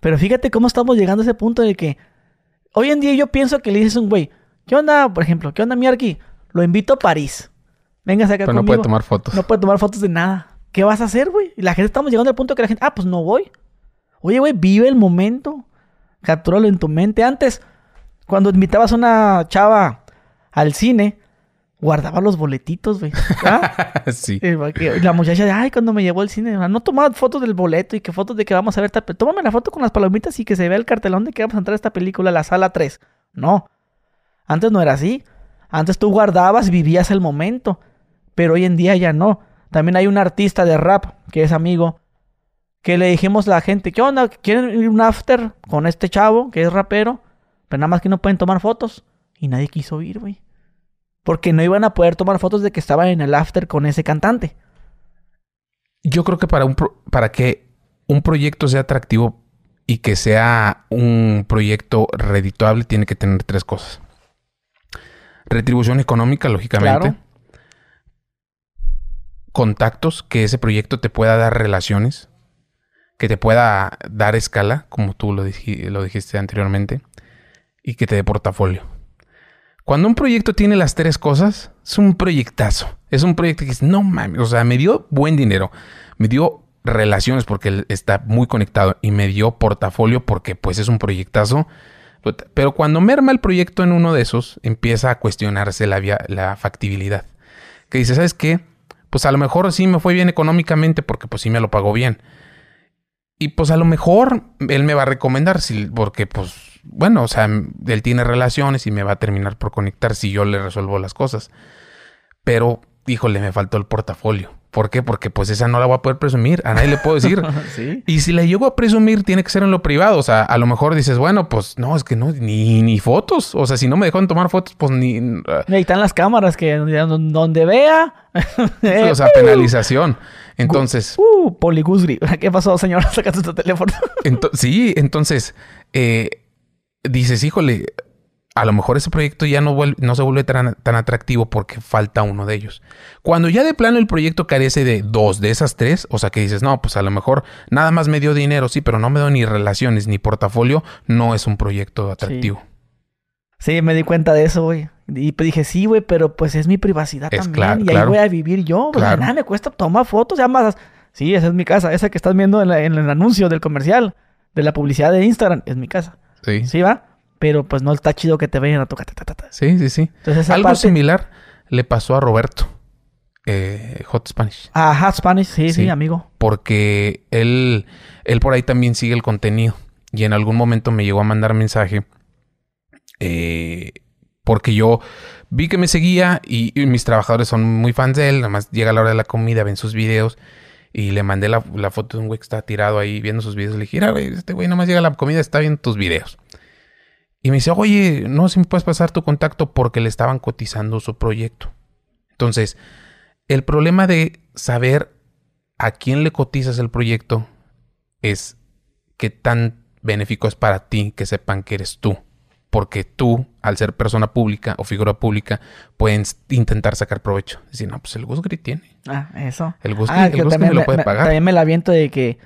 Pero fíjate cómo estamos llegando a ese punto de que hoy en día yo pienso que le dices a un güey, ¿qué onda, por ejemplo? ¿Qué onda, Miarki? Lo invito a París. Venga, acá Pero no puede tomar fotos. No puede tomar fotos de nada. ¿Qué vas a hacer, güey? Y la gente estamos llegando al punto que la gente, ah, pues no voy. Oye, güey, vive el momento. Captúralo en tu mente. Antes, cuando invitabas a una chava al cine, guardaba los boletitos, güey. ¿Ah? sí. La muchacha, de, ay, cuando me llevó al cine, no tomaba fotos del boleto y que fotos de que vamos a ver pe- Tómame la foto con las palomitas y que se vea el cartelón de que vamos a entrar a esta película, la sala 3. No. Antes no era así. Antes tú guardabas, vivías el momento. Pero hoy en día ya no. También hay un artista de rap que es amigo. Que le dijimos a la gente, ¿qué onda? ¿Quieren ir un after con este chavo que es rapero? Pero nada más que no pueden tomar fotos. Y nadie quiso ir, güey. Porque no iban a poder tomar fotos de que estaban en el after con ese cantante. Yo creo que para, un pro- para que un proyecto sea atractivo y que sea un proyecto redituable, tiene que tener tres cosas. Retribución económica, lógicamente. Claro. Contactos, que ese proyecto te pueda dar relaciones, que te pueda dar escala, como tú lo, dij- lo dijiste anteriormente, y que te dé portafolio. Cuando un proyecto tiene las tres cosas, es un proyectazo. Es un proyecto que es, no mames, o sea, me dio buen dinero, me dio relaciones porque él está muy conectado y me dio portafolio porque pues es un proyectazo. Pero cuando merma el proyecto en uno de esos, empieza a cuestionarse la, via- la factibilidad. Que dice, ¿sabes qué? Pues a lo mejor sí me fue bien económicamente porque pues sí me lo pagó bien. Y pues a lo mejor él me va a recomendar, si, porque pues, bueno, o sea, él tiene relaciones y me va a terminar por conectar si yo le resuelvo las cosas. Pero, híjole, me faltó el portafolio. ¿Por qué? Porque pues esa no la voy a poder presumir. A nadie le puedo decir. sí. Y si la llego a presumir, tiene que ser en lo privado. O sea, a lo mejor dices, bueno, pues no, es que no, ni, ni fotos. O sea, si no me dejaron tomar fotos, pues ni. Ahí están las cámaras que donde, vea. o sea, penalización. Entonces, Uh, Poligusgri. ¿Qué pasó, señora? Sacaste tu teléfono. ento- sí, entonces, eh, dices, híjole, a lo mejor ese proyecto ya no, vuel- no se vuelve tan, tan atractivo porque falta uno de ellos. Cuando ya de plano el proyecto carece de dos de esas tres, o sea que dices, no, pues a lo mejor nada más me dio dinero, sí, pero no me dio ni relaciones ni portafolio, no es un proyecto atractivo. Sí, me di cuenta de eso, güey. Y dije, sí, güey, pero pues es mi privacidad Es también. y ahí claro. voy a vivir yo. Pues Claro. nada me cuesta tomar fotos. Ya más. Sí, esa es mi casa. Esa que estás viendo en, la- en el anuncio del comercial, de la publicidad de Instagram, es mi casa. Sí, sí, Sí, va. Pero pues no está chido que te vayan a tocar. ta, ta, ta, ta. sí. sí. Entonces, Algo parte- similar le pasó a Roberto, eh, Hot Spanish. Ajá, Spanish, sí, sí, Sí. amigo. porque él, él por ahí también sigue el contenido. Y en algún momento me llegó a mandar mensaje. eh, porque yo vi que me seguía y, y mis trabajadores son muy fans de él. Nada más llega la hora de la comida, ven sus videos. Y le mandé la, la foto de un güey que está tirado ahí viendo sus videos. Le dije, mira, güey, este güey nada más llega la comida, está viendo tus videos. Y me dice, oye, no si me puedes pasar tu contacto porque le estaban cotizando su proyecto. Entonces, el problema de saber a quién le cotizas el proyecto es qué tan benéfico es para ti que sepan que eres tú. Porque tú, al ser persona pública o figura pública, pueden s- intentar sacar provecho. Decir, no, pues el Gus Gris tiene. Ah, eso. El Gus, Ah, el me lo puede me- pagar. También me la aviento de que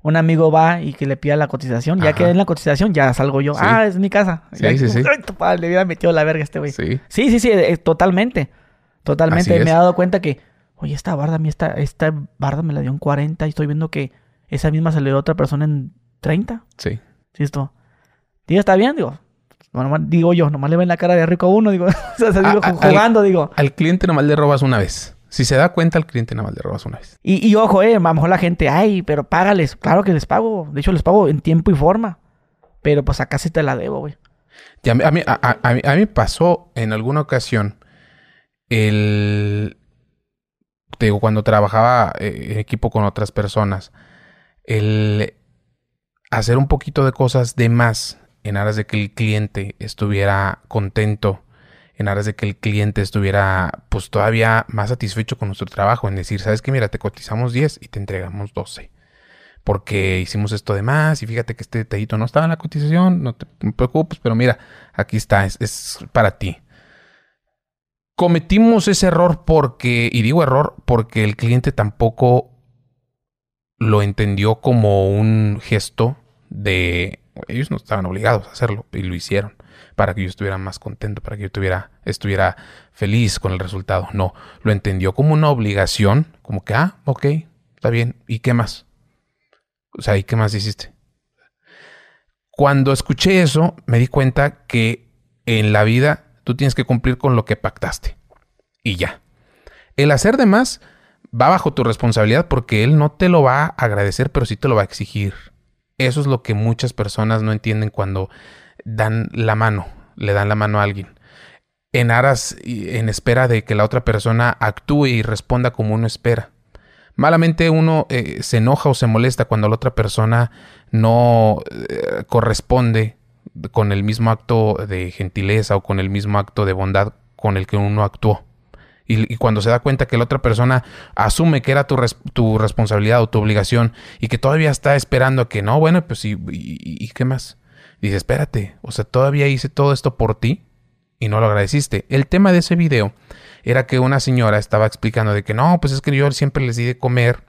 un amigo va y que le pida la cotización. Ya Ajá. que den la cotización, ya salgo yo. Sí. Ah, es mi casa. Sí, Ya, sí, sí. Ay, tu padre, le hubiera metido la verga a este güey. Sí, Sí. sí, sí, eh, totalmente. Totalmente. Me he dado cuenta que, oye, esta barda, a mí esta, esta barda me la dio en 40 y estoy viendo que esa misma dio a otra persona en 30. Sí. Sí, esto. Tío, está bien, digo. Digo yo, nomás le ven la cara de rico a uno, digo, o sea, A- a- jugando, digo. Al cliente nomás le robas una vez. Si se da cuenta, al cliente nomás le robas una vez. Y, y ojo, eh, a lo mejor la gente, ay, pero págales. Claro que les pago. De hecho, les pago en tiempo y forma. Pero pues acá sí te la debo, güey. A, mí, a, mí, a- a- a mí- a mí pasó en alguna ocasión el... Te digo, cuando trabajaba eh, en equipo con otras personas, el hacer un poquito de cosas de más en aras de que el cliente estuviera contento, en aras de que el cliente estuviera pues todavía más satisfecho con nuestro trabajo, en decir, sabes que mira, te cotizamos 10 y te entregamos 12 porque hicimos esto de más y fíjate que este detallito no estaba en la cotización, no te preocupes, pero mira, aquí está, es, es para ti. Cometimos ese error porque, y digo error, porque el cliente tampoco lo entendió como un gesto de... Ellos no estaban obligados a hacerlo y lo hicieron para que yo estuviera más contento, para que yo estuviera, estuviera feliz con el resultado. No, lo entendió como una obligación, como que, ah, ok, está bien, ¿y qué más? O sea, ¿y qué más hiciste? Cuando escuché eso, me di cuenta que en la vida tú tienes que cumplir con lo que pactaste. Y ya. El hacer de más va bajo tu responsabilidad porque él no te lo va a agradecer, pero sí te lo va a exigir. Eso es lo que muchas personas no entienden cuando dan la mano, le dan la mano a alguien. En aras, en espera de que la otra persona actúe y responda como uno espera. Malamente uno eh, se enoja o se molesta cuando la otra persona no eh, corresponde con el mismo acto de gentileza o con el mismo acto de bondad con el que uno actuó. Y, y cuando se da cuenta que la otra persona asume que era tu, tu responsabilidad o tu obligación y que todavía está esperando a que no, bueno, pues y, y- y qué más? Dice, espérate, o sea, todavía hice todo esto por ti y no lo agradeciste. El tema de ese video era que una señora estaba explicando de que no, pues es que yo siempre les di de comer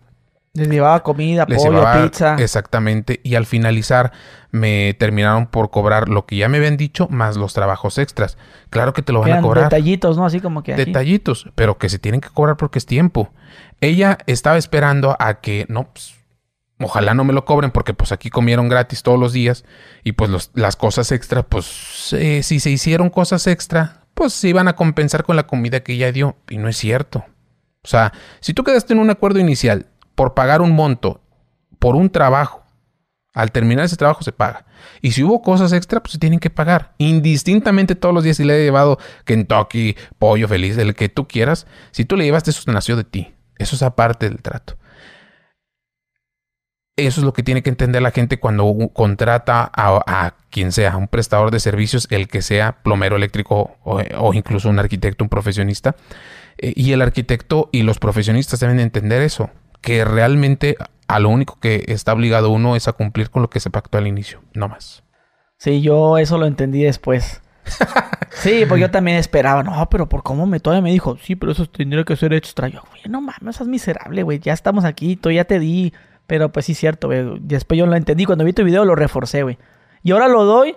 Les llevaba comida, les pollo, llevaba pizza. exactamente y al finalizar me terminaron por cobrar lo que ya me habían dicho más los trabajos extras. Claro que te lo van a cobrar. detallitos, ¿no? Así como que aquí. Detallitos, pero que se tienen que cobrar porque es tiempo. Ella estaba esperando a que no pues, ojalá no me lo cobren porque pues aquí comieron gratis todos los días y pues los- las cosas extra pues eh, si se hicieron cosas extra pues se iban a compensar con la comida que ella dio y no es cierto. O sea, si tú quedaste en un acuerdo inicial por pagar un monto por un trabajo, al terminar ese trabajo se paga. Y si hubo cosas extra, pues se tienen que pagar. Indistintamente todos los días si le he llevado Kentucky, pollo feliz, el que tú quieras. Si tú le llevaste, eso nació de ti. Eso es aparte del trato. Eso es lo que tiene que entender la gente cuando contrata a, quien sea, un prestador de servicios, el que sea plomero eléctrico o, o incluso un arquitecto, un profesionista. Eh, y el arquitecto y los profesionistas deben de entender eso, que realmente a lo único que está obligado uno es a cumplir con lo que se pactó al inicio, no más. Sí, yo eso lo entendí después. sí, porque yo también esperaba, no, pero por cómo me todavía me dijo, sí, pero eso tendría que ser extra. Yo, güey, no mames, es miserable, güey, ya estamos aquí, tú ya te di. Pero pues sí, cierto, güey. Después yo lo entendí, cuando vi tu video lo reforcé, güey. Y ahora lo doy,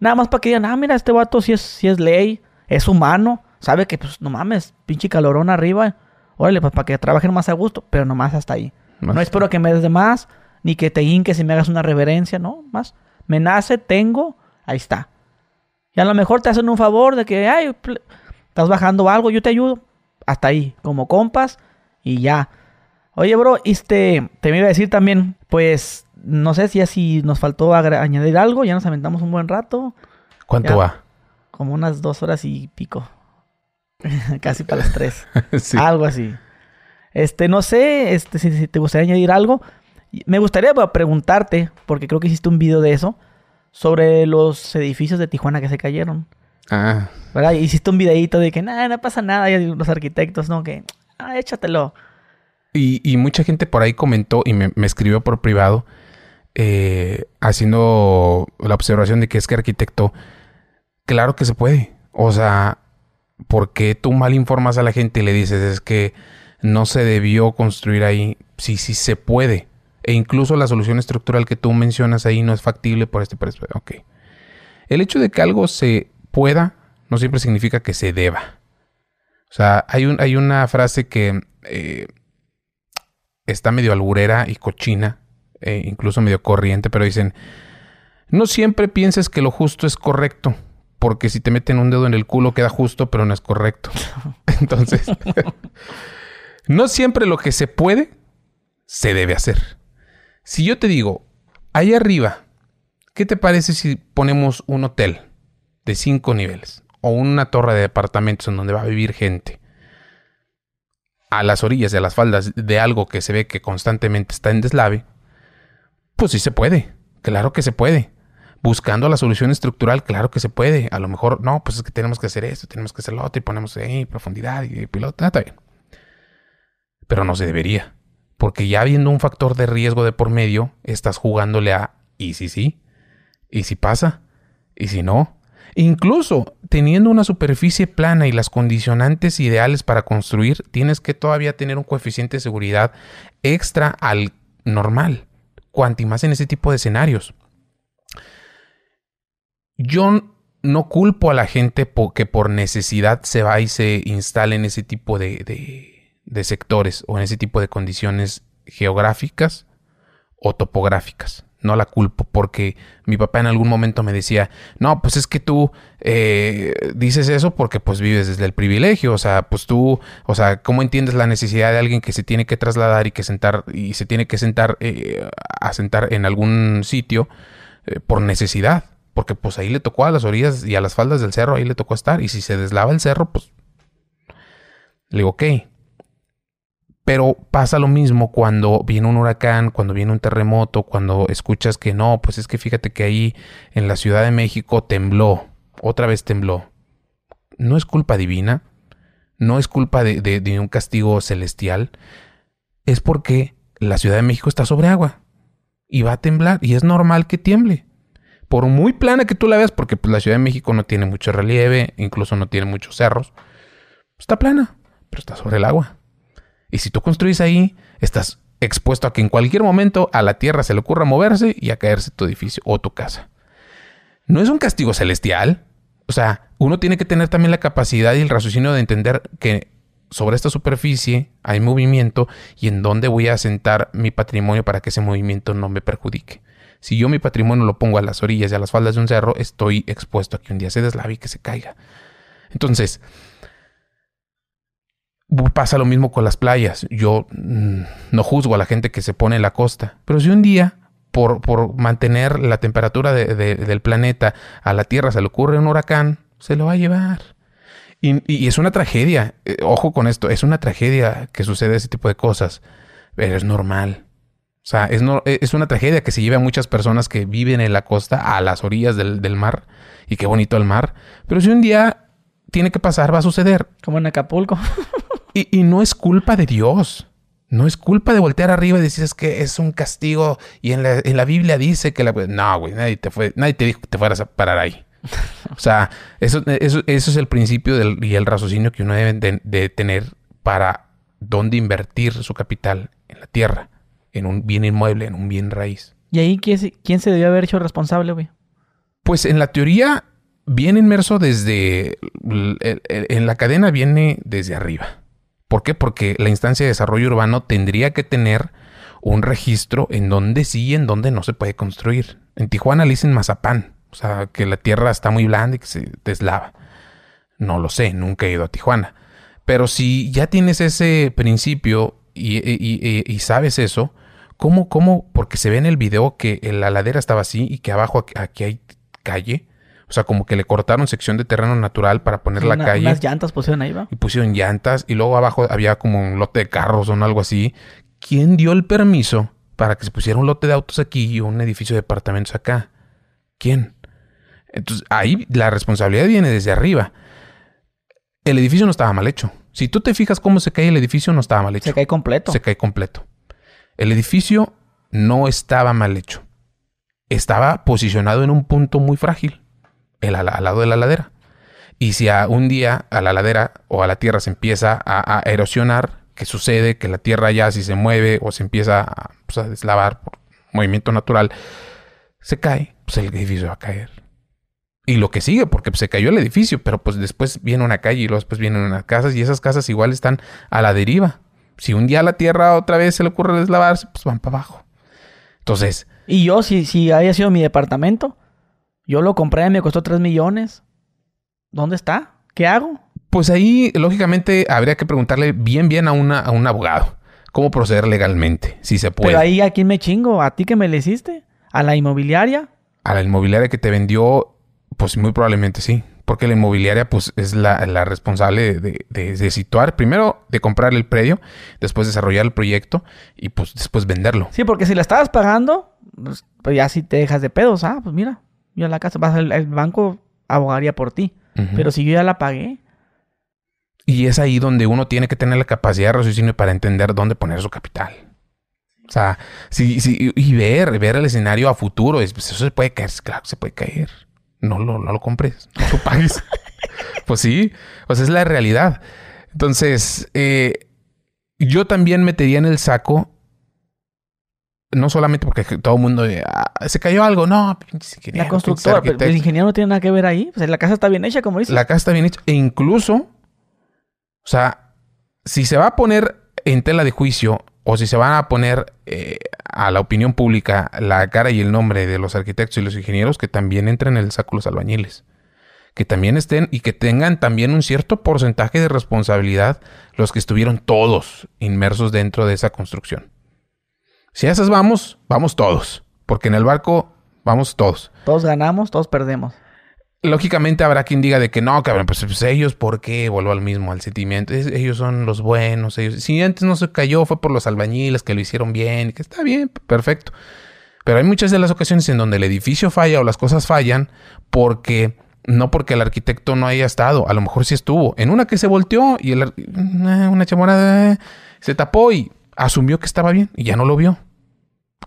nada más para que digan, ah, mira, este vato sí es, sí es ley, es humano, sabe que, pues, no mames, pinche calorón arriba. Órale, pues para que trabajen más a gusto, pero nomás hasta ahí. Más- No espero que me des de más, ni que te hinques y me hagas una reverencia, no, más. Me nace, tengo, ahí está. Y a lo mejor te hacen un favor de que, ay, estás bajando algo, yo te ayudo. Hasta ahí, como compas, y ya. Oye, bro, este, te me iba a decir también, pues, no sé si así nos faltó añadir algo, ya nos aventamos un buen rato, ¿Cuánto Ya. va? como unas dos horas y pico. Casi para las tres. sí. Algo así. Este, no sé, este, si, si te gustaría añadir algo. Me gustaría preguntarte, porque creo que hiciste un video de eso, sobre los edificios de Tijuana que se cayeron. Ah, ¿Verdad? Hiciste un videito de que nada, no pasa nada. Y los arquitectos, ¿no? Que, ah, échatelo. Y, y mucha gente por ahí comentó y me, me escribió por privado eh, haciendo la observación de que es que arquitecto, claro que se puede. O sea, ¿por qué tú mal informas a la gente y le dices es que no se debió construir ahí? Sí, sí se puede. E incluso la solución estructural que tú mencionas ahí no es factible por este precio. Ok. El hecho de que algo se pueda no siempre significa que se deba. O sea, hay, un, hay una frase que eh, está medio alburera y cochina, eh, incluso medio corriente, pero dicen, no siempre pienses que lo justo es correcto, porque si te meten un dedo en el culo queda justo, pero no es correcto. Entonces, no siempre lo que se puede se debe hacer. Si yo te digo, ahí arriba, ¿qué te parece si ponemos un hotel de cinco niveles o una torre de departamentos en donde va a vivir gente? a las orillas de las faldas de algo que se ve que constantemente está en deslave, pues sí se puede, claro que se puede. Buscando la solución estructural, claro que se puede. A lo mejor, no, pues es que tenemos que hacer esto, tenemos que hacer lo otro y ponemos ahí profundidad y piloto, ah, está bien. Pero no se debería. Porque ya habiendo un factor de riesgo de por medio, estás jugándole a y si sí, y si pasa, y si no. Incluso teniendo una superficie plana y las condicionantes ideales para construir, tienes que todavía tener un coeficiente de seguridad extra al normal, cuanti más en ese tipo de escenarios. Yo no culpo a la gente que por necesidad se va y se instale en ese tipo de, de sectores o en ese tipo de condiciones geográficas o topográficas no la culpo porque mi papá en algún momento me decía, no, pues es que tú eh, dices eso porque pues vives desde el privilegio, o sea, pues tú, o sea, ¿cómo entiendes la necesidad de alguien que se tiene que trasladar y que sentar y se tiene que sentar eh, a sentar en algún sitio eh, por necesidad? Porque pues ahí le tocó a las orillas y a las faldas del cerro, ahí le tocó estar y si se deslava el cerro, pues le digo, ok, pero pasa lo mismo cuando viene un huracán, cuando viene un terremoto, cuando escuchas que no, pues es que fíjate que ahí en la Ciudad de México tembló, otra vez tembló. No es culpa divina, no es culpa de, un castigo celestial, es porque la Ciudad de México está sobre agua y va a temblar y es normal que tiemble. Por muy plana que tú la veas, porque pues, la Ciudad de México no tiene mucho relieve, incluso no tiene muchos cerros, está plana, pero está sobre el agua. Y si tú construyes ahí, estás expuesto a que en cualquier momento a la tierra se le ocurra moverse y a caerse tu edificio o tu casa. No es un castigo celestial. O sea, uno tiene que tener también la capacidad y el raciocinio de entender que sobre esta superficie hay movimiento y en dónde voy a asentar mi patrimonio para que ese movimiento no me perjudique. Si yo mi patrimonio lo pongo a las orillas y a las faldas de un cerro, estoy expuesto a que un día se deslave y que se caiga. Entonces, Pasa lo mismo con las playas. Yo mm, no juzgo a la gente que se pone en la costa, pero si un día, por, por mantener la temperatura del planeta a la Tierra, se le ocurre un huracán, se lo va a llevar. Y, es una tragedia. Eh, ojo con esto, es una tragedia que sucede ese tipo de cosas, pero es normal. O sea, es, no, es una tragedia que se lleve a muchas personas que viven en la costa a las orillas del, del mar. Y qué bonito el mar. Pero si un día tiene que pasar, va a suceder. Como en Acapulco. Y, no es culpa de Dios. No es culpa de voltear arriba y decir es que es un castigo. Y en la, Biblia dice que la. No, güey, nadie te, fue, nadie te dijo que te fueras a parar ahí. O sea, eso, eso, es el principio del, y el raciocinio que uno debe de, tener para dónde invertir su capital en la tierra, en un bien inmueble, en un bien raíz. ¿Y ahí quién, se debió haber hecho responsable, güey? Pues en la teoría, bien inmerso desde. En la cadena viene desde arriba. ¿Por qué? Porque la instancia de desarrollo urbano tendría que tener un registro en donde sí y en donde no se puede construir. En Tijuana le dicen mazapán, o sea, que la tierra está muy blanda y que se deslava. No lo sé, nunca he ido a Tijuana. Pero si ya tienes ese principio y, sabes eso, ¿cómo, ¿cómo? Porque se ve en el video que la ladera estaba así y que abajo aquí hay calle. O sea, como que le cortaron sección de terreno natural para poner la calle. Unas llantas pusieron ahí, ¿va? Y pusieron llantas y luego abajo había como un lote de carros o algo así. ¿Quién dio el permiso para que se pusiera un lote de autos aquí y un edificio de departamentos acá? ¿Quién? Entonces, ahí la responsabilidad viene desde arriba. El edificio no estaba mal hecho. Si tú te fijas cómo se cae el edificio, no estaba mal hecho. Se cae completo. Se cae completo. El edificio no estaba mal hecho. Estaba posicionado en un punto muy frágil al, lado de la ladera. Y si a un día a la ladera o a la tierra se empieza a, erosionar, ¿qué sucede? Que la tierra ya si se mueve o se empieza pues, a, deslavar por movimiento natural, se cae, pues el edificio va a caer. Y lo que sigue, porque pues, se cayó el edificio, pero pues después viene una calle y luego después vienen unas casas y esas casas igual están a la deriva. Si un día a la tierra otra vez se le ocurre deslavarse, pues van para abajo. Entonces... Y yo, si, si haya sido mi departamento, yo lo compré, me costó 3 millones. ¿dónde está? ¿Qué hago? Pues ahí, lógicamente, habría que preguntarle bien, bien a, una, a un abogado cómo proceder legalmente, si se puede. Pero ahí, ¿a quién me chingo? ¿A ti que me le hiciste? ¿A la inmobiliaria? A la inmobiliaria que te vendió, pues muy probablemente sí. Porque la inmobiliaria, pues, es la, la responsable de, de, de, situar, primero, de comprar el predio, después desarrollar el proyecto y, pues, después venderlo. Sí, porque si la estabas pagando, pues, pues ya si te dejas de pedos, ah, pues mira, yo la casa, vas al el banco abogaría por ti. Uh -huh. Pero si yo ya la pagué. Y es ahí donde uno tiene que tener la capacidad de raciocinio para entender dónde poner su capital. O sea, sí, sí, y ver, ver el escenario a futuro, pues eso se puede caer, claro, se puede caer. No lo, no lo compres, no lo pagues. pues sí, pues es la realidad. Entonces, eh, yo también metería en el saco, no solamente porque todo el mundo ah, se cayó algo, no, la constructora, pero el ingeniero no tiene nada que ver ahí. La casa está bien hecha, como dices. La casa está bien hecha, e incluso, o sea, si se va a poner en tela de juicio o si se van a poner eh, a la opinión pública la cara y el nombre de los arquitectos y los ingenieros, que también entren en el saco los albañiles. Que también estén y que tengan también un cierto porcentaje de responsabilidad los que estuvieron todos inmersos dentro de esa construcción. Si a esas vamos, vamos todos. Porque en el barco vamos todos. Todos ganamos, todos perdemos lógicamente habrá quien diga de que no, cabrón, pues, pues, ellos, ¿por qué? Vuelvo al mismo, al sentimiento. Ellos son los buenos. Ellos, si antes no se cayó, fue por los albañiles que lo hicieron bien, que está bien, perfecto. Pero hay muchas de las ocasiones en donde el edificio falla o las cosas fallan porque no porque el arquitecto no haya estado, a lo mejor sí estuvo. En una que se volteó y el, una chamorada se tapó y asumió que estaba bien y ya no lo vio.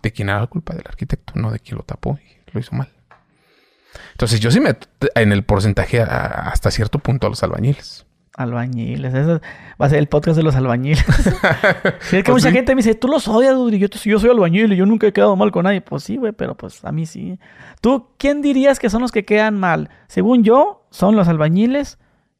¿De quién era la culpa? Del arquitecto, no de quien lo tapó y lo hizo mal. Entonces yo sí me en el porcentaje a, hasta cierto punto a los albañiles. Albañiles, eso va a ser el podcast de los albañiles. sí, es que pues mucha sí. gente me dice, tú los odias, Duri. Yo, yo soy albañil y yo nunca he quedado mal con nadie. Pues sí, güey, pero pues a mí sí. ¿Tú quién dirías que son los que quedan mal? Según yo, son los albañiles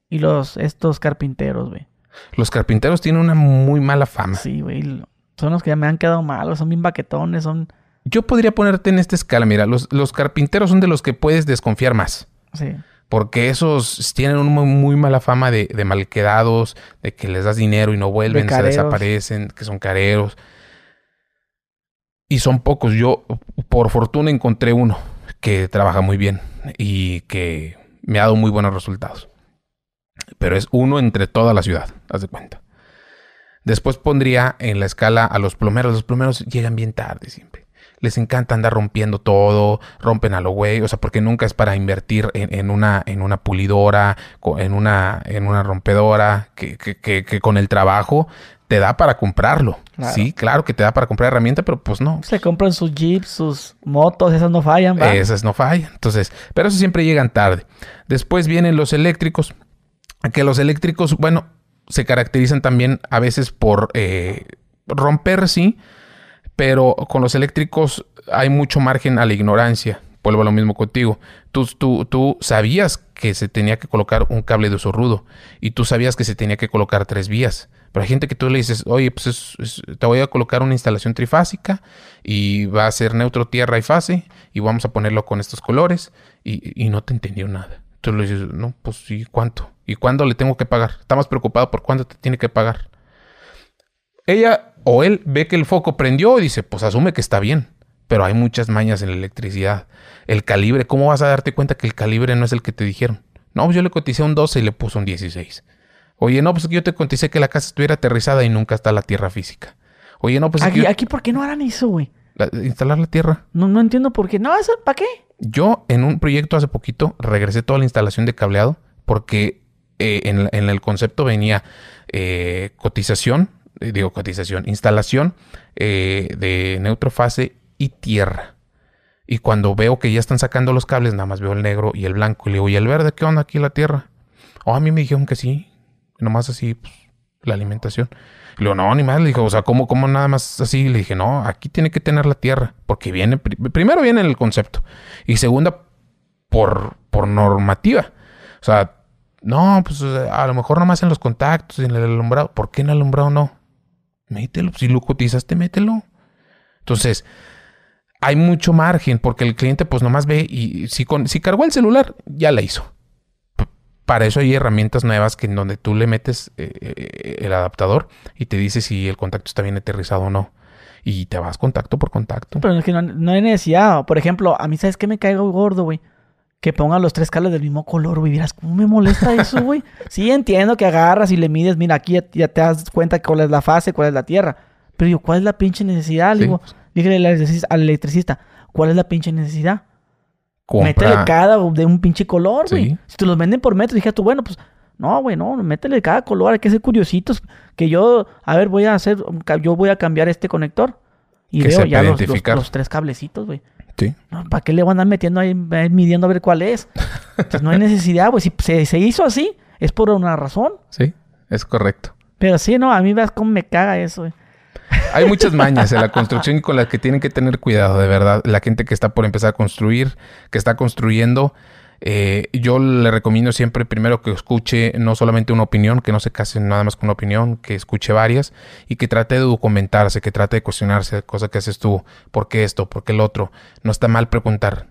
y los estos carpinteros, güey. Los carpinteros tienen una muy mala fama. Sí, güey. Son los que me han quedado mal, son bien baquetones, son yo podría ponerte en esta escala. Mira, los, los, carpinteros son de los que puedes desconfiar más. Sí. Porque esos tienen una muy mala fama de, de malquedados, de que les das dinero y no vuelven, De se desaparecen, que son careros. Y son pocos. Yo, por fortuna, encontré uno que trabaja muy bien y que me ha dado muy buenos resultados. Pero es uno entre toda la ciudad, haz de cuenta. Después pondría en la escala a los plomeros. Los plomeros llegan bien tarde siempre les encanta andar rompiendo todo, rompen a lo güey, o sea, porque nunca es para invertir en, en una, en una pulidora, en una, en una rompedora, que, que, que, que, con el trabajo te da para comprarlo. Claro. Sí, claro que te da para comprar herramienta, pero pues no. Se compran sus jeeps, sus motos, esas no fallan, ¿va? Esas no fallan. Entonces, pero eso siempre llegan tarde. Después vienen los eléctricos, que los eléctricos, bueno, se caracterizan también a veces por eh, romper, sí, pero con los eléctricos hay mucho margen a la ignorancia. Vuelvo a lo mismo contigo. Tú, tú, tú sabías que se tenía que colocar un cable de uso rudo y tú sabías que se tenía que colocar tres vías. Pero hay gente que tú le dices, oye, pues es, es, te voy a colocar una instalación trifásica y va a ser neutro, tierra y fase y vamos a ponerlo con estos colores y, y no te entendió nada. Tú le dices, no, pues sí, ¿cuánto? ¿Y cuándo le tengo que pagar? Está más preocupado por cuándo te tiene que pagar. Ella o él ve que el foco prendió y dice, pues asume que está bien. Pero hay muchas mañas en la electricidad. El calibre, ¿cómo vas a darte cuenta que el calibre no es el que te dijeron? No, pues yo le coticé un 12 y le puso un 16. Oye, no, pues yo te coticé que la casa estuviera aterrizada y nunca está la tierra física. Oye, no, pues aquí, yo... aquí, ¿por qué no harán eso, güey? instalar la tierra. No, no entiendo por qué. No, eso, ¿para qué? Yo en un proyecto hace poquito regresé toda la instalación de cableado porque eh, en, en, el concepto venía eh, cotización, digo cotización, instalación eh, de neutrofase y tierra. Y cuando veo que ya están sacando los cables, nada más veo el negro y el blanco. Y le digo, ¿y el verde qué onda aquí la tierra? Oh, a mí me dijeron que sí. Nomás así, pues, la alimentación. Le digo, no, ni más. Le dije, o sea, ¿cómo, cómo nada más así? Le dije, no, aquí tiene que tener la tierra. Porque viene, primero viene el concepto. Y segunda, por, por normativa. O sea, no, pues a lo mejor nomás en los contactos, en el alumbrado. ¿Por qué en el alumbrado no? Mételo. Si lo cotizaste, mételo. Entonces, hay mucho margen porque el cliente pues nomás ve y si, con, si cargó el celular, ya la hizo. Para eso hay herramientas nuevas que en donde tú le metes eh, eh, el adaptador y te dice si el contacto está bien aterrizado o no. Y te vas contacto por contacto. Pero es que no, no hay necesidad. Por ejemplo, a mí, ¿sabes qué me caigo gordo, güey? Que pongan los tres cables del mismo color, güey. ¿cómo me molesta eso, güey? sí, entiendo que agarras y le mides. Mira, aquí ya, ya te das cuenta cuál es la fase, cuál es la tierra. Pero yo, ¿cuál es la pinche necesidad? Le Sí. digo, dígale al electricista, ¿cuál es la pinche necesidad? Compra- Métele cada de un pinche color, güey. Sí. Si te los venden por metro, dije tú, bueno, pues, no, güey, no, métele cada color, hay que ser curiositos. Que yo, a ver, voy a hacer, yo voy a cambiar este conector. Y Que veo ya los, los tres cablecitos, güey. Sí. No, ¿Para qué le van a andar metiendo ahí, midiendo a ver cuál es? Pues no hay necesidad, güey. Si se, se hizo así, es por una razón. Sí, es correcto. Pero sí, no, a mí ves cómo me caga eso, güey. Hay muchas mañas en la construcción y con las que tienen que tener cuidado, de verdad. La gente que está por empezar a construir, que está construyendo, eh, yo le recomiendo siempre primero que escuche no solamente una opinión, que no se case nada más con una opinión, que escuche varias y que trate de documentarse, que trate de cuestionarse, cosa que haces tú, ¿por qué esto? ¿Por qué el otro? No está mal preguntar,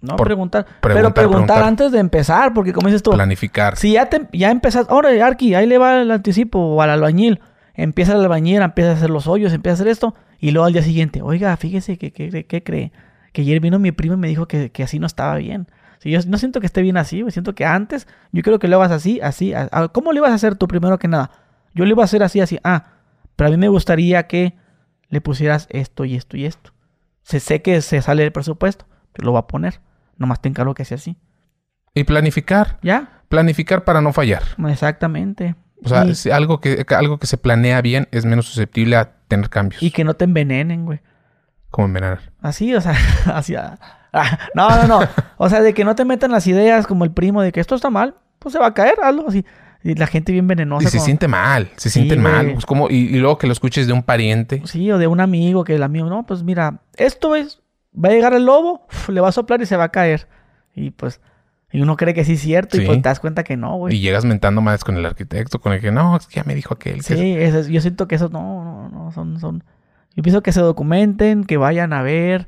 No Por- preguntar. Pero preguntar, antes de empezar, porque como dices tú, planificar. si ya te ya empezaste, ahora Arki, ahí le va el anticipo o al albañil. Empieza el albañil, empieza a hacer los hoyos, empieza a hacer esto, y luego al día siguiente, oiga, fíjese que, que, que cree, que ayer vino mi primo y me dijo que, que así no estaba bien. Si yo no siento que esté bien así, güey, siento que antes, yo creo que lo hagas así, así. a- ¿Cómo lo ibas a hacer tú primero que nada? Yo lo iba a hacer así, así. Ah, pero a mí me gustaría que le pusieras esto y esto y esto. Se sé que se sale del presupuesto, pero lo va a poner. Nomás te encargo que sea así. Y planificar, ¿Ya? planificar para no fallar. Exactamente. O sea, y, si algo que, algo que se planea bien es menos susceptible a tener cambios. y que no te envenenen, güey. Como envenenar. Así, o sea, así. no, no, no. O sea, de que no te metan las ideas como el primo de que esto está mal, pues se va a caer, algo así. Y la gente bien venenosa. Y se como- siente mal, se Sí, sienten mal. Pues como, y, y luego que lo escuches de un pariente. Sí, o de un amigo que el amigo, no, pues mira, esto es, va a llegar el lobo, le va a soplar y se va a caer. Y pues, y uno cree que sí es cierto Sí. y pues te das cuenta que no, Y güey. llegas mentando más con el arquitecto, con el que no, que ya me dijo aquel. que Sí, eso es- yo siento que eso no, no, no, son, son. Yo pienso que se documenten, que vayan a ver,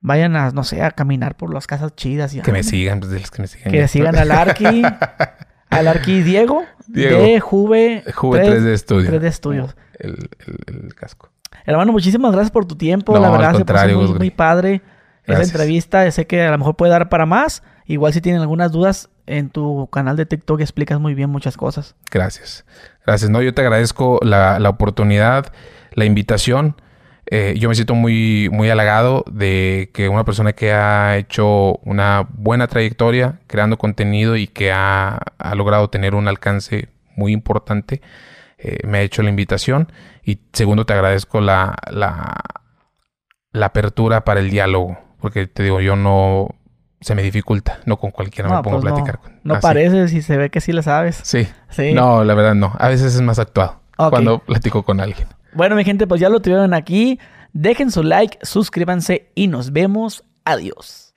vayan a, no sé, a caminar por las casas chidas. Y, que me sigan, pues diles que me sigan. Que sigan al Arqui, al Arqui Diego, Diego. de Juve, Juve 3D Studio. 3D Studios. El, el- el casco. Hermano, muchísimas gracias por tu tiempo. No, la al verdad, se puso muy, muy padre esa Gracias. entrevista. Sé que a lo mejor puede dar para más. Igual si tienen algunas dudas, en tu canal de TikTok explicas muy bien muchas cosas. Gracias. Gracias. No, yo te agradezco la, la oportunidad, la invitación. Eh, yo me siento muy, muy halagado de que una persona que ha hecho una buena trayectoria creando contenido y que ha, ha logrado tener un alcance muy importante eh, me ha hecho la invitación. Y segundo, te agradezco la, la, la apertura para el diálogo. Porque te digo, yo no se me dificulta, no con cualquiera me No, pongo pues a platicar. con- No así. parece si se ve que sí le sabes. Sí. Sí. No, la verdad no. A veces es más actuado cuando platico con alguien. Bueno, mi gente, pues ya lo tuvieron aquí. Dejen su like, suscríbanse y nos vemos. Adiós.